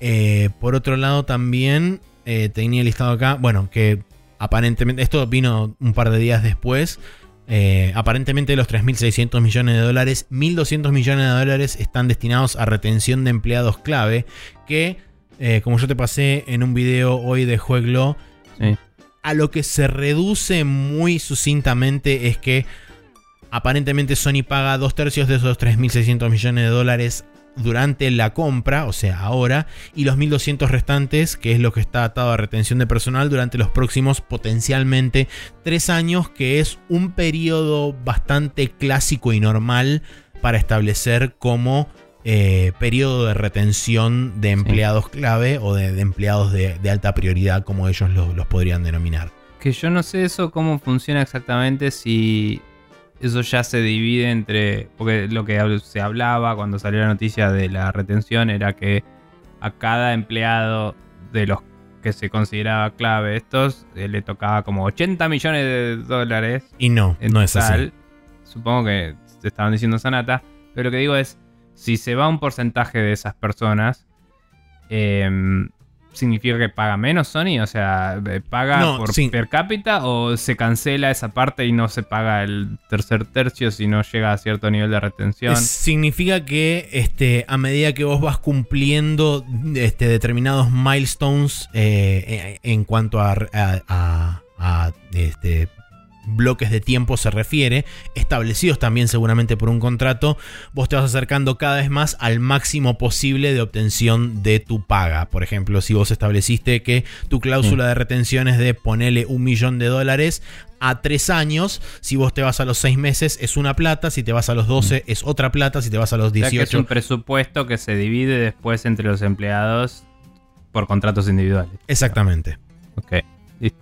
[SPEAKER 2] eh, por otro lado también eh, tenía listado acá, bueno, que aparentemente, esto vino un par de días después, eh, aparentemente de los 3.600 millones de dólares, 1.200 millones de dólares están destinados a retención de empleados clave, que eh, como yo te pasé en un video hoy de Jueglo,
[SPEAKER 1] Sí.
[SPEAKER 2] a lo que se reduce muy sucintamente es que aparentemente Sony paga dos tercios de esos 3.600 millones de dólares durante la compra, o sea, ahora, y los 1200 restantes, que es lo que está atado a retención de personal durante los próximos potencialmente 3 años, que es un periodo bastante clásico y normal para establecer como eh, periodo de retención de empleados clave o de, de empleados de, de alta prioridad, como ellos lo- los podrían denominar.
[SPEAKER 1] Que yo no sé eso cómo funciona exactamente, si eso ya se divide entre... Porque lo que se hablaba cuando salió la noticia de la retención era que a cada empleado de los que se consideraba clave estos eh, le tocaba como 80 millones de dólares
[SPEAKER 2] Y no, no es así.
[SPEAKER 1] Supongo que te estaban diciendo Sanata. Pero lo que digo es, si se va un porcentaje de esas personas, em, ¿significa que paga menos Sony? O sea, eh, ¿paga
[SPEAKER 2] No,
[SPEAKER 1] por
[SPEAKER 2] sí.
[SPEAKER 1] per cápita o se cancela esa parte y no se paga el tercer tercio si no llega a cierto nivel de retención?
[SPEAKER 2] Significa que este, a medida que vos vas cumpliendo este, determinados milestones eh, en cuanto a, a- a- a, este, bloques de tiempo se refiere, establecidos también seguramente por un contrato, vos te vas acercando cada vez más al máximo posible de obtención de tu paga. Por ejemplo, si vos estableciste que tu cláusula de retención es de ponerle un millón de dólares a tres años, si vos te vas a los seis meses es una plata, si te vas a los 12 es otra plata, si te vas a los
[SPEAKER 1] O sea, que es
[SPEAKER 2] 18
[SPEAKER 1] un presupuesto que se divide después entre los empleados por contratos individuales.
[SPEAKER 2] Exactamente.
[SPEAKER 1] Ok, listo.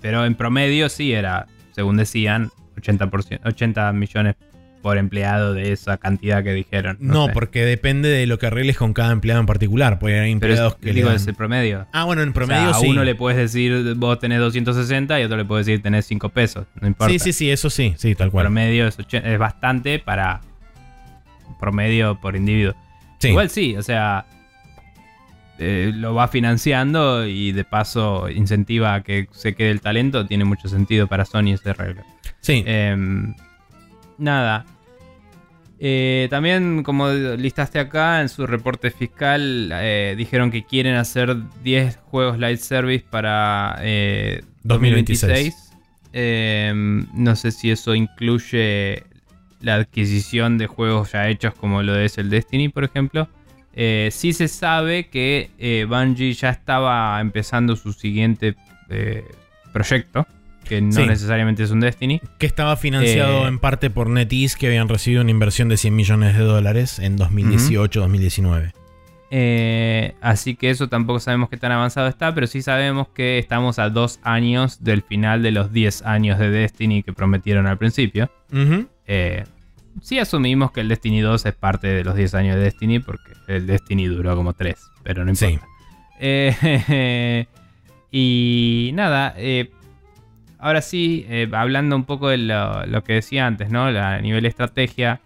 [SPEAKER 1] Pero en promedio sí era, según decían, 80%, 80 millones por empleado de esa cantidad que dijeron.
[SPEAKER 2] No,
[SPEAKER 1] sé.
[SPEAKER 2] porque depende de lo que arregles con cada empleado en particular. Porque hay
[SPEAKER 1] Pero
[SPEAKER 2] empleados
[SPEAKER 1] es,
[SPEAKER 2] que le
[SPEAKER 1] digo,
[SPEAKER 2] dan-
[SPEAKER 1] es el promedio.
[SPEAKER 2] Ah, bueno, en
[SPEAKER 1] O
[SPEAKER 2] promedio
[SPEAKER 1] sea, a
[SPEAKER 2] sí.
[SPEAKER 1] uno le puedes decir, vos tenés 260 y a otro le puedes decir, tenés 5 pesos. No importa.
[SPEAKER 2] Sí, sí, sí, eso sí, sí, tal cual.
[SPEAKER 1] promedio es, es bastante para promedio por individuo.
[SPEAKER 2] Sí.
[SPEAKER 1] Igual sí, o sea, eh, lo va financiando y de paso incentiva a que se quede el talento. Tiene mucho sentido para Sony ese regla.
[SPEAKER 2] Sí.
[SPEAKER 1] Em, nada. Eh, también, como listaste acá, en su reporte fiscal eh, dijeron que quieren hacer 10 juegos live service para eh,
[SPEAKER 2] 2026.
[SPEAKER 1] 2026. Em, no sé si eso incluye la adquisición de juegos ya hechos como lo es el Destiny, por ejemplo. Eh, sí se sabe que eh, Bungie ya estaba empezando su siguiente eh, proyecto, que no
[SPEAKER 2] Sí.
[SPEAKER 1] necesariamente es un Destiny.
[SPEAKER 2] que estaba financiado
[SPEAKER 1] eh,
[SPEAKER 2] en parte por NetEase, que habían recibido una inversión de 100 millones de dólares en 2018-2019.
[SPEAKER 1] Eh, así que eso tampoco sabemos qué tan avanzado está, pero sí sabemos que estamos a dos años del final de los 10 años de Destiny que prometieron al principio. Sí asumimos que el Destiny 2 es parte de los 10 años de Destiny, porque el Destiny duró como 3, pero no
[SPEAKER 2] Sí.
[SPEAKER 1] importa. Eh, y nada, eh, ahora sí, eh, hablando un poco de lo, lo que decía antes, ¿no? La, a nivel estrategia,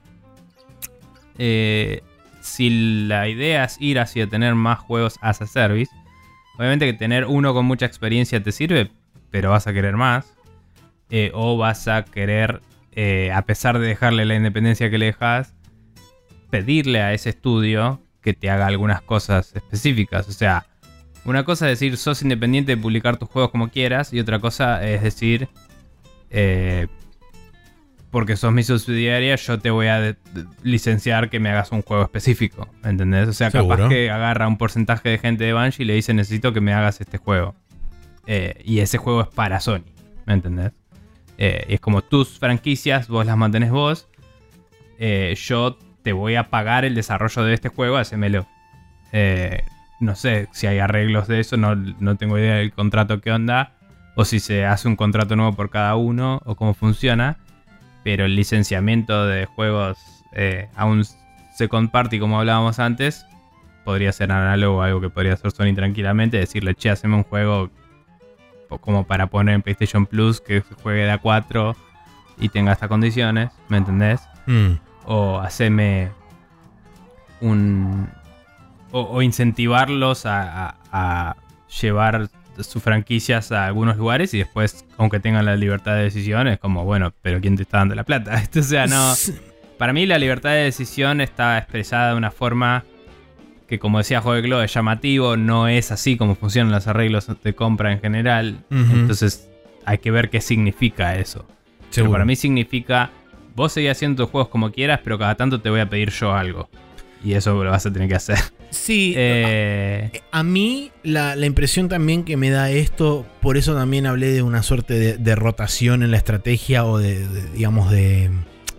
[SPEAKER 1] si la idea es ir hacia tener más juegos as a service, obviamente que tener uno con mucha experiencia te sirve, pero vas a querer más. o vas a querer, eh, a pesar de dejarle la independencia que le dejas, pedirle a ese estudio que te haga algunas cosas específicas. O sea, una cosa es decir, sos independiente de publicar tus juegos como quieras, y otra cosa es decir, eh, porque sos mi subsidiaria, yo te voy a licenciar que me hagas un juego específico. ¿Entendés? O sea,
[SPEAKER 2] Seguro.
[SPEAKER 1] capaz que agarra un porcentaje de gente de Bungie y le dice, necesito que me hagas este juego. Eh, y ese juego es para Sony. ¿Me entendés? Eh, es como tus franquicias, vos las mantenés vos. eh, yo te voy a pagar el desarrollo de este juego, hacémelo. Eh, no sé si hay arreglos de eso, no, no tengo idea del contrato que onda. O si se hace un contrato nuevo por cada uno, o cómo funciona. Pero el licenciamiento de juegos a un second party, como hablábamos antes, podría ser análogo a algo que podría hacer Sony tranquilamente. Decirle, che, haceme un juego como para poner en PlayStation Plus que juegue de a 4 y tenga estas condiciones, ¿me entendés?
[SPEAKER 2] Mm.
[SPEAKER 1] O haceme un. O, o incentivarlos a, a- a llevar sus franquicias a algunos lugares y después, aunque tengan la libertad de decisión, es como, bueno, pero ¿quién te está dando la plata? O sea, no. Para mí la libertad de decisión está expresada de una forma que, como decía Joeglo, es llamativo, no es así como funcionan los arreglos de compra en general. Entonces hay que ver qué significa eso. Pero para mí significa, vos seguís haciendo tus juegos como quieras, pero cada tanto te voy a pedir yo algo. y eso lo vas a tener que hacer.
[SPEAKER 2] Sí,
[SPEAKER 1] Eh,
[SPEAKER 2] a mí la, la impresión también que me da esto, por eso también hablé de una suerte de, de rotación en la estrategia o de, de, digamos, de,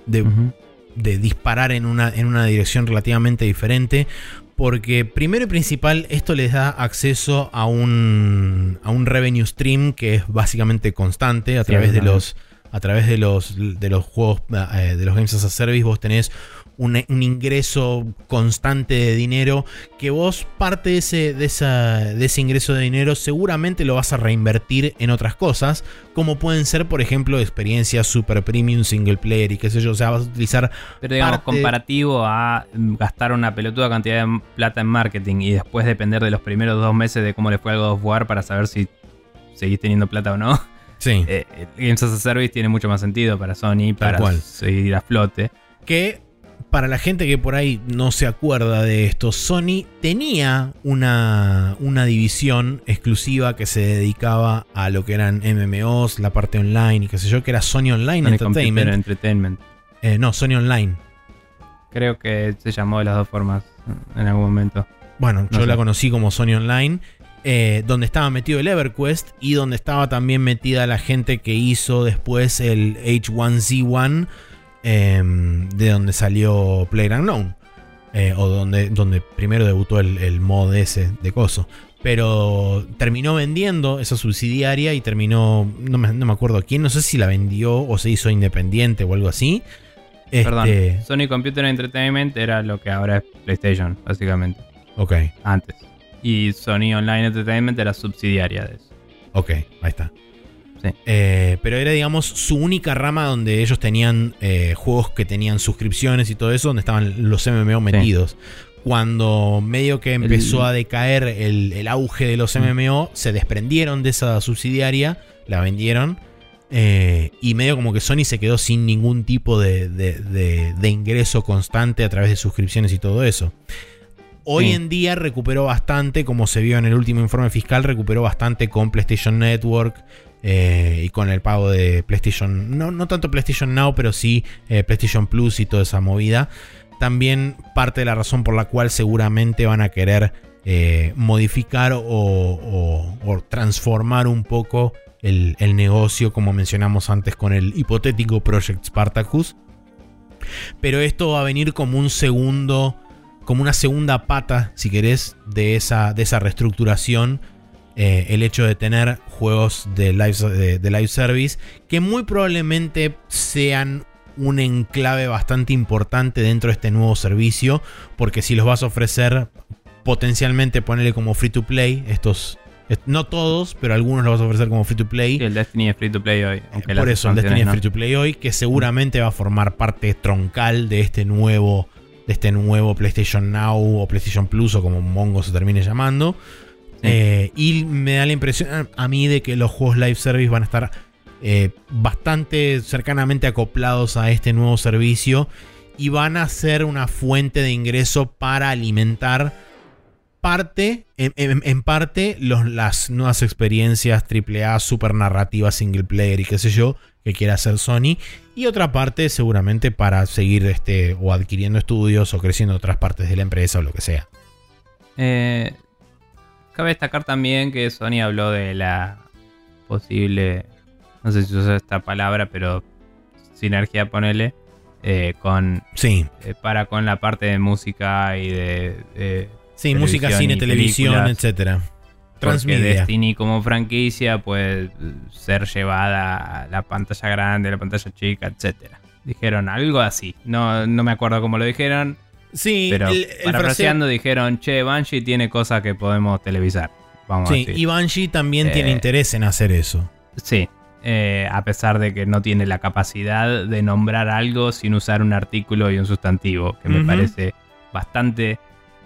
[SPEAKER 2] de disparar en una, en una dirección relativamente diferente. Porque primero y principal, esto les da acceso a un, a un revenue stream que es básicamente constante a
[SPEAKER 1] Sí,
[SPEAKER 2] través de los, a través de los, de los juegos, eh, de los Games as a Service. Vos tenés un, un ingreso constante de dinero que vos parte de ese, de, esa- de ese ingreso de dinero seguramente lo vas a reinvertir en otras cosas, como pueden ser, por ejemplo, experiencias super premium single player y qué sé yo. O sea, vas a utilizar
[SPEAKER 1] Pero digamos,
[SPEAKER 2] parte-
[SPEAKER 1] comparativo a mm, gastar una pelotuda cantidad de plata en marketing y después depender de los primeros dos meses de cómo le fue al God of War para saber si seguís teniendo plata o no.
[SPEAKER 2] Sí.
[SPEAKER 1] Eh, el Games as a Service tiene mucho más sentido para Sony, para seguir a flote.
[SPEAKER 2] que para la gente que por ahí no se acuerda de esto, Sony tenía una, una división exclusiva que se dedicaba a lo que eran MMOs, la parte online y qué sé yo, que era Sony Online
[SPEAKER 1] Sony
[SPEAKER 2] Entertainment.
[SPEAKER 1] Entertainment.
[SPEAKER 2] Eh, no, Sony Online.
[SPEAKER 1] Creo que se llamó de las dos formas en algún momento.
[SPEAKER 2] Bueno,
[SPEAKER 1] No
[SPEAKER 2] yo
[SPEAKER 1] sé.
[SPEAKER 2] la conocí como Sony Online. eh, donde estaba metido el EverQuest y donde estaba también metida la gente que hizo después el H1Z1, em, de donde salió PlayerUnknown. Eh, o donde, donde primero debutó el, el mod ese de coso. Pero terminó vendiendo esa subsidiaria y terminó. No me, no me acuerdo quién, no sé si la vendió o se hizo independiente o algo así.
[SPEAKER 1] Perdón,
[SPEAKER 2] Este,
[SPEAKER 1] Sony Computer Entertainment era lo que ahora es PlayStation, básicamente,
[SPEAKER 2] ok,
[SPEAKER 1] antes. Y Sony Online Entertainment era subsidiaria de eso.
[SPEAKER 2] ok, ahí está.
[SPEAKER 1] Sí.
[SPEAKER 2] Eh, pero era, digamos, su única rama donde ellos tenían eh, juegos que tenían suscripciones y todo eso, donde estaban los MMO metidos. Cuando medio que empezó a decaer el, el auge de los
[SPEAKER 1] Mm.
[SPEAKER 2] MMO, se desprendieron de esa subsidiaria, la vendieron. eh, y medio como que Sony se quedó sin ningún tipo de, de- de- de ingreso constante a través de suscripciones y todo eso. Hoy
[SPEAKER 1] Sí.
[SPEAKER 2] en día recuperó bastante, como se vio en el último informe fiscal, recuperó bastante con PlayStation Network eh, y con el pago de PlayStation, no, no tanto PlayStation Now, pero sí eh, PlayStation Plus y toda esa movida. También parte de la razón por la cual seguramente van a querer eh, modificar o, transformar un poco el, el negocio, como mencionamos antes con el hipotético Project Spartacus. Pero esto va a venir como un segundo, como una segunda pata, si querés, de esa, de esa reestructuración. Eh, el hecho de tener juegos de live, de, de live service que muy probablemente sean un enclave bastante importante dentro de este nuevo servicio. Porque si los vas a ofrecer, potencialmente ponerle como free to play, estos. est- No todos, pero algunos los vas a ofrecer como free to play.
[SPEAKER 1] El Destiny es free to play hoy. Aunque
[SPEAKER 2] Por eso el Destiny es free to play hoy, que seguramente va a formar parte troncal de este nuevo, de este nuevo PlayStation Now o PlayStation Plus o como Mongo se termine llamando.
[SPEAKER 1] Sí.
[SPEAKER 2] Eh, y me da la impresión a- mí de que los juegos live service van a estar eh, bastante cercanamente acoplados a este nuevo servicio y van a ser una fuente de ingreso para alimentar parte, en, en- en parte, los- las nuevas experiencias AAA, super narrativas, single player y qué sé yo, que quiera hacer Sony. Y otra parte, seguramente, para seguir este, o adquiriendo estudios o creciendo en otras partes de la empresa o lo que sea.
[SPEAKER 1] Eh, cabe destacar también que Sony habló de la posible, no sé si usa esta palabra, pero sinergia, ponele, eh, con
[SPEAKER 2] Sí,
[SPEAKER 1] eh, para con la parte de música y de,
[SPEAKER 2] sí, música, cine, televisión, etcétera.
[SPEAKER 1] porque
[SPEAKER 2] Transmedia.
[SPEAKER 1] Destiny como franquicia puede ser llevada a la pantalla grande, la pantalla chica, etcétera. Dijeron algo así. No, no me acuerdo cómo lo dijeron,
[SPEAKER 2] Sí,
[SPEAKER 1] pero
[SPEAKER 2] el, el fraseo-
[SPEAKER 1] parafraseando dijeron, che, Bungie tiene cosas que podemos televisar. Vamos
[SPEAKER 2] Sí,
[SPEAKER 1] a decir.
[SPEAKER 2] y Bungie también tiene
[SPEAKER 1] Eh,
[SPEAKER 2] interés en hacer eso.
[SPEAKER 1] Sí, eh, a pesar de que no tiene la capacidad de nombrar algo sin usar un artículo y un sustantivo, que me parece bastante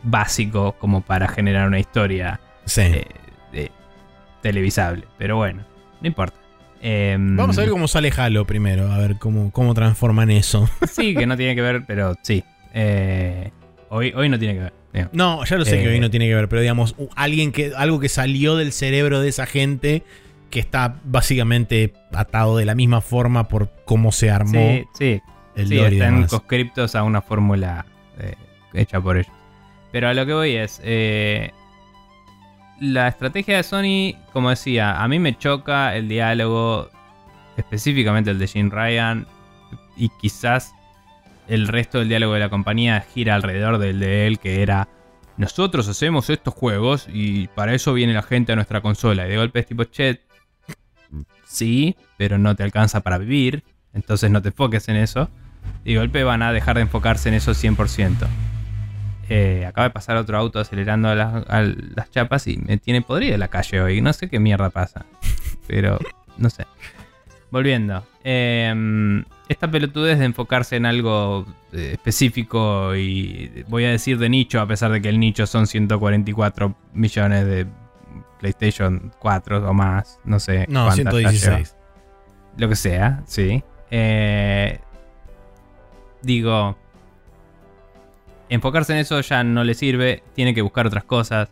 [SPEAKER 1] básico como para generar una historia
[SPEAKER 2] Sí.
[SPEAKER 1] eh, televisable. Pero bueno, no importa. Em,
[SPEAKER 2] Vamos a ver cómo sale Halo primero, a ver cómo, cómo transforman eso.
[SPEAKER 1] Sí, que no tiene que ver, pero sí. Eh, hoy, hoy no tiene que ver.
[SPEAKER 2] No, ya lo sé
[SPEAKER 1] Eh.
[SPEAKER 2] que hoy no tiene que ver, pero digamos, alguien que, algo que salió del cerebro de esa gente que está básicamente atado de la misma forma por cómo se armó
[SPEAKER 1] Sí, sí,
[SPEAKER 2] el
[SPEAKER 1] sí,
[SPEAKER 2] lore
[SPEAKER 1] están conscriptos a una fórmula eh, hecha por ellos. Pero a lo que voy es, eh, la estrategia de Sony, como decía, a mí me choca el diálogo, específicamente el de Jim Ryan, y quizás el resto del diálogo de la compañía gira alrededor del de él, que era, nosotros hacemos estos juegos y para eso viene la gente a nuestra consola. Y de golpe es tipo, che, sí, pero no te alcanza para vivir, entonces no te enfoques en eso. Y de golpe van a dejar de enfocarse en eso 100%. Eh, acaba de pasar otro auto acelerando a las, las chapas y me tiene podrida la calle hoy. No sé qué mierda pasa. Pero no sé. Volviendo. Eh, esta pelotudez de enfocarse en algo eh, específico y voy a decir de nicho, a pesar de que el nicho son 144 millones de PlayStation 4 o más. No sé.
[SPEAKER 2] No,
[SPEAKER 1] cuántas ya
[SPEAKER 2] 116.
[SPEAKER 1] lleva. Lo que sea, sí. Eh, digo, enfocarse en eso ya no le sirve, tiene que buscar otras cosas,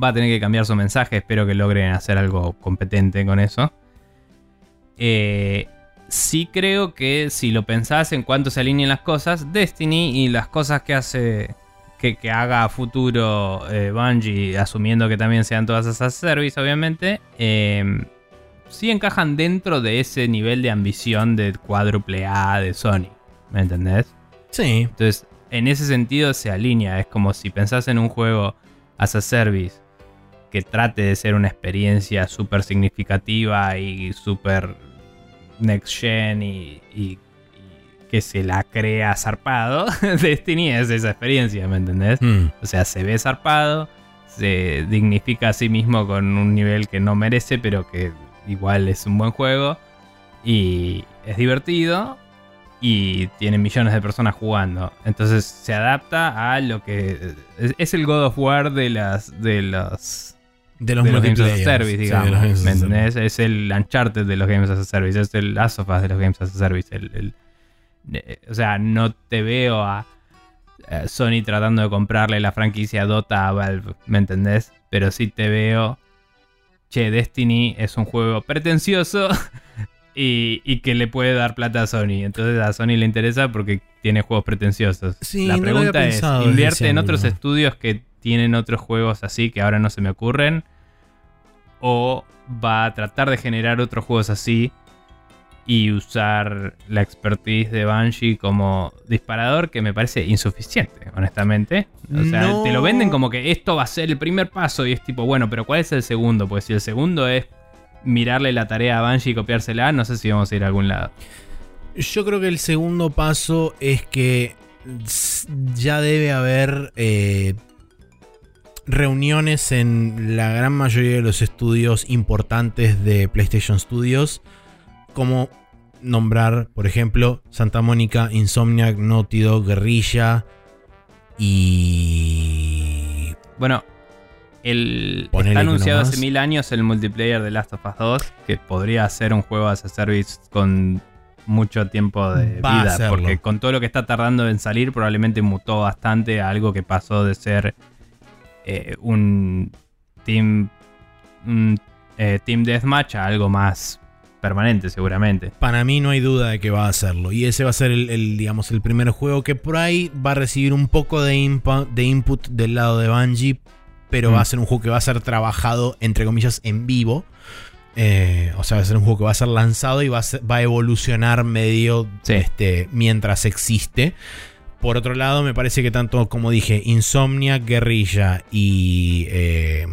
[SPEAKER 1] va a tener que cambiar su mensaje, espero que logren hacer algo competente con eso. Eh, sí creo que si lo pensás en cuanto se alineen las cosas, Destiny y las cosas que hace que, que haga a futuro eh, Bungie, asumiendo que también sean todas esas service, obviamente, eh, sí encajan dentro de ese nivel de ambición de cuádruple A de Sony. ¿Me entendés?
[SPEAKER 2] Sí.
[SPEAKER 1] Entonces, en ese sentido se alinea. Es como si pensás en un juego as a service que trate de ser una experiencia súper significativa y súper next gen y, y- y que se la crea zarpado. Destiny es esa experiencia, ¿me entendés?
[SPEAKER 2] Mm.
[SPEAKER 1] O sea, se ve zarpado, se dignifica a sí mismo con un nivel que no merece, pero que igual es un buen juego. Y es divertido. Y tiene millones de personas jugando. Entonces se adapta a lo que. Es, es el God of War de las. de los.
[SPEAKER 2] De los
[SPEAKER 1] de los Games as a. Service, digamos. ¿Me entendés? Es el Uncharted de los Games as a Service. Es el Last of Us de los Games as a Service. el- el- eh, o sea, no te veo a, a Sony tratando de comprarle la franquicia Dota a Valve, ¿me entendés? Pero sí te veo. Che, Destiny es un juego pretencioso y, y que le puede dar plata a Sony. Entonces a Sony le interesa porque tiene juegos pretenciosos.
[SPEAKER 2] Sí,
[SPEAKER 1] la pregunta es:
[SPEAKER 2] pensado
[SPEAKER 1] ¿invierte en otros estudios que tienen otros juegos así que ahora no se me ocurren? ¿O va a tratar de generar otros juegos así y usar la expertise de Bungie como disparador que me parece insuficiente, honestamente. O sea,
[SPEAKER 2] No.
[SPEAKER 1] te lo venden como que esto va a ser el primer paso y es tipo, bueno, pero ¿cuál es el segundo? Pues si el segundo es mirarle la tarea a Bungie y copiársela, no sé si vamos a ir a algún lado.
[SPEAKER 2] Yo creo que el segundo paso es que ya debe haber eh, reuniones en la gran mayoría de los estudios importantes de PlayStation Studios, como nombrar, por ejemplo, Santa Mónica, Insomniac, Naughty Dog, Guerrilla y...
[SPEAKER 1] Bueno, el, está anunciado hace mil años el multiplayer de Last of Us 2, que podría ser un juego as a service con mucho tiempo de
[SPEAKER 2] Va
[SPEAKER 1] vida, porque con todo lo que está tardando en salir, probablemente mutó bastante a algo que pasó de ser eh, un team, un, eh, team deathmatch a algo más permanente, seguramente.
[SPEAKER 2] Para mí no hay duda de que va a hacerlo. Y ese va a ser el, el, digamos, el primer juego que por ahí va a recibir un poco de, impa- de input del lado de Bungie. Pero
[SPEAKER 1] Mm.
[SPEAKER 2] va a ser un juego que va a ser trabajado, entre comillas, en vivo. Eh, o sea, va a ser un juego que va a ser lanzado y va a, ser- va a evolucionar medio
[SPEAKER 1] Sí.
[SPEAKER 2] este, mientras existe. Por otro lado, me parece que tanto, como dije, Insomnia, Guerrilla y, eh,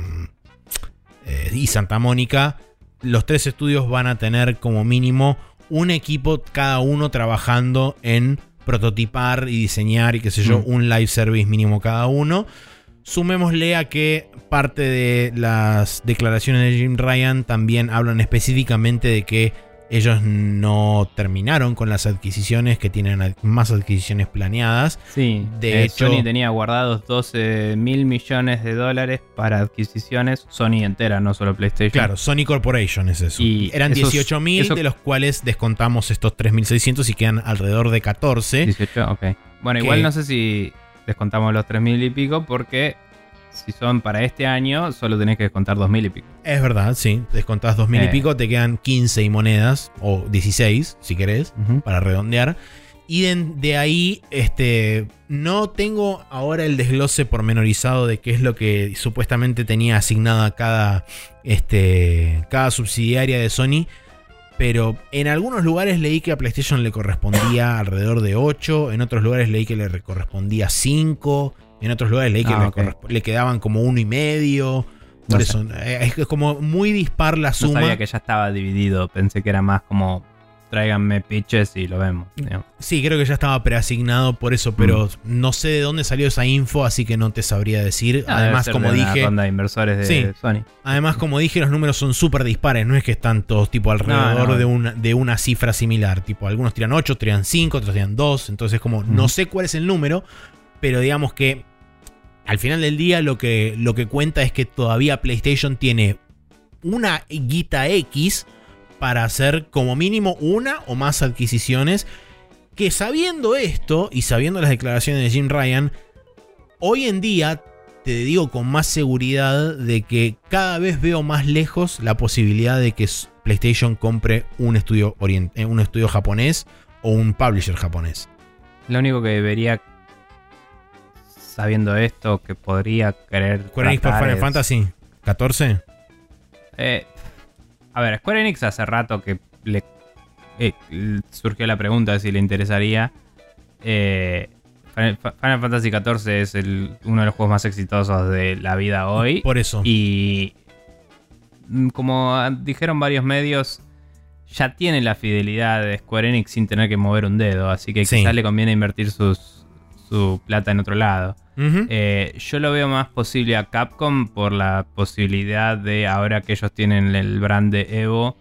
[SPEAKER 2] eh, y Santa Mónica, los tres estudios van a tener como mínimo un equipo cada uno trabajando en prototipar y diseñar y qué sé yo,
[SPEAKER 1] Mm.
[SPEAKER 2] un live service mínimo cada uno. Sumémosle a que parte de las declaraciones de Jim Ryan también hablan específicamente de que ellos no terminaron con las adquisiciones, que tienen más adquisiciones planeadas.
[SPEAKER 1] Sí,
[SPEAKER 2] De
[SPEAKER 1] eh,
[SPEAKER 2] hecho-
[SPEAKER 1] Sony tenía guardados 12 mil millones de dólares para adquisiciones. Sony entera, no solo PlayStation.
[SPEAKER 2] Claro, Sony Corporation es eso.
[SPEAKER 1] Y
[SPEAKER 2] Eran
[SPEAKER 1] esos-
[SPEAKER 2] 18.000,
[SPEAKER 1] eso-
[SPEAKER 2] de los cuales descontamos estos 3.600 y quedan alrededor de 14.
[SPEAKER 1] 18, ok. Bueno, igual no sé si descontamos los 3.000 y pico porque si son para este año solo tenés que descontar 2.000 y pico.
[SPEAKER 2] Es verdad, sí. Descontás 2.000 y
[SPEAKER 1] Eh.
[SPEAKER 2] pico, te quedan 15 y monedas, o 16, si querés, para redondear. Y de, de ahí, este, no tengo ahora el desglose pormenorizado de qué es lo que supuestamente tenía asignada cada, este, cada subsidiaria de Sony. Pero en algunos lugares leí que a PlayStation le correspondía alrededor de 8, en otros lugares leí que le correspondía 5, en otros lugares leí que
[SPEAKER 1] Ah,
[SPEAKER 2] le, quedaban como uno y medio. Por
[SPEAKER 1] No
[SPEAKER 2] eso, eh, es como muy dispar la
[SPEAKER 1] No
[SPEAKER 2] suma.
[SPEAKER 1] sabía que ya estaba dividido. Pensé que era más como tráiganme pitches y lo vemos. digamos.
[SPEAKER 2] Sí, creo que ya estaba preasignado por eso, pero
[SPEAKER 1] Mm.
[SPEAKER 2] no sé de dónde salió esa info, así que no te sabría decir.
[SPEAKER 1] Debe
[SPEAKER 2] además,
[SPEAKER 1] ser
[SPEAKER 2] como
[SPEAKER 1] de una
[SPEAKER 2] dije,
[SPEAKER 1] ronda de inversores de
[SPEAKER 2] Sí.
[SPEAKER 1] Sony.
[SPEAKER 2] además, como dije, los números son súper dispares, no es que están todos tipo alrededor
[SPEAKER 1] No, no.
[SPEAKER 2] De, una, de una cifra similar. Tipo, algunos tiran 8, otros tiran 5, otros tiran 2. Entonces, como no sé cuál es el número, pero digamos que al final del día lo que, lo que cuenta es que todavía PlayStation tiene una guita X para hacer como mínimo una o más adquisiciones. Que sabiendo esto y sabiendo las declaraciones de Jim Ryan, hoy en día te digo con más seguridad de que cada vez veo más lejos la posibilidad de que PlayStation compre un estudio, eh, un estudio japonés o un publisher japonés.
[SPEAKER 1] Lo único que debería, sabiendo esto, que podría querer.
[SPEAKER 2] Square Enix por Final
[SPEAKER 1] es-
[SPEAKER 2] Fantasy 14.
[SPEAKER 1] Eh, a ver, Square Enix hace rato que le eh, surgió la pregunta de si le interesaría. Eh, Final, Final Fantasy XIV es el- uno de los juegos más exitosos de la vida hoy.
[SPEAKER 2] Por eso.
[SPEAKER 1] Y mm, como dijeron varios medios, ya tiene la fidelidad de Square Enix sin tener que mover un dedo. Así que
[SPEAKER 2] Sí.
[SPEAKER 1] quizás le conviene invertir sus, su plata en otro lado. Eh, yo lo veo más posible a Capcom por la posibilidad de, ahora que ellos tienen el brand de Evo,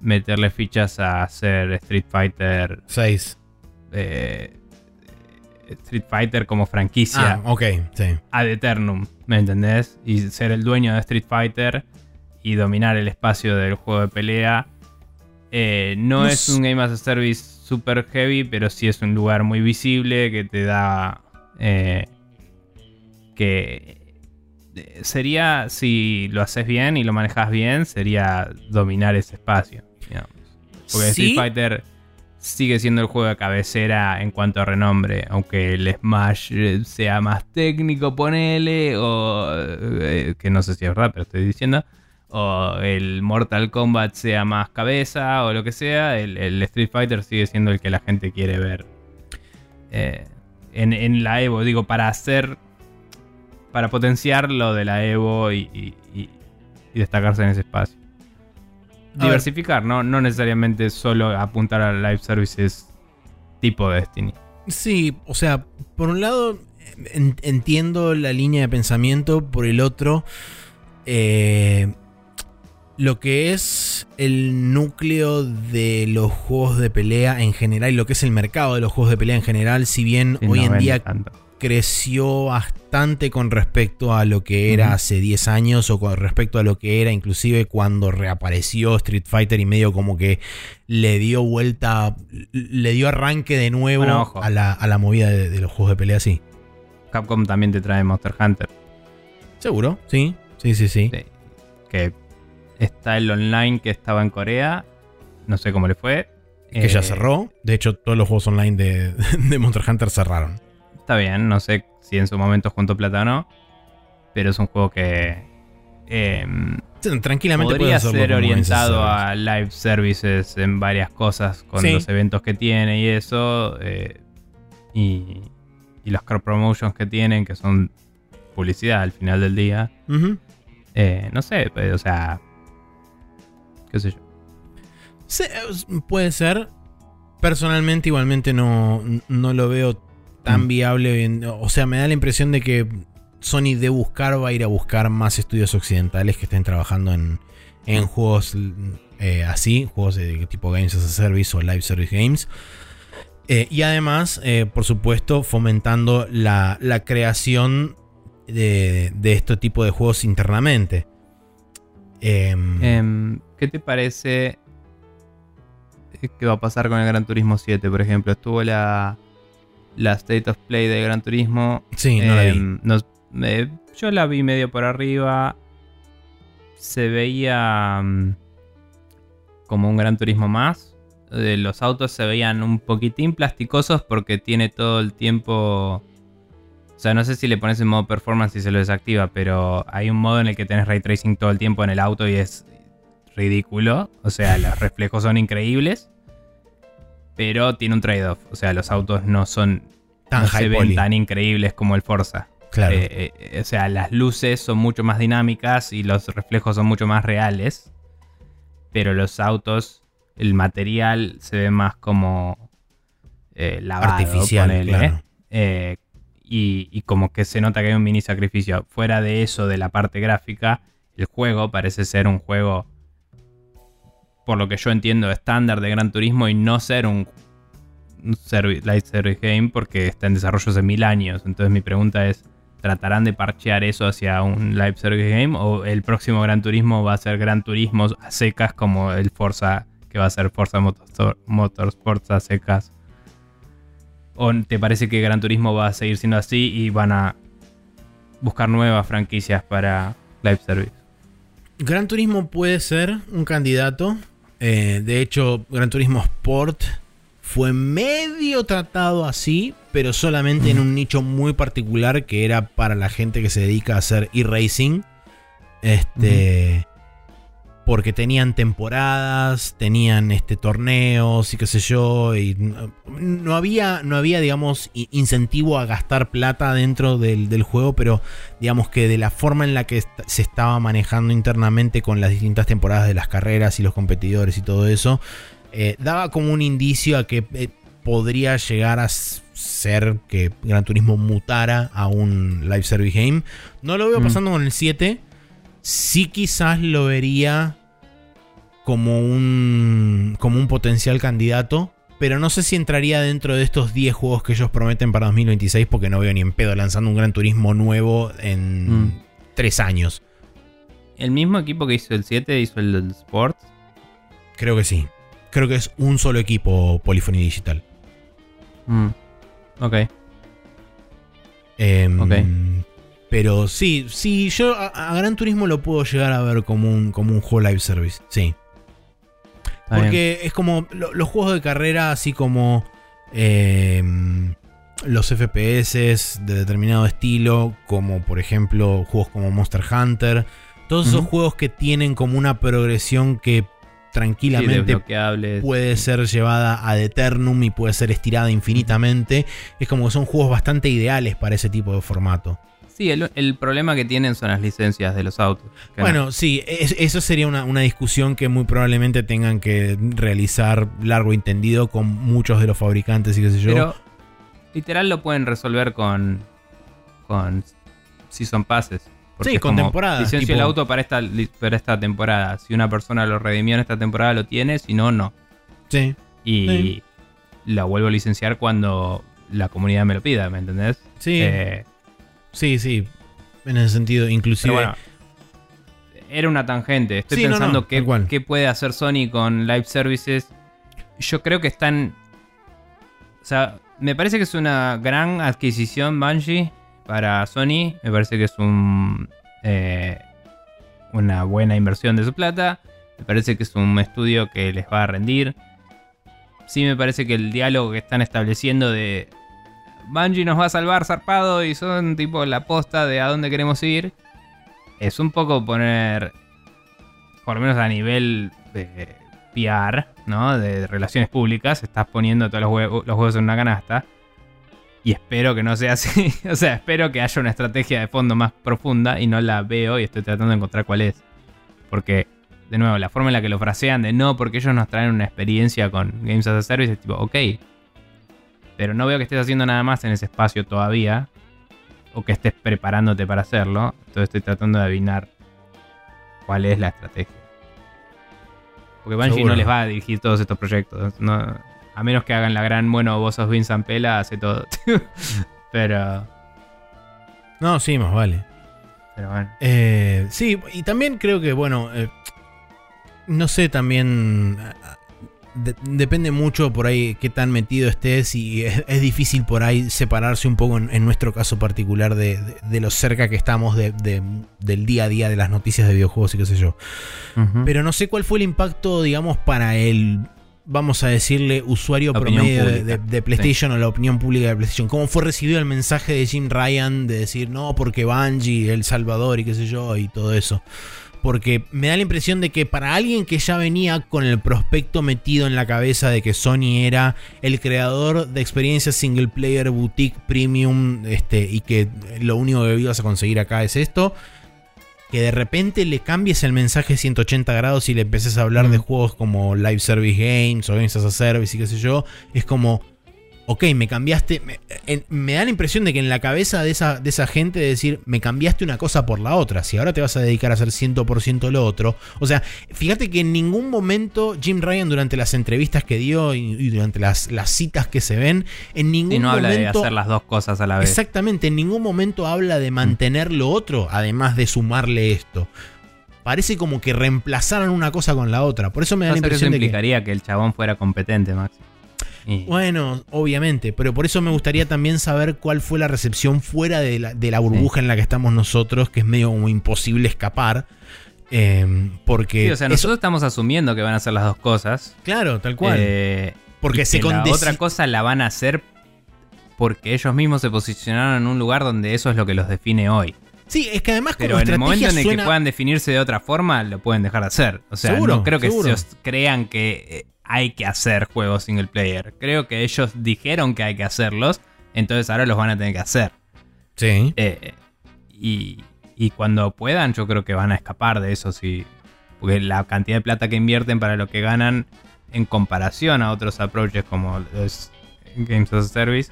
[SPEAKER 1] meterle fichas a hacer Street Fighter.
[SPEAKER 2] 6.
[SPEAKER 1] eh, Street Fighter como franquicia
[SPEAKER 2] Ah, ok, sí.
[SPEAKER 1] ad eternum, ¿me entendés? Y ser el dueño de Street Fighter y dominar el espacio del juego de pelea. Eh, no, es un Game as a Service super heavy, pero sí es un lugar muy visible que te da. eh, que eh, sería, si lo haces bien y lo manejas bien, sería dominar ese espacio. digamos. Porque
[SPEAKER 2] Sí.
[SPEAKER 1] Street Fighter sigue siendo el juego de cabecera en cuanto a renombre, aunque el Smash eh, sea más técnico, ponele, o eh, que no sé si es verdad, pero estoy diciendo, o el Mortal Kombat sea más cabeza, o lo que sea, el, el Street Fighter sigue siendo el que la gente quiere ver eh, en, en la Evo, digo, para hacer, para potenciar lo de la Evo y, y- y- y destacarse en ese espacio.
[SPEAKER 2] A ver.
[SPEAKER 1] Diversificar, ¿no? no necesariamente solo apuntar a live services tipo Destiny.
[SPEAKER 2] Sí, o sea, por un lado en- entiendo la línea de pensamiento, por el otro, eh, lo que es el núcleo de los juegos de pelea en general y lo que es el mercado de los juegos de pelea en general, si bien
[SPEAKER 1] Sí,
[SPEAKER 2] hoy
[SPEAKER 1] no
[SPEAKER 2] en día
[SPEAKER 1] tanto.
[SPEAKER 2] Creció bastante con respecto a lo que era hace 10 años o con respecto a lo que era inclusive cuando reapareció Street Fighter y medio como que le dio vuelta, le dio arranque de nuevo
[SPEAKER 1] Bueno,
[SPEAKER 2] a, la, a la movida de, de los juegos de pelea, sí.
[SPEAKER 1] Capcom también te trae Monster Hunter.
[SPEAKER 2] Seguro, sí, sí, sí, sí.
[SPEAKER 1] Sí. Que está el online que estaba en Corea. No sé cómo le fue.
[SPEAKER 2] Que ya
[SPEAKER 1] Eh,
[SPEAKER 2] cerró. De hecho, todos los juegos online de, de Monster Hunter cerraron.
[SPEAKER 1] Está bien, no sé si en su momento juntó plata o no. Pero es un juego que.
[SPEAKER 2] Sí, Tranquilamente
[SPEAKER 1] podría ser orientado a live services en varias cosas con
[SPEAKER 2] Sí.
[SPEAKER 1] los eventos que tiene y eso. eh, y, y los car promotions que tienen, que son publicidad al final del día. Eh, no sé, pues, o sea. ¿Qué sé yo?
[SPEAKER 2] Eh, puede ser. Personalmente, igualmente no, no lo veo tan
[SPEAKER 1] Mm.
[SPEAKER 2] viable. O sea, me da la impresión de que Sony de buscar va a ir a buscar más estudios occidentales que estén trabajando en, en juegos eh, así, juegos de tipo Games as a Service o Live Service Games. Eh, y además, eh, por supuesto, fomentando la, la creación de, de este tipo de juegos internamente. Em,
[SPEAKER 1] Em, ¿Qué te parece que va a pasar con el Gran Turismo 7, por ejemplo? Estuvo la, la State of Play de Gran Turismo.
[SPEAKER 2] sí, no la vi.
[SPEAKER 1] Em, nos- eh, yo la vi medio por arriba. Se veía mm, como un Gran Turismo más. eh, los autos se veían un poquitín plasticosos porque tiene todo el tiempo... O sea, no sé si le pones en modo performance y se lo desactiva, pero hay un modo en el que tenés ray tracing todo el tiempo en el auto y es ridículo. O sea, los reflejos son increíbles, pero tiene un trade-off. O sea, los autos no son...
[SPEAKER 2] Tan
[SPEAKER 1] no se ven
[SPEAKER 2] poly.
[SPEAKER 1] tan increíbles como el Forza.
[SPEAKER 2] Claro.
[SPEAKER 1] Eh, eh, o sea, las luces son mucho más dinámicas y los reflejos son mucho más reales. Pero los autos, el material se ve más como eh, lavado,
[SPEAKER 2] Artificial,
[SPEAKER 1] ponele,
[SPEAKER 2] claro.
[SPEAKER 1] eh, y, y como que se nota que hay un mini sacrificio. Fuera de eso, de la parte gráfica, el juego parece ser un juego, por lo que yo entiendo, estándar de Gran Turismo y no ser un un service game porque está en desarrollo hace mil años. Entonces mi pregunta es, ¿tratarán de parchear eso hacia un live service game o el próximo Gran Turismo va a ser Gran Turismo a secas como el Forza que va a ser Forza Motorsport, Motorsport a secas? ¿O te parece que Gran Turismo va a seguir siendo así y van a buscar nuevas franquicias para live service?
[SPEAKER 2] Gran Turismo puede ser un candidato. Eh, de hecho, Gran Turismo Sport fue medio tratado así, pero solamente en un nicho muy particular que era para la gente que se dedica a hacer e-racing. Este. Porque tenían temporadas, tenían este, torneos y qué sé yo. Y no, había, no había, digamos, incentivo a gastar plata dentro del, del juego, pero digamos que de la forma en la que se estaba manejando internamente con las distintas temporadas de las carreras y los competidores y todo eso, eh, daba como un indicio a que eh, podría llegar a ser que Gran Turismo mutara a un live service game. No lo veo
[SPEAKER 1] Mm.
[SPEAKER 2] pasando con el 7. Sí quizás lo vería como un, como un potencial candidato. Pero no sé si entraría dentro de estos 10 juegos que ellos prometen para 2026 porque no veo ni en pedo lanzando un Gran Turismo nuevo en
[SPEAKER 1] Mm.
[SPEAKER 2] 3 años.
[SPEAKER 1] El mismo equipo que hizo el 7 hizo el del Sport.
[SPEAKER 2] Creo que sí. Creo que es un solo equipo Polyphony Digital.
[SPEAKER 1] Mm. Ok.
[SPEAKER 2] Em,
[SPEAKER 1] Ok.
[SPEAKER 2] Pero sí, sí, yo a, a Gran Turismo lo puedo llegar a ver como un, como un juego live service. Sí. Porque es como lo- los juegos de carrera, así como em, los FPS de determinado estilo, como por ejemplo juegos como Monster Hunter. Todos esos juegos que tienen como una progresión que tranquilamente puede ser llevada ad eternum y puede ser estirada infinitamente. Es como que son juegos bastante ideales para ese tipo de formato.
[SPEAKER 1] Sí, el, el problema que tienen son las licencias de los autos.
[SPEAKER 2] Bueno, sí, es- eso sería una, una discusión que muy probablemente tengan que realizar largo y tendido con muchos de los fabricantes y qué sé yo.
[SPEAKER 1] Pero literal lo pueden resolver con con Season Passes. Porque
[SPEAKER 2] Sí, con
[SPEAKER 1] como,
[SPEAKER 2] temporadas,
[SPEAKER 1] Licencio
[SPEAKER 2] tipo-
[SPEAKER 1] el auto para esta, para esta temporada. Si una persona lo redimió en esta temporada, lo tiene. Si no, no.
[SPEAKER 2] sí,
[SPEAKER 1] Y
[SPEAKER 2] Sí.
[SPEAKER 1] la vuelvo a licenciar cuando la comunidad me lo pida, ¿me entendés?
[SPEAKER 2] sí,
[SPEAKER 1] Eh,
[SPEAKER 2] sí, sí. En ese sentido, inclusive.
[SPEAKER 1] Bueno, era una tangente. Estoy
[SPEAKER 2] Sí,
[SPEAKER 1] pensando
[SPEAKER 2] no,
[SPEAKER 1] qué puede hacer Sony con live services. Yo creo que están. O sea, me parece que es una gran adquisición Bungie para Sony. Me parece que es un. eh, una buena inversión de su plata. Me parece que es un estudio que les va a rendir. Sí, me parece que el diálogo que están estableciendo de. Bungie nos va a salvar zarpado y son tipo la posta de a dónde queremos ir. Es un poco poner, por lo menos a nivel de PR, ¿no? De relaciones públicas, estás poniendo todos los, hue- los huevos en una canasta. Y espero que no sea así. o sea, espero que haya una estrategia de fondo más profunda y no la veo y estoy tratando de encontrar cuál es. Porque, de nuevo, la forma en la que lo frasean de no, porque ellos nos traen una experiencia con Games as a Service es tipo, ok. Pero no veo que estés haciendo nada más en ese espacio todavía. O que estés preparándote para hacerlo. Entonces estoy tratando de adivinar cuál es la estrategia. Porque Bungie
[SPEAKER 2] Seguro.
[SPEAKER 1] no les va a dirigir todos estos proyectos. no- a menos que hagan la gran, bueno, vos sos Vincent Pela, hace todo. pero,
[SPEAKER 2] No, sí, más vale.
[SPEAKER 1] pero bueno.
[SPEAKER 2] Eh, sí, y también creo que, bueno, eh, no sé, también de- depende mucho por ahí qué tan metido estés y es, es difícil por ahí separarse un poco en, en nuestro caso particular de, de- de lo cerca que estamos de- de- del día a día de las noticias de videojuegos y qué sé yo. Pero no sé cuál fue el impacto, digamos, para el vamos a decirle, usuario
[SPEAKER 1] opinión
[SPEAKER 2] promedio de,
[SPEAKER 1] pública.
[SPEAKER 2] de- de PlayStation o la opinión pública de PlayStation? ¿Cómo fue recibido el mensaje de Jim Ryan de decir, no, porque Bungie, El Salvador y qué sé yo, y todo eso? Porque me da la impresión de que para alguien que ya venía con el prospecto metido en la cabeza de que Sony era el creador de experiencias single player, boutique, premium, este, y que lo único que ibas a conseguir acá es esto, que de repente le cambies el mensaje 180 grados y le empeces a hablar de
[SPEAKER 1] Mm.
[SPEAKER 2] juegos como Live Service Games o Games as a Service y qué sé yo, es como, ok, me cambiaste, me, en- me da la impresión de que en la cabeza de esa, de esa gente de decir, me cambiaste una cosa por la otra, si ahora te vas a dedicar a hacer 100% lo otro, o sea, fíjate que en ningún momento Jim Ryan durante las entrevistas que dio y, y durante las, las citas que se ven, en ningún
[SPEAKER 1] Y no habla de
[SPEAKER 2] momento...
[SPEAKER 1] hacer las dos cosas a la vez.
[SPEAKER 2] Exactamente, en ningún momento habla de mantener lo otro, además de sumarle esto. Parece como que reemplazaran una cosa con la otra. Por eso me da la
[SPEAKER 1] eso
[SPEAKER 2] impresión de que.
[SPEAKER 1] que... el chabón fuera competente, Max. Y-
[SPEAKER 2] Bueno, obviamente, pero por eso me gustaría también saber cuál fue la recepción fuera de la, de la burbuja en la que estamos nosotros, que es medio como imposible escapar. eh, porque.
[SPEAKER 1] Sí, o sea,
[SPEAKER 2] eso-
[SPEAKER 1] nosotros estamos asumiendo que van a hacer las dos cosas.
[SPEAKER 2] claro, tal cual.
[SPEAKER 1] Eh,
[SPEAKER 2] porque se
[SPEAKER 1] la
[SPEAKER 2] condeci-
[SPEAKER 1] otra cosa la van a hacer porque ellos mismos se posicionaron en un lugar donde eso es lo que los define hoy.
[SPEAKER 2] Sí, es que además como
[SPEAKER 1] Pero en el momento en el
[SPEAKER 2] suena-
[SPEAKER 1] que puedan definirse de otra forma, lo pueden dejar de hacer. O sea,
[SPEAKER 2] Seguro,
[SPEAKER 1] no creo que
[SPEAKER 2] seguro.
[SPEAKER 1] se os crean que eh, hay que hacer juegos single player. Creo que ellos dijeron que hay que hacerlos, entonces ahora los van a tener que hacer.
[SPEAKER 2] Sí.
[SPEAKER 1] Eh, y, y cuando puedan, yo creo que van a escapar de eso. Sí, porque la cantidad de plata que invierten para lo que ganan en comparación a otros approaches como los Games as a Service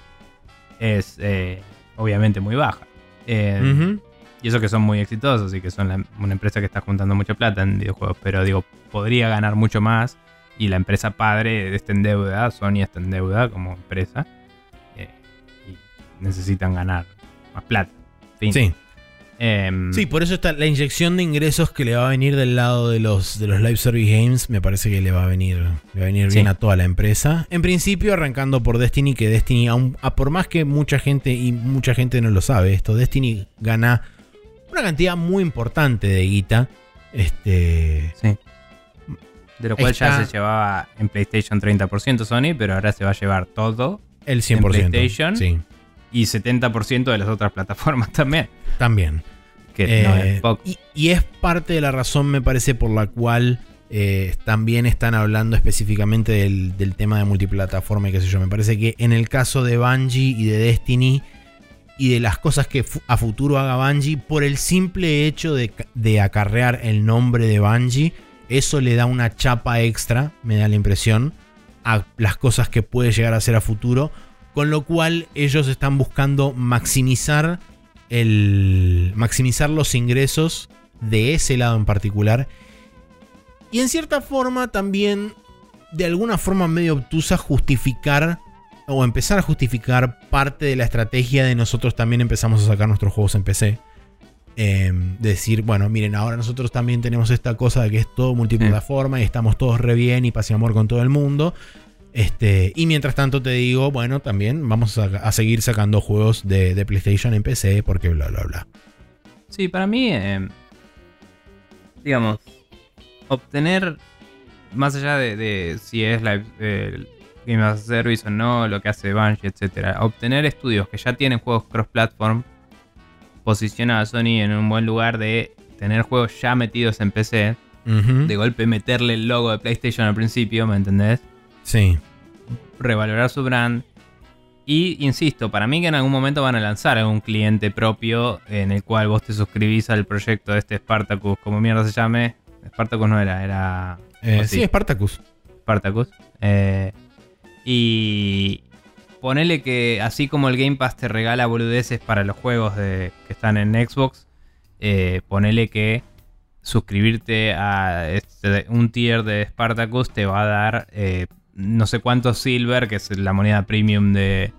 [SPEAKER 1] es eh, obviamente muy baja. Eh. Y eso que son muy exitosos y que son la- una empresa que está juntando mucha plata en videojuegos. Pero digo, podría ganar mucho más. Y la empresa padre está en deuda, Sony está en deuda como empresa. eh, y necesitan ganar más plata. Fin.
[SPEAKER 2] Sí.
[SPEAKER 1] Em,
[SPEAKER 2] Sí, por eso está la inyección de ingresos que le va a venir del lado de los, de los live service games. Me parece que le va a venir, le va a venir
[SPEAKER 1] Sí.
[SPEAKER 2] bien a toda la empresa. En principio, arrancando por Destiny, que Destiny, aun- a por más que mucha gente, y mucha gente no lo sabe, esto, Destiny gana una cantidad muy importante de guita. Este.
[SPEAKER 1] sí. De lo cual
[SPEAKER 2] Está-
[SPEAKER 1] ya se llevaba en PlayStation 30% Sony, pero ahora se va a llevar todo.
[SPEAKER 2] El 100%.
[SPEAKER 1] En PlayStation.
[SPEAKER 2] Sí,
[SPEAKER 1] Y 70% de las otras plataformas también.
[SPEAKER 2] también.
[SPEAKER 1] Que no
[SPEAKER 2] Eh,
[SPEAKER 1] es poco.
[SPEAKER 2] y, y es parte de la razón, me parece, por la cual eh, también están hablando específicamente del, del tema de multiplataforma y qué sé yo. Me parece que en el caso de Bungie y de Destiny y de las cosas que a futuro haga Bungie, por el simple hecho de, de acarrear el nombre de Bungie, eso le da una chapa extra, me da la impresión, a las cosas que puede llegar a hacer a futuro. Con lo cual ellos están buscando maximizar el maximizar los ingresos de ese lado en particular. Y en cierta forma también, de alguna forma medio obtusa, justificar o empezar a justificar parte de la estrategia de nosotros también empezamos a sacar nuestros juegos en PC. Eh, decir, bueno, miren, ahora nosotros también tenemos esta cosa de que es todo multiplataforma y estamos todos re bien y paz y amor con todo el mundo. Este, y mientras tanto te digo, bueno, también vamos a, seguir sacando juegos de, PlayStation en PC porque bla, bla, bla.
[SPEAKER 1] Sí, para mí, eh, digamos, obtener, más allá de, si es la, Game as a Service o no, lo que hace Bungie, etcétera, obtener estudios que ya tienen juegos cross-platform posiciona a Sony en un buen lugar de tener juegos ya metidos en PC, de golpe meterle el logo de PlayStation al principio, ¿me entendés?
[SPEAKER 2] Sí.
[SPEAKER 1] revalorar su brand. Y insisto, para mí que en algún momento van a lanzar algún cliente propio en el cual vos te suscribís al proyecto de este Spartacus, como mierda se llame. Spartacus no era, era
[SPEAKER 2] Eh,
[SPEAKER 1] ¿O
[SPEAKER 2] sí,
[SPEAKER 1] sí?
[SPEAKER 2] Spartacus.
[SPEAKER 1] Spartacus. Eh, y ponele que así como el Game Pass te regala boludeces para los juegos de, que están en Xbox, eh, ponele que suscribirte a este- un tier de Spartacus te va a dar eh, no sé cuántos silver, que es la moneda premium de,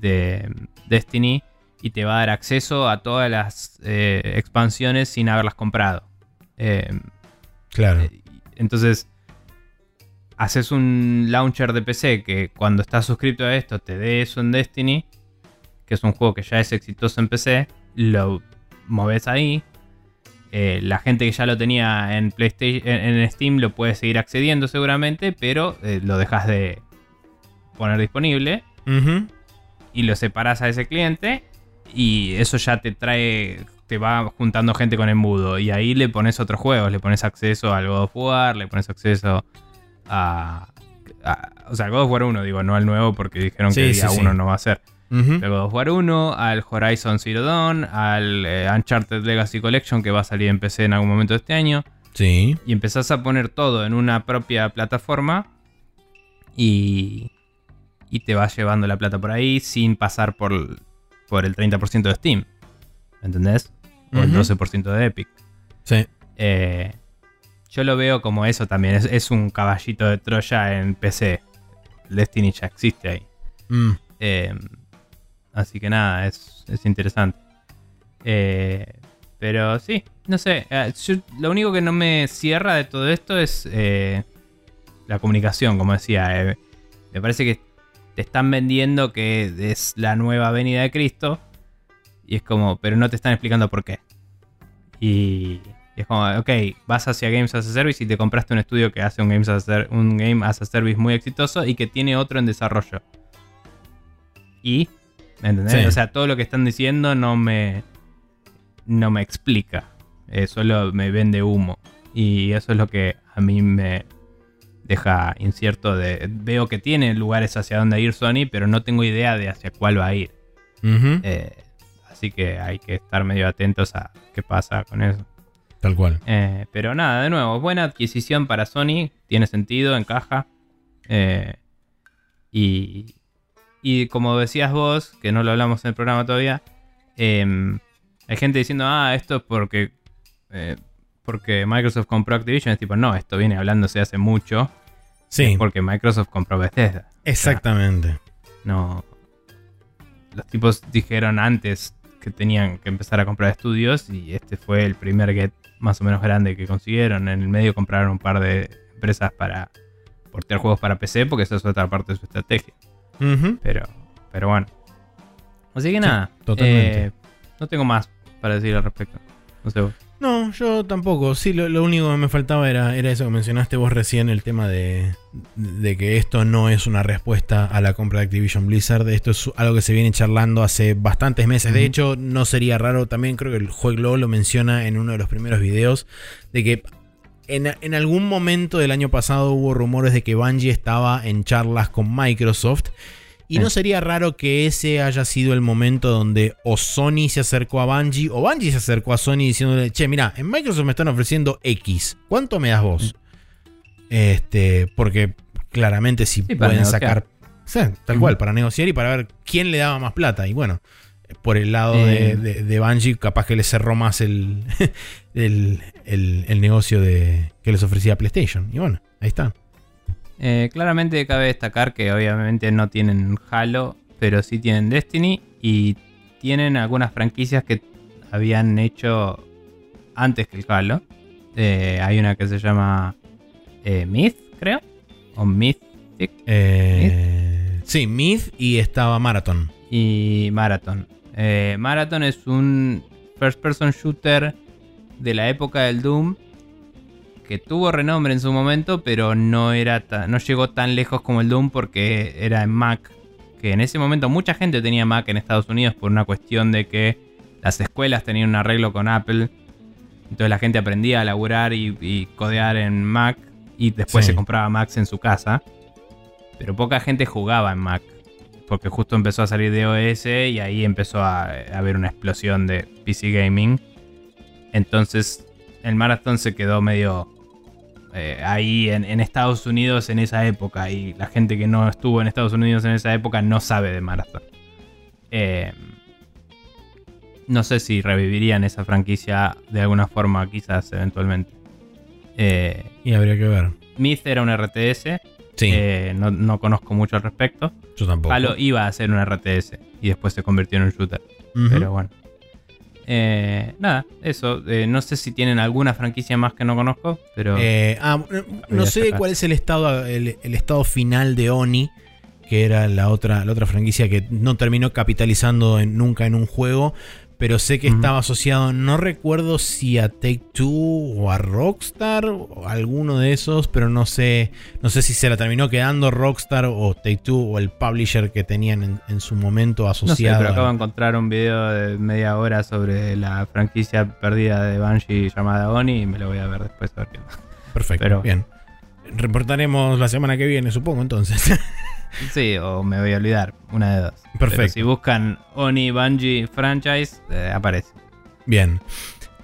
[SPEAKER 1] de Destiny, y te va a dar acceso a todas las eh, expansiones sin haberlas comprado. Eh,
[SPEAKER 2] Claro.
[SPEAKER 1] Entonces, haces un launcher de PC que cuando estás suscrito a esto te dé eso en Destiny, que es un juego que ya es exitoso en PC, lo moves ahí. eh, la gente que ya lo tenía en PlayStation, en, en Steam lo puede seguir accediendo seguramente, pero eh, lo dejas de poner disponible y lo separas a ese cliente y eso ya te trae, te va juntando gente con embudo y ahí le pones otros juegos, le pones acceso al God of War, le pones acceso a, a- o sea, God of War 1 digo, no al nuevo porque dijeron
[SPEAKER 2] Sí,
[SPEAKER 1] que el
[SPEAKER 2] sí,
[SPEAKER 1] día
[SPEAKER 2] sí.
[SPEAKER 1] 1 no va a ser.
[SPEAKER 2] Ujú.
[SPEAKER 1] Al God of War 1, al Horizon Zero Dawn, al eh, Uncharted Legacy Collection que va a salir en PC en algún momento de este año
[SPEAKER 2] Sí.
[SPEAKER 1] y empezás a poner todo en una propia plataforma y, y te vas llevando la plata por ahí sin pasar por, por el 30% de Steam. ¿Me entendés? O el
[SPEAKER 2] Ujú.
[SPEAKER 1] 12% de Epic.
[SPEAKER 2] Sí.
[SPEAKER 1] Eh, yo lo veo como eso también. Es, es un caballito de Troya en PC. El Destiny ya existe ahí.
[SPEAKER 2] Mm.
[SPEAKER 1] Eh, así que nada, es, es interesante. Eh, pero sí, no sé. eh, yo- lo único que no me cierra de todo esto es eh, la comunicación, como decía. eh, me parece que te están vendiendo que es la nueva venida de Cristo. Y es como, pero no te están explicando por qué. Y, y es como, ok, vas hacia Games as a Service y te compraste un estudio que hace un, Games as a Ser- un Game as a Service muy exitoso y que tiene otro en desarrollo. Y, ¿me entendés?
[SPEAKER 2] Sí.
[SPEAKER 1] O sea, todo lo que están diciendo no me, no me explica. Eh, solo me vende humo. Y eso es lo que a mí me deja incierto de... Veo que tiene lugares hacia donde ir Sony, pero no tengo idea de hacia cuál va a ir. Eh, así que hay que estar medio atentos a qué pasa con eso.
[SPEAKER 2] Tal cual.
[SPEAKER 1] Eh, pero nada, de nuevo, buena adquisición para Sony, tiene sentido, encaja. Eh, y, y como decías vos, que no lo hablamos en el programa todavía, eh, hay gente diciendo, ah, esto es porque, eh, porque Microsoft compró Activision. Es tipo, no, esto viene hablándose hace mucho.
[SPEAKER 2] Sí.
[SPEAKER 1] Porque Microsoft compró Bethesda.
[SPEAKER 2] Exactamente.
[SPEAKER 1] No. Los tipos dijeron antes que tenían que empezar a comprar estudios y este fue el primer get más o menos grande que consiguieron. En el medio compraron un par de empresas para portear juegos para PC porque esa es otra parte de su estrategia.
[SPEAKER 2] Ujú.
[SPEAKER 1] Pero, pero bueno. Así que nada.
[SPEAKER 2] totalmente.
[SPEAKER 1] eh, no tengo más para decir al respecto. No sé vos.
[SPEAKER 2] No, yo tampoco. Sí, lo, lo único que me faltaba era, era eso que mencionaste vos recién, el tema de, de que esto no es una respuesta a la compra de Activision Blizzard. Esto es algo que se viene charlando hace bastantes meses. De hecho, no sería raro, también creo que el juego lo menciona en uno de los primeros videos, de que en, en algún momento del año pasado hubo rumores de que Bungie estaba en charlas con Microsoft. Y no
[SPEAKER 1] Sí.
[SPEAKER 2] sería raro que ese haya sido el momento donde o Sony se acercó a Bungie o Bungie se acercó a Sony diciéndole, che, mira, en Microsoft me están ofreciendo X. ¿Cuánto me das vos? Este, porque claramente si
[SPEAKER 1] Sí,
[SPEAKER 2] pueden
[SPEAKER 1] negociar.
[SPEAKER 2] sacar... Sí, tal cual, para negociar y para ver quién le daba más plata. Y bueno, por el lado de,
[SPEAKER 1] Eh.
[SPEAKER 2] de, de Bungie, capaz que le cerró más el, el, el- el negocio de, que les ofrecía PlayStation. Y bueno, ahí está.
[SPEAKER 1] Eh, claramente cabe destacar que obviamente no tienen Halo, pero sí tienen Destiny y tienen algunas franquicias que habían hecho antes que el Halo. Eh, hay una que se llama eh, Myth, creo, o Mythic
[SPEAKER 2] Eh, sí, Myth y estaba Marathon.
[SPEAKER 1] y Marathon. Marathon es un first person shooter de la época del Doom que tuvo renombre en su momento, pero no era ta- no llegó tan lejos como el Doom porque era en Mac, que en ese momento mucha gente tenía Mac en Estados Unidos por una cuestión de que las escuelas tenían un arreglo con Apple. Entonces la gente aprendía a laburar y, y codear en Mac y después
[SPEAKER 2] Sí.
[SPEAKER 1] se compraba Macs en su casa. Pero poca gente jugaba en Mac. Porque justo empezó a salir de OS y ahí empezó a, a haber una explosión de PC gaming. Entonces el Marathon se quedó medio eh, ahí en, en Estados Unidos en esa época. Y la gente que no estuvo en Estados Unidos en esa época no sabe de Marathon. Eh, no sé si revivirían esa franquicia de alguna forma, quizás eventualmente. Eh,
[SPEAKER 2] Y habría que ver.
[SPEAKER 1] Myth era un RTS.
[SPEAKER 2] Sí,
[SPEAKER 1] eh, no, no conozco mucho al respecto.
[SPEAKER 2] yo tampoco.
[SPEAKER 1] Halo iba a ser un RTS y después se convirtió en un shooter. Pero bueno. Eh, nada, eso. Eh, no sé si tienen alguna franquicia más que no conozco, pero
[SPEAKER 2] Eh, ah, no- no sé cuál es el estado, el, el estado final de Oni, que era la otra, la otra franquicia que no terminó capitalizando en- nunca en un juego. Pero sé que estaba asociado, no recuerdo si a Take Two o a Rockstar o alguno de esos, pero no sé, no sé si se la terminó quedando Rockstar o Take Two o el publisher que tenían en, en su momento
[SPEAKER 1] No sé,
[SPEAKER 2] asociado.
[SPEAKER 1] pero acabo de encontrar un video de media hora sobre la franquicia perdida de Bungie llamada Oni y me lo voy a ver después a ver qué.
[SPEAKER 2] Perfecto,
[SPEAKER 1] pero-
[SPEAKER 2] bien. Reportaremos la semana que viene, supongo, entonces.
[SPEAKER 1] Sí, o me voy a olvidar, una de dos.
[SPEAKER 2] Perfecto.
[SPEAKER 1] Pero si buscan Oni Bungie franchise, eh, aparece.
[SPEAKER 2] Bien.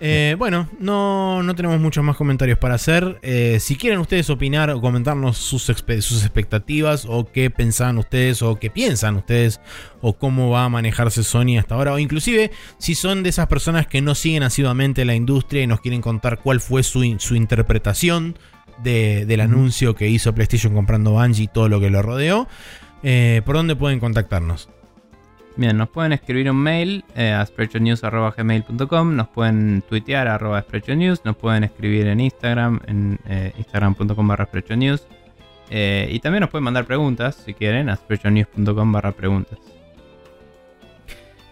[SPEAKER 2] Eh, bueno, no, no tenemos muchos más comentarios para hacer. Eh, si quieren ustedes opinar o comentarnos sus, sus expectativas o qué pensaban ustedes o qué piensan ustedes o cómo va a manejarse Sony hasta ahora o inclusive si son de esas personas que no siguen asiduamente la industria y nos quieren contar cuál fue su, su interpretación de- del anuncio que hizo PlayStation comprando Bungie y todo lo que lo rodeó, eh, ¿por dónde pueden contactarnos?
[SPEAKER 1] Bien, nos pueden escribir un mail eh, a sprechonews.gmail.com, nos pueden tuitear a sprechonews, nos pueden escribir en Instagram, en eh, instagram.com barra. Eh, y también nos pueden mandar preguntas, si quieren, a sprechonews.com barra preguntas.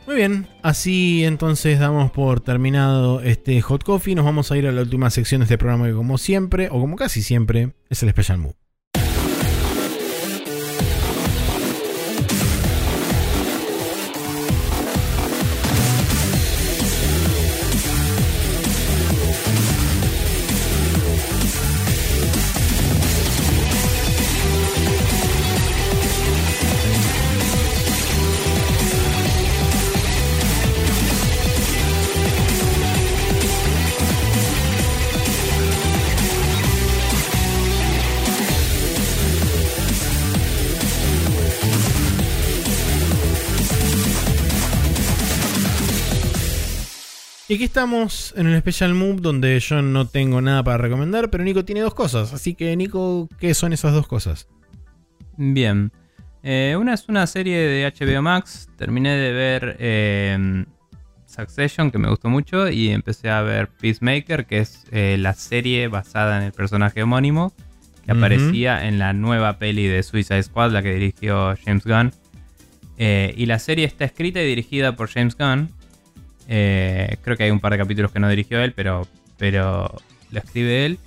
[SPEAKER 2] Muy bien, así entonces damos por terminado este Hot Coffee. Nos vamos a ir a la última sección de este programa que como siempre, o como casi siempre, es el Special Move. Y aquí estamos en el Special Move donde yo no tengo nada para recomendar, pero Nico tiene dos cosas. Así que Nico, ¿qué son esas dos cosas?
[SPEAKER 1] Bien. Eh, una es una serie de HBO Max. Terminé de ver eh, Succession, que me gustó mucho, y empecé a ver Peacemaker, que es eh, la serie basada en el personaje homónimo, que aparecía en la nueva peli de Suicide Squad, la que dirigió James Gunn. Y la serie está escrita y dirigida por James Gunn. Eh, creo que hay un par de capítulos que no dirigió él, pero, pero lo escribe él.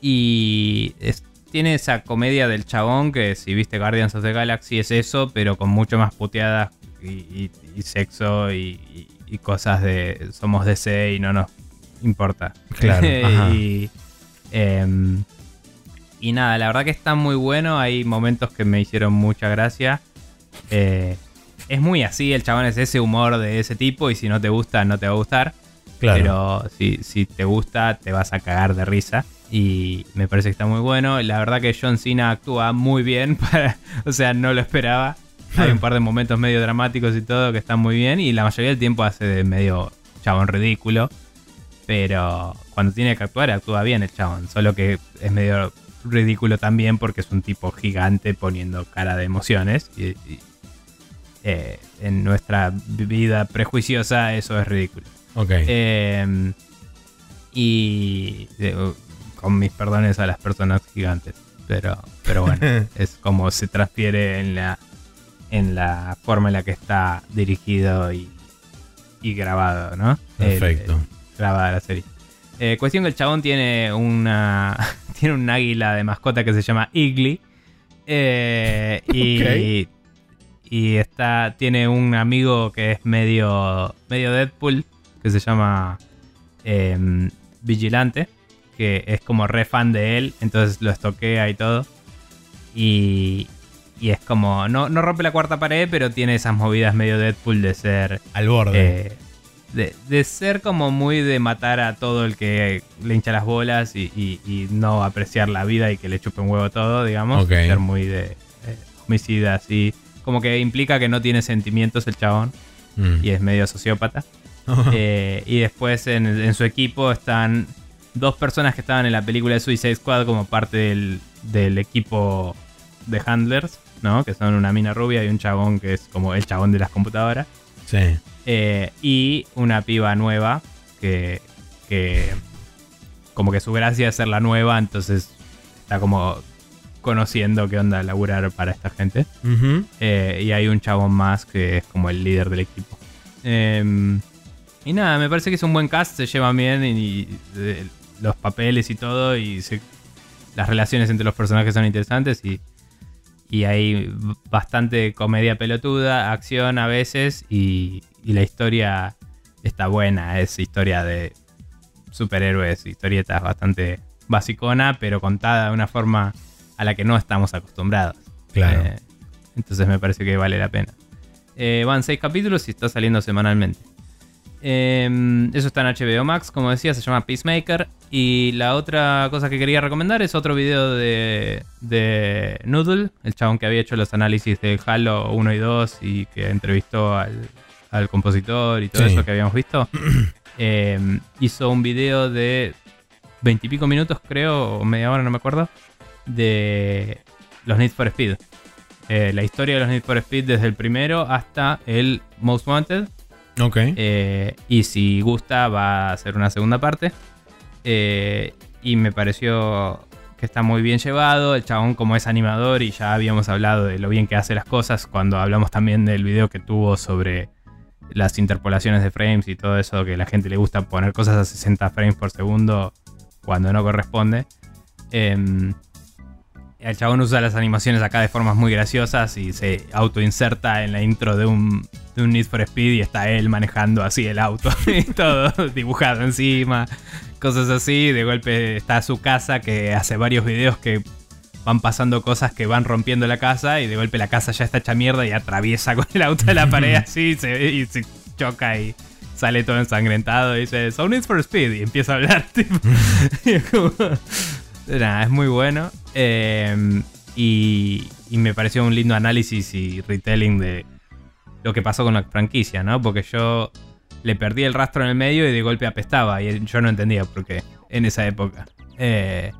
[SPEAKER 1] Y es- tiene esa comedia del chabón que si viste Guardians of the Galaxy es eso, pero con mucho más puteadas y, y- y sexo y, cosas de somos DC y no nos importa.
[SPEAKER 2] Claro,
[SPEAKER 1] y, em, y nada, la verdad que está muy bueno. Hay momentos que me hicieron mucha gracia. Eh, es muy así, el chabón es ese humor de ese tipo y si no te gusta, no te va a gustar.
[SPEAKER 2] Claro.
[SPEAKER 1] Pero si, si te gusta, te vas a cagar de risa. Y me parece que está muy bueno. La verdad que John Cena actúa muy bien. Para, o sea, no lo esperaba. Hay un par de momentos medio dramáticos y todo que están muy bien. Y la mayoría del tiempo hace de medio chabón ridículo. Pero cuando tiene que actuar, actúa bien el chabón. Solo que es medio ridículo también porque es un tipo gigante poniendo cara de emociones. Y, y, eh, en nuestra vida prejuiciosa eso es ridículo.
[SPEAKER 2] ok.
[SPEAKER 1] Eh, y eh, con mis perdones a las personas gigantes. Pero, pero bueno, es como se transfiere en la, en la forma en la que está dirigido y, y grabado, ¿no?
[SPEAKER 2] Perfecto.
[SPEAKER 1] grabada la serie. Eh, cuestión que el chabón tiene una. tiene un águila de mascota que se llama Igly. Eh, y, y está. Tiene un amigo que es medio. medio Deadpool. Que se llama. em, Vigilante. Que es como re fan de él. Entonces lo estoquea y todo. Y. Y es como. No, no rompe la cuarta pared, pero tiene esas movidas medio Deadpool de ser.
[SPEAKER 2] Al borde.
[SPEAKER 1] Eh, de, de ser como muy de matar a todo el que le hincha las bolas y, y- y no apreciar la vida y que le chupe un huevo todo, digamos. Ser muy de eh, homicida, así. Como que implica que no tiene sentimientos el chabón
[SPEAKER 2] Mm.
[SPEAKER 1] y es medio sociópata. Eh, y después en, en su equipo están dos personas que estaban en la película de Suicide Squad como parte del, del equipo de handlers, ¿no? Que son una mina rubia y un chabón que es como el chabón de las computadoras.
[SPEAKER 2] sí.
[SPEAKER 1] Eh, y una piba nueva que, que como que su gracia es ser la nueva, entonces está como conociendo qué onda laburar para esta gente. Eh, y hay un chabón más que es como el líder del equipo. Em, y nada, me parece que es un buen cast, se llevan bien y, y, eh, los papeles y todo y se- las relaciones entre los personajes son interesantes y, y hay bastante comedia pelotuda, acción a veces y, y la historia está buena, es historia de superhéroes, historietas bastante basicona, pero contada de una forma a la que no estamos acostumbrados.
[SPEAKER 2] Claro.
[SPEAKER 1] Eh, entonces me parece que vale la pena. Eh, van seis capítulos y está saliendo semanalmente. Eh, eso está en HBO Max, como decía, se llama Peacemaker. Y la otra cosa que quería recomendar es otro video de, de Noodle, el chabón que había hecho los análisis de Halo 1 y 2 y que entrevistó al, al compositor y todo
[SPEAKER 2] Sí.
[SPEAKER 1] eso que habíamos visto. Eh, hizo un video de veintipico minutos, creo, o media hora, no me acuerdo, de los Need for Speed. Eh, la historia de los Need for Speed desde el primero hasta el Most Wanted.
[SPEAKER 2] Ok.
[SPEAKER 1] Eh, y si gusta, va a hacer una segunda parte. Eh, y me pareció que está muy bien llevado. El chabón, como es animador, y ya habíamos hablado de lo bien que hace las cosas cuando hablamos también del video que tuvo sobre las interpolaciones de frames y todo eso, que a la gente le gusta poner cosas a 60 frames por segundo cuando no corresponde. El chabón usa las animaciones acá de formas muy graciosas y se autoinserta en la intro de un, de un Need for Speed y está él manejando así el auto y todo dibujado encima, cosas así. De golpe está su casa que hace varios videos que van pasando cosas que van rompiendo la casa y de golpe la casa ya está hecha mierda y atraviesa con el auto de la pared así y se, y se choca y sale todo ensangrentado y dice, So Need for Speed y empieza a hablar. Tipo, y es como- Nada, es muy bueno. Eh, y, y me pareció un lindo análisis y retelling de lo que pasó con la franquicia, ¿no? Porque yo le perdí el rastro en el medio y de golpe apestaba. Y yo no entendía por qué en esa época. Eh,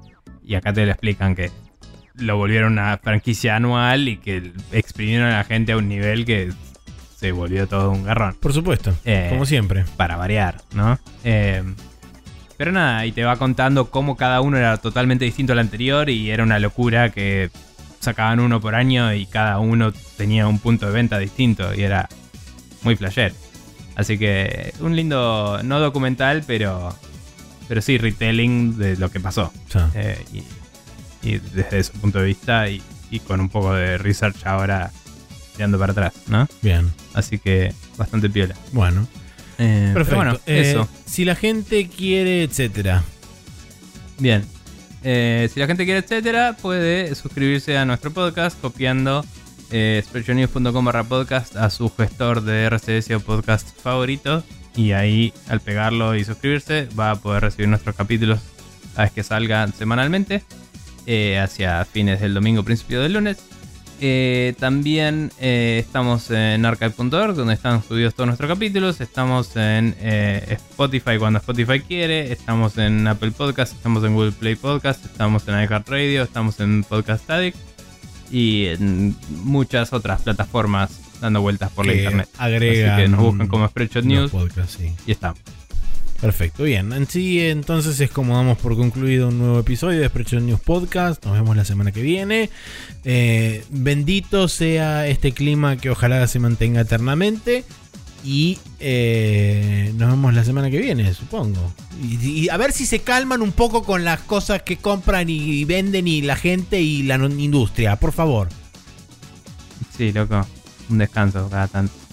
[SPEAKER 1] y acá te lo explican que lo volvieron una franquicia anual y que exprimieron a la gente a un nivel que se volvió todo un garrón
[SPEAKER 2] Por supuesto.
[SPEAKER 1] Eh,
[SPEAKER 2] Como siempre.
[SPEAKER 1] para variar, ¿no? Eh, pero nada, y te va contando cómo cada uno era totalmente distinto al anterior y era una locura que sacaban uno por año y cada uno tenía un punto de venta distinto y era muy flasher. Así que un lindo, no documental, pero, pero sí retelling de lo que pasó. Eh, y, y desde su punto de vista y, y con un poco de research ahora tirando para atrás, ¿no?
[SPEAKER 2] bien.
[SPEAKER 1] Así que bastante piola.
[SPEAKER 2] Bueno.
[SPEAKER 1] Eh,
[SPEAKER 2] Perfecto.
[SPEAKER 1] bueno,
[SPEAKER 2] Eh,
[SPEAKER 1] eso.
[SPEAKER 2] Si la gente quiere, etcétera.
[SPEAKER 1] Bien. Eh, si la gente quiere, etcétera, puede suscribirse a nuestro podcast copiando eh, barra podcast a su gestor de RCS o podcast favorito. Y ahí, al pegarlo y suscribirse, va a poder recibir nuestros capítulos a vez que salgan semanalmente, eh, hacia fines del domingo, principio del lunes. Eh, también eh, estamos en archive.org, donde están subidos todos nuestros capítulos. Estamos en eh, Spotify cuando Spotify quiere. Estamos en Apple Podcast, estamos en Google Play Podcast, estamos en iHeartRadio, estamos en Podcast Addict y en muchas otras plataformas dando vueltas por la internet. Así que nos buscan como Spreadshot News
[SPEAKER 2] sí.
[SPEAKER 1] y estamos.
[SPEAKER 2] Perfecto, bien. En sí, entonces es como damos por concluido un nuevo episodio de Spreadshot News Podcast. Nos vemos la semana que viene. Eh, bendito sea este clima que ojalá se mantenga eternamente. Y eh, nos vemos la semana que viene, supongo. Y, y a ver si se calman un poco con las cosas que compran y, y venden y la gente y la industria, por favor.
[SPEAKER 1] Sí, loco. Un descanso cada tanto.